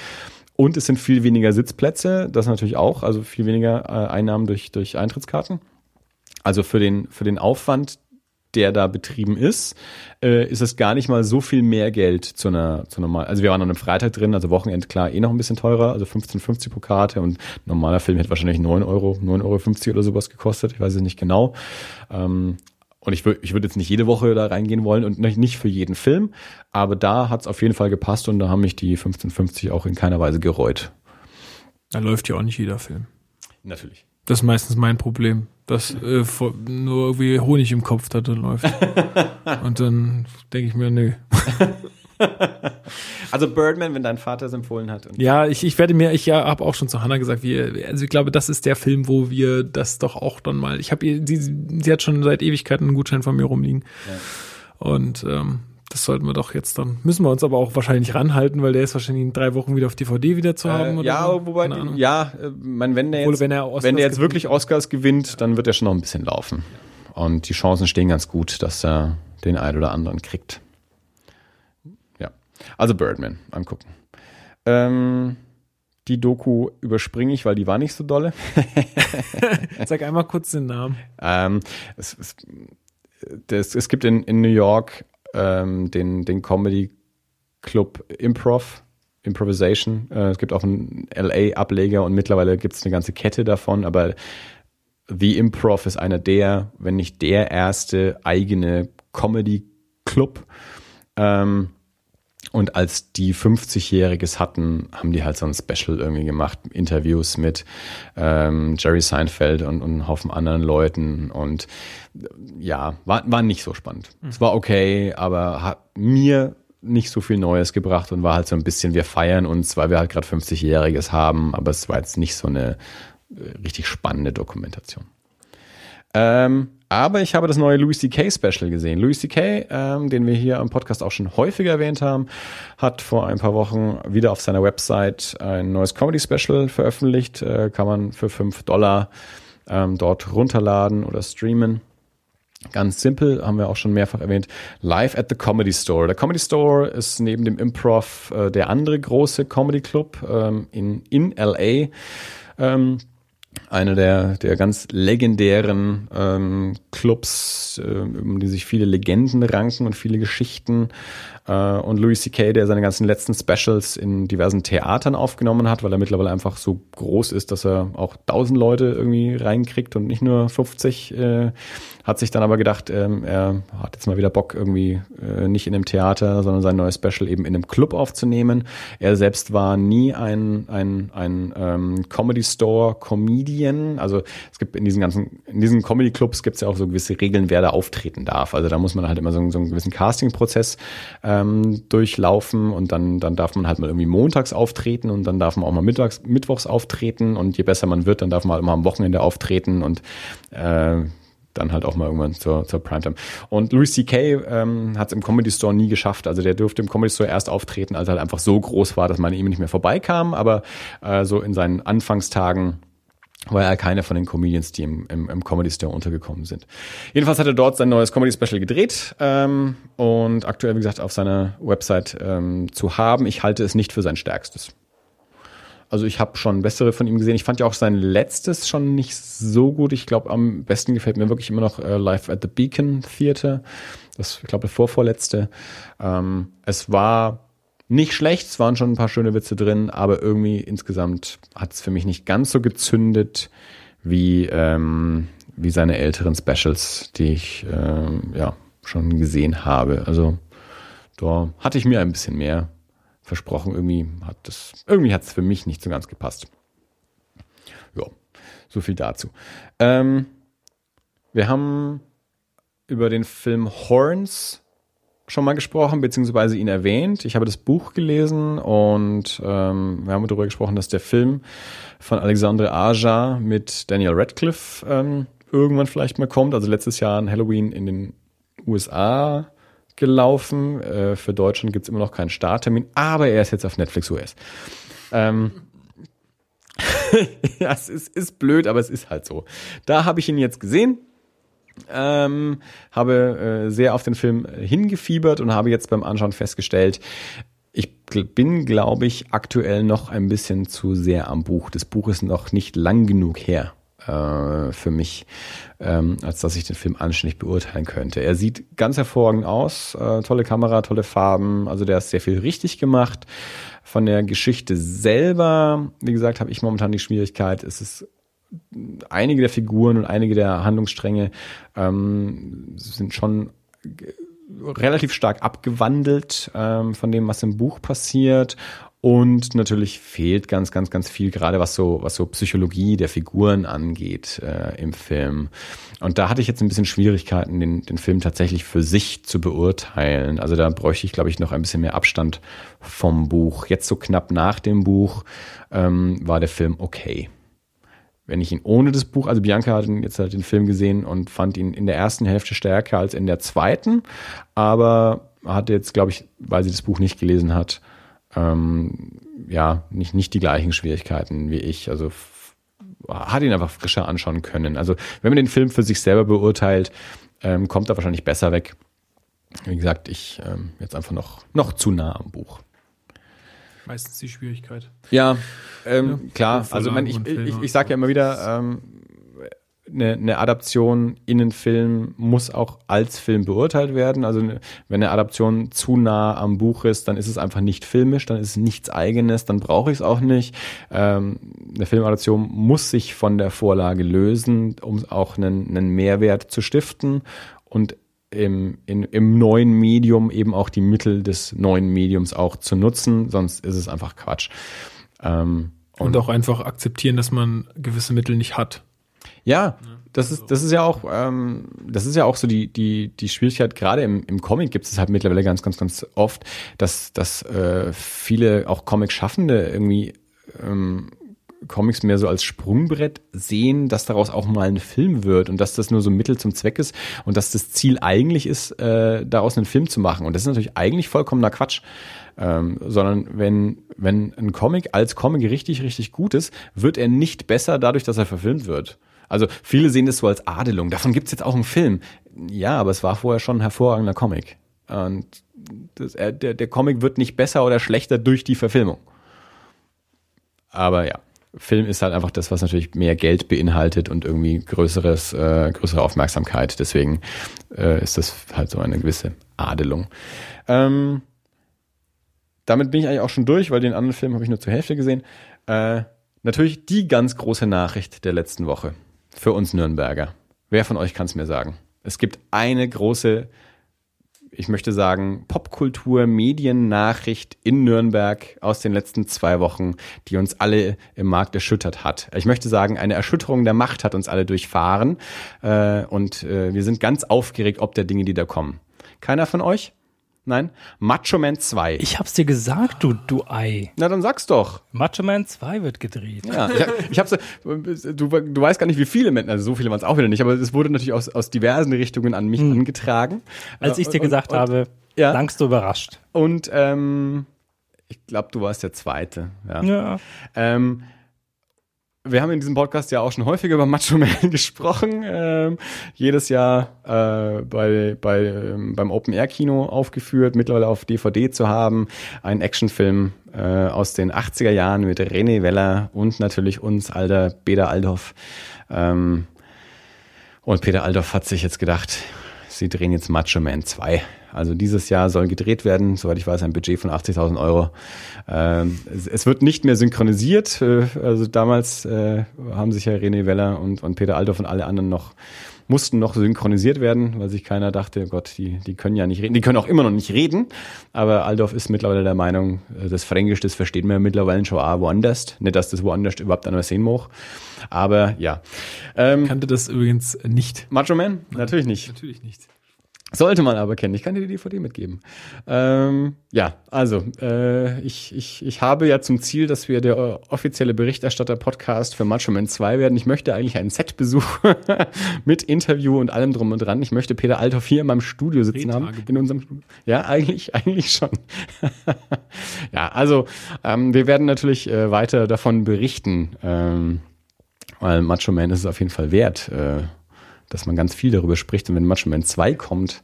Und es sind viel weniger Sitzplätze, das natürlich auch, also viel weniger äh, Einnahmen durch, durch Eintrittskarten. Also für den, für den Aufwand, der da betrieben ist, äh, ist es gar nicht mal so viel mehr Geld zu einer, zu normal. Also wir waren an einem Freitag drin, also Wochenend klar eh noch ein bisschen teurer, also 15,50 pro Karte und normaler Film hätte wahrscheinlich 9 Euro, 9,50 Euro oder sowas gekostet, ich weiß es nicht genau. Ähm, und ich würde ich würd jetzt nicht jede Woche da reingehen wollen und nicht für jeden Film, aber da hat es auf jeden Fall gepasst und da haben mich die 15,50 auch in keiner Weise gereut. Da läuft ja auch nicht jeder Film. Natürlich. Das ist meistens mein Problem, dass äh, nur irgendwie Honig im Kopf da drin läuft. Und dann denke ich mir, nö. Also Birdman, wenn dein Vater es empfohlen hat. Und Ja, ich, ich werde mir, ich ja, habe auch schon zu Hannah gesagt, wir, also ich glaube, das ist der Film, wo wir das doch auch dann mal. Ich habe ihr, sie, sie hat schon seit Ewigkeiten einen Gutschein von mir rumliegen. Und ähm, das sollten wir doch jetzt dann, müssen wir uns aber auch wahrscheinlich ranhalten, weil der ist wahrscheinlich in drei Wochen wieder auf DVD wieder zu haben. Äh, ja, so. wobei, ja, äh, man, wenn der Obwohl, jetzt, wenn er Oscars wenn der jetzt gewinnt. wirklich Oscars gewinnt, dann wird er schon noch ein bisschen laufen. Und die Chancen stehen ganz gut, dass er den einen oder anderen kriegt. Also Birdman, angucken. Ähm, die Doku überspringe ich, weil die war nicht so dolle. Sag einmal kurz den Namen. Ähm, es, es, das, es gibt in, in New York ähm, den, den Comedy Club Improv, Improvisation. Äh, es gibt auch einen LA-Ableger und mittlerweile gibt es eine ganze Kette davon, aber The Improv ist einer der, wenn nicht der erste eigene Comedy Club. Ähm, und als die 50-Jähriges hatten, haben die halt so ein Special irgendwie gemacht, Interviews mit ähm, Jerry Seinfeld und, und einem Haufen anderen Leuten. Und ja, war, war nicht so spannend. Es war okay, aber hat mir nicht so viel Neues gebracht und war halt so ein bisschen, wir feiern uns, weil wir halt gerade 50-Jähriges haben, aber es war jetzt nicht so eine äh, richtig spannende Dokumentation. Ähm, aber ich habe das neue Louis C.K. Special gesehen. Louis C.K., ähm, den wir hier am Podcast auch schon häufiger erwähnt haben, hat vor ein paar Wochen wieder auf seiner Website ein neues Comedy Special veröffentlicht. Äh, kann man für 5 Dollar ähm, dort runterladen oder streamen. Ganz simpel, haben wir auch schon mehrfach erwähnt, Live at the Comedy Store. Der Comedy Store ist neben dem Improv äh, der andere große Comedy Club ähm, in, in LA. Ähm, einer der, der ganz legendären ähm, Clubs, äh, um die sich viele Legenden ranken und viele Geschichten. Äh, und Louis C.K., der seine ganzen letzten Specials in diversen Theatern aufgenommen hat, weil er mittlerweile einfach so groß ist, dass er auch 1000 Leute irgendwie reinkriegt und nicht nur 50. Äh, hat sich dann aber gedacht, ähm, er hat jetzt mal wieder Bock, irgendwie äh, nicht in einem Theater, sondern sein neues Special eben in einem Club aufzunehmen. Er selbst war nie ein, ein, ein ähm, Comedy Store Comedian. Also es gibt in diesen ganzen, in diesen Comedy Clubs gibt es ja auch so gewisse Regeln, wer da auftreten darf. Also da muss man halt immer so, so einen gewissen Casting-Prozess ähm, durchlaufen und dann, dann darf man halt mal irgendwie montags auftreten und dann darf man auch mal mittags, mittwochs auftreten und je besser man wird, dann darf man halt mal am Wochenende auftreten und äh, dann halt auch mal irgendwann zur, zur Primetime. Und Louis C.K. Ähm, hat es im Comedy Store nie geschafft. Also der durfte im Comedy Store erst auftreten, als er halt einfach so groß war, dass man ihm nicht mehr vorbeikam. Aber äh, so in seinen Anfangstagen war er keiner von den Comedians, die im, im, im Comedy Store untergekommen sind. Jedenfalls hat er dort sein neues Comedy Special gedreht ähm, und aktuell, wie gesagt, auf seiner Website ähm, zu haben. Ich halte es nicht für sein stärkstes. Also ich habe schon bessere von ihm gesehen. Ich fand ja auch sein letztes schon nicht so gut. Ich glaube, am besten gefällt mir wirklich immer noch äh, Live at the Beacon Theater. Das, ich glaube, der vorvorletzte. Ähm, es war nicht schlecht, es waren schon ein paar schöne Witze drin, aber irgendwie insgesamt hat es für mich nicht ganz so gezündet wie, ähm, wie seine älteren Specials, die ich ähm, ja schon gesehen habe. Also da hatte ich mir ein bisschen mehr versprochen. Irgendwie hat das, irgendwie hat es für mich nicht so ganz gepasst. Ja, so viel dazu. Ähm, wir haben über den Film Horns schon mal gesprochen, beziehungsweise ihn erwähnt. Ich habe das Buch gelesen und ähm, wir haben darüber gesprochen, dass der Film von Alexandre Aja mit Daniel Radcliffe ähm, irgendwann vielleicht mal kommt. Also letztes Jahr an Halloween in den USA gelaufen. Äh, für Deutschland gibt es immer noch keinen Starttermin, aber er ist jetzt auf Netflix US. Ähm, ja, es ist, ist blöd, aber es ist halt so. Da habe ich ihn jetzt gesehen. Ähm, habe äh, sehr auf den Film hingefiebert und habe jetzt beim Anschauen festgestellt, ich bin, glaube ich, aktuell noch ein bisschen zu sehr am Buch. Das Buch ist noch nicht lang genug her äh, für mich, ähm, als dass ich den Film anständig beurteilen könnte. Er sieht ganz hervorragend aus, äh, tolle Kamera, tolle Farben, also der ist sehr viel richtig gemacht. Von der Geschichte selber, wie gesagt, habe ich momentan die Schwierigkeit, es ist einige der Figuren und einige der Handlungsstränge ähm, sind schon relativ stark abgewandelt ähm, von dem, was im Buch passiert und natürlich fehlt ganz, ganz, ganz viel, gerade was so, was so Psychologie der Figuren angeht äh, im Film. Und da hatte ich jetzt ein bisschen Schwierigkeiten, den, den Film tatsächlich für sich zu beurteilen. Also da bräuchte ich, glaube ich, noch ein bisschen mehr Abstand vom Buch. Jetzt so knapp nach dem Buch ähm, war der Film okay. Wenn ich ihn ohne das Buch, also Bianca hat jetzt halt den Film gesehen und fand ihn in der ersten Hälfte stärker als in der zweiten, aber hatte jetzt, glaube ich, weil sie das Buch nicht gelesen hat, ähm, ja, nicht, nicht die gleichen Schwierigkeiten wie ich. Also hat ihn einfach frischer anschauen können. Also wenn man den Film für sich selber beurteilt, ähm, kommt er wahrscheinlich besser weg. Wie gesagt, ich ähm, jetzt einfach noch, noch zu nah am Buch. Meistens die Schwierigkeit. Ja, ähm, ja klar. Also man, ich, ich, ich sage ja immer wieder, ähm, eine, eine Adaption in einen Film muss auch als Film beurteilt werden. Also wenn eine Adaption zu nah am Buch ist, dann ist es einfach nicht filmisch, dann ist es nichts eigenes, dann brauche ich es auch nicht. Ähm, eine Filmadaption muss sich von der Vorlage lösen, um auch einen, einen Mehrwert zu stiften und im, in, im neuen Medium eben auch die Mittel des neuen Mediums auch zu nutzen, sonst ist es einfach Quatsch. Ähm, und, und auch einfach akzeptieren, dass man gewisse Mittel nicht hat. Ja, das ist, das ist ja auch, ähm, das ist ja auch so die, die, die Schwierigkeit, gerade im, im Comic gibt es halt mittlerweile ganz, ganz, ganz oft, dass, dass äh, viele auch Comic-Schaffende irgendwie ähm, Comics mehr so als Sprungbrett sehen, dass daraus auch mal ein Film wird und dass das nur so ein Mittel zum Zweck ist und dass das Ziel eigentlich ist, äh, daraus einen Film zu machen. Und das ist natürlich eigentlich vollkommener Quatsch. Ähm, sondern wenn, wenn ein Comic als Comic richtig, richtig gut ist, wird er nicht besser dadurch, dass er verfilmt wird. Also viele sehen das so als Adelung. Davon gibt's jetzt auch einen Film. Ja, aber es war vorher schon ein hervorragender Comic. Und das, äh, der, der Comic wird nicht besser oder schlechter durch die Verfilmung. Aber ja, Film ist halt einfach das, was natürlich mehr Geld beinhaltet und irgendwie größeres, äh, größere Aufmerksamkeit. Deswegen äh, ist das halt so eine gewisse Adelung. Ähm, damit bin ich eigentlich auch schon durch, weil den anderen Film habe ich nur zur Hälfte gesehen. Äh, natürlich die ganz große Nachricht der letzten Woche für uns Nürnberger? Wer von euch kann es mir sagen? Es gibt eine große, ich möchte sagen, Popkultur, Mediennachricht in Nürnberg aus den letzten zwei Wochen, die uns alle im Markt erschüttert hat. Ich möchte sagen, eine Erschütterung der Macht hat uns alle durchfahren äh, und äh, wir sind ganz aufgeregt ob der Dinge, die da kommen. Keiner von euch? Nein? Macho Man 2. Ich hab's dir gesagt, du, du Ei. Na, dann sag's doch. Macho Man 2 wird gedreht. Ja, ich, ich hab's, du, du weißt gar nicht, wie viele Menschen, also so viele waren es auch wieder nicht, aber es wurde natürlich aus, aus diversen Richtungen an mich hm. angetragen. Als ich dir gesagt und, habe, ja. langst du überrascht. Und, ähm, ich glaube, du warst der Zweite. Ja. ja. Ähm, wir haben in diesem Podcast ja auch schon häufiger über Macho Man gesprochen. Ähm, jedes Jahr äh, bei, bei, ähm, beim Open Air Kino aufgeführt, mittlerweile auf DVD zu haben. Ein Actionfilm äh, aus den 80er Jahren mit René Weller und natürlich uns, alter Peter Althoff. Ähm, und Peter Althoff hat sich jetzt gedacht, sie drehen jetzt Macho Man 2. Also dieses Jahr soll gedreht werden, soweit ich weiß, ein Budget von 80.000 Euro. Ähm, es, wird nicht mehr synchronisiert. Äh, also damals äh, haben sich ja René Weller und, und Peter Althoff und alle anderen noch mussten noch synchronisiert werden, weil sich keiner dachte, oh Gott, die, die können ja nicht reden. Die können auch immer noch nicht reden. Aber Aldorf ist mittlerweile der Meinung, äh, das Fränkisch, das versteht man mittlerweile schon auch woanders. Nicht, dass das woanders überhaupt einer sehen mag. Aber ja. Ähm, Kannte das übrigens nicht. Macho Man? Natürlich nicht. Natürlich nicht. Sollte man aber kennen. Ich kann dir die DVD mitgeben. Ähm, ja, also äh, ich, ich, ich habe ja zum Ziel, dass wir der offizielle Berichterstatter-Podcast für Macho Man 2 werden. Ich möchte eigentlich einen Setbesuch mit Interview und allem drum und dran. Ich möchte Peter Althoff hier in meinem Studio sitzen haben. In unserem Studio. Ja, eigentlich, eigentlich schon. ja, also ähm, wir werden natürlich äh, weiter davon berichten, ähm, weil Macho Man ist es auf jeden Fall wert. Äh, dass man ganz viel darüber spricht. Und wenn Macho Man 2 kommt,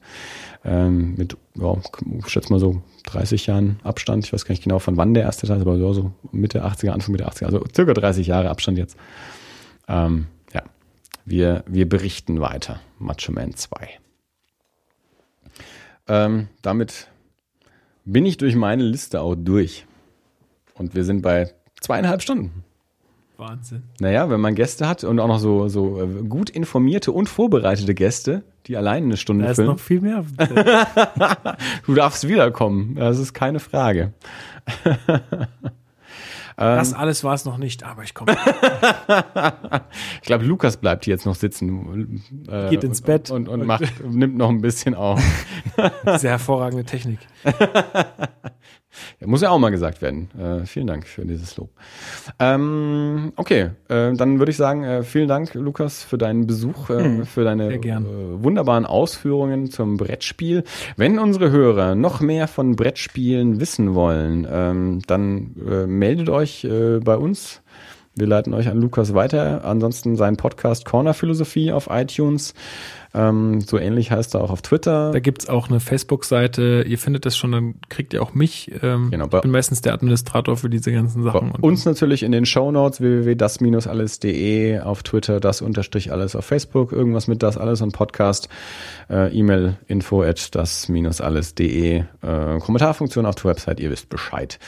ähm, mit, ja, ich schätze mal so 30 Jahren Abstand, ich weiß gar nicht genau von wann der erste Teil ist, aber so, Mitte 80er, Anfang Mitte 80er, also circa 30 Jahre Abstand jetzt. Ähm, ja, wir, wir berichten weiter. Macho Man 2. Ähm, damit bin ich durch meine Liste auch durch. Und wir sind bei zweieinhalb Stunden. Wahnsinn. Naja, wenn man Gäste hat und auch noch so, so äh, gut informierte und vorbereitete Gäste, die alleine eine Stunde da füllen. Da ist noch viel mehr. du darfst wiederkommen, das ist keine Frage. Das alles war es noch nicht, aber ich komme. ich glaube, Lukas bleibt hier jetzt noch sitzen. Äh, Geht ins Bett. Und, und, und macht, nimmt noch ein bisschen auf. Sehr hervorragende Technik. Muss ja auch mal gesagt werden. Äh, vielen Dank für dieses Lob. Ähm, okay, äh, dann würde ich sagen, äh, vielen Dank, Lukas, für deinen Besuch, äh, hm, für deine äh, wunderbaren Ausführungen zum Brettspiel. Wenn unsere Hörer noch mehr von Brettspielen wissen wollen, ähm, dann äh, meldet euch bei uns. Wir leiten euch an Lukas weiter. Ansonsten sein Podcast Corner Philosophie auf iTunes. Ähm, so ähnlich heißt er auch auf Twitter. Da gibt's auch eine Facebook-Seite. Ihr findet das schon, dann kriegt ihr auch mich. Ähm, genau, ich bin meistens der Administrator für diese ganzen Sachen. uns natürlich in den Show Notes www.das-alles.de auf Twitter, das unterstrich alles auf Facebook, irgendwas mit das alles und Podcast, äh, E-Mail info at das-alles.de, äh, Kommentarfunktion auf der Website, ihr wisst Bescheid.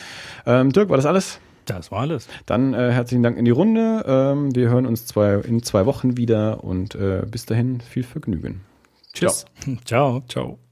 Ähm, Dirk, war das alles? Das war alles. Dann äh, herzlichen Dank in die Runde. Ähm, wir hören uns zwei, in zwei Wochen wieder und äh, bis dahin viel Vergnügen. Tschüss. Ciao. Ciao. Ciao.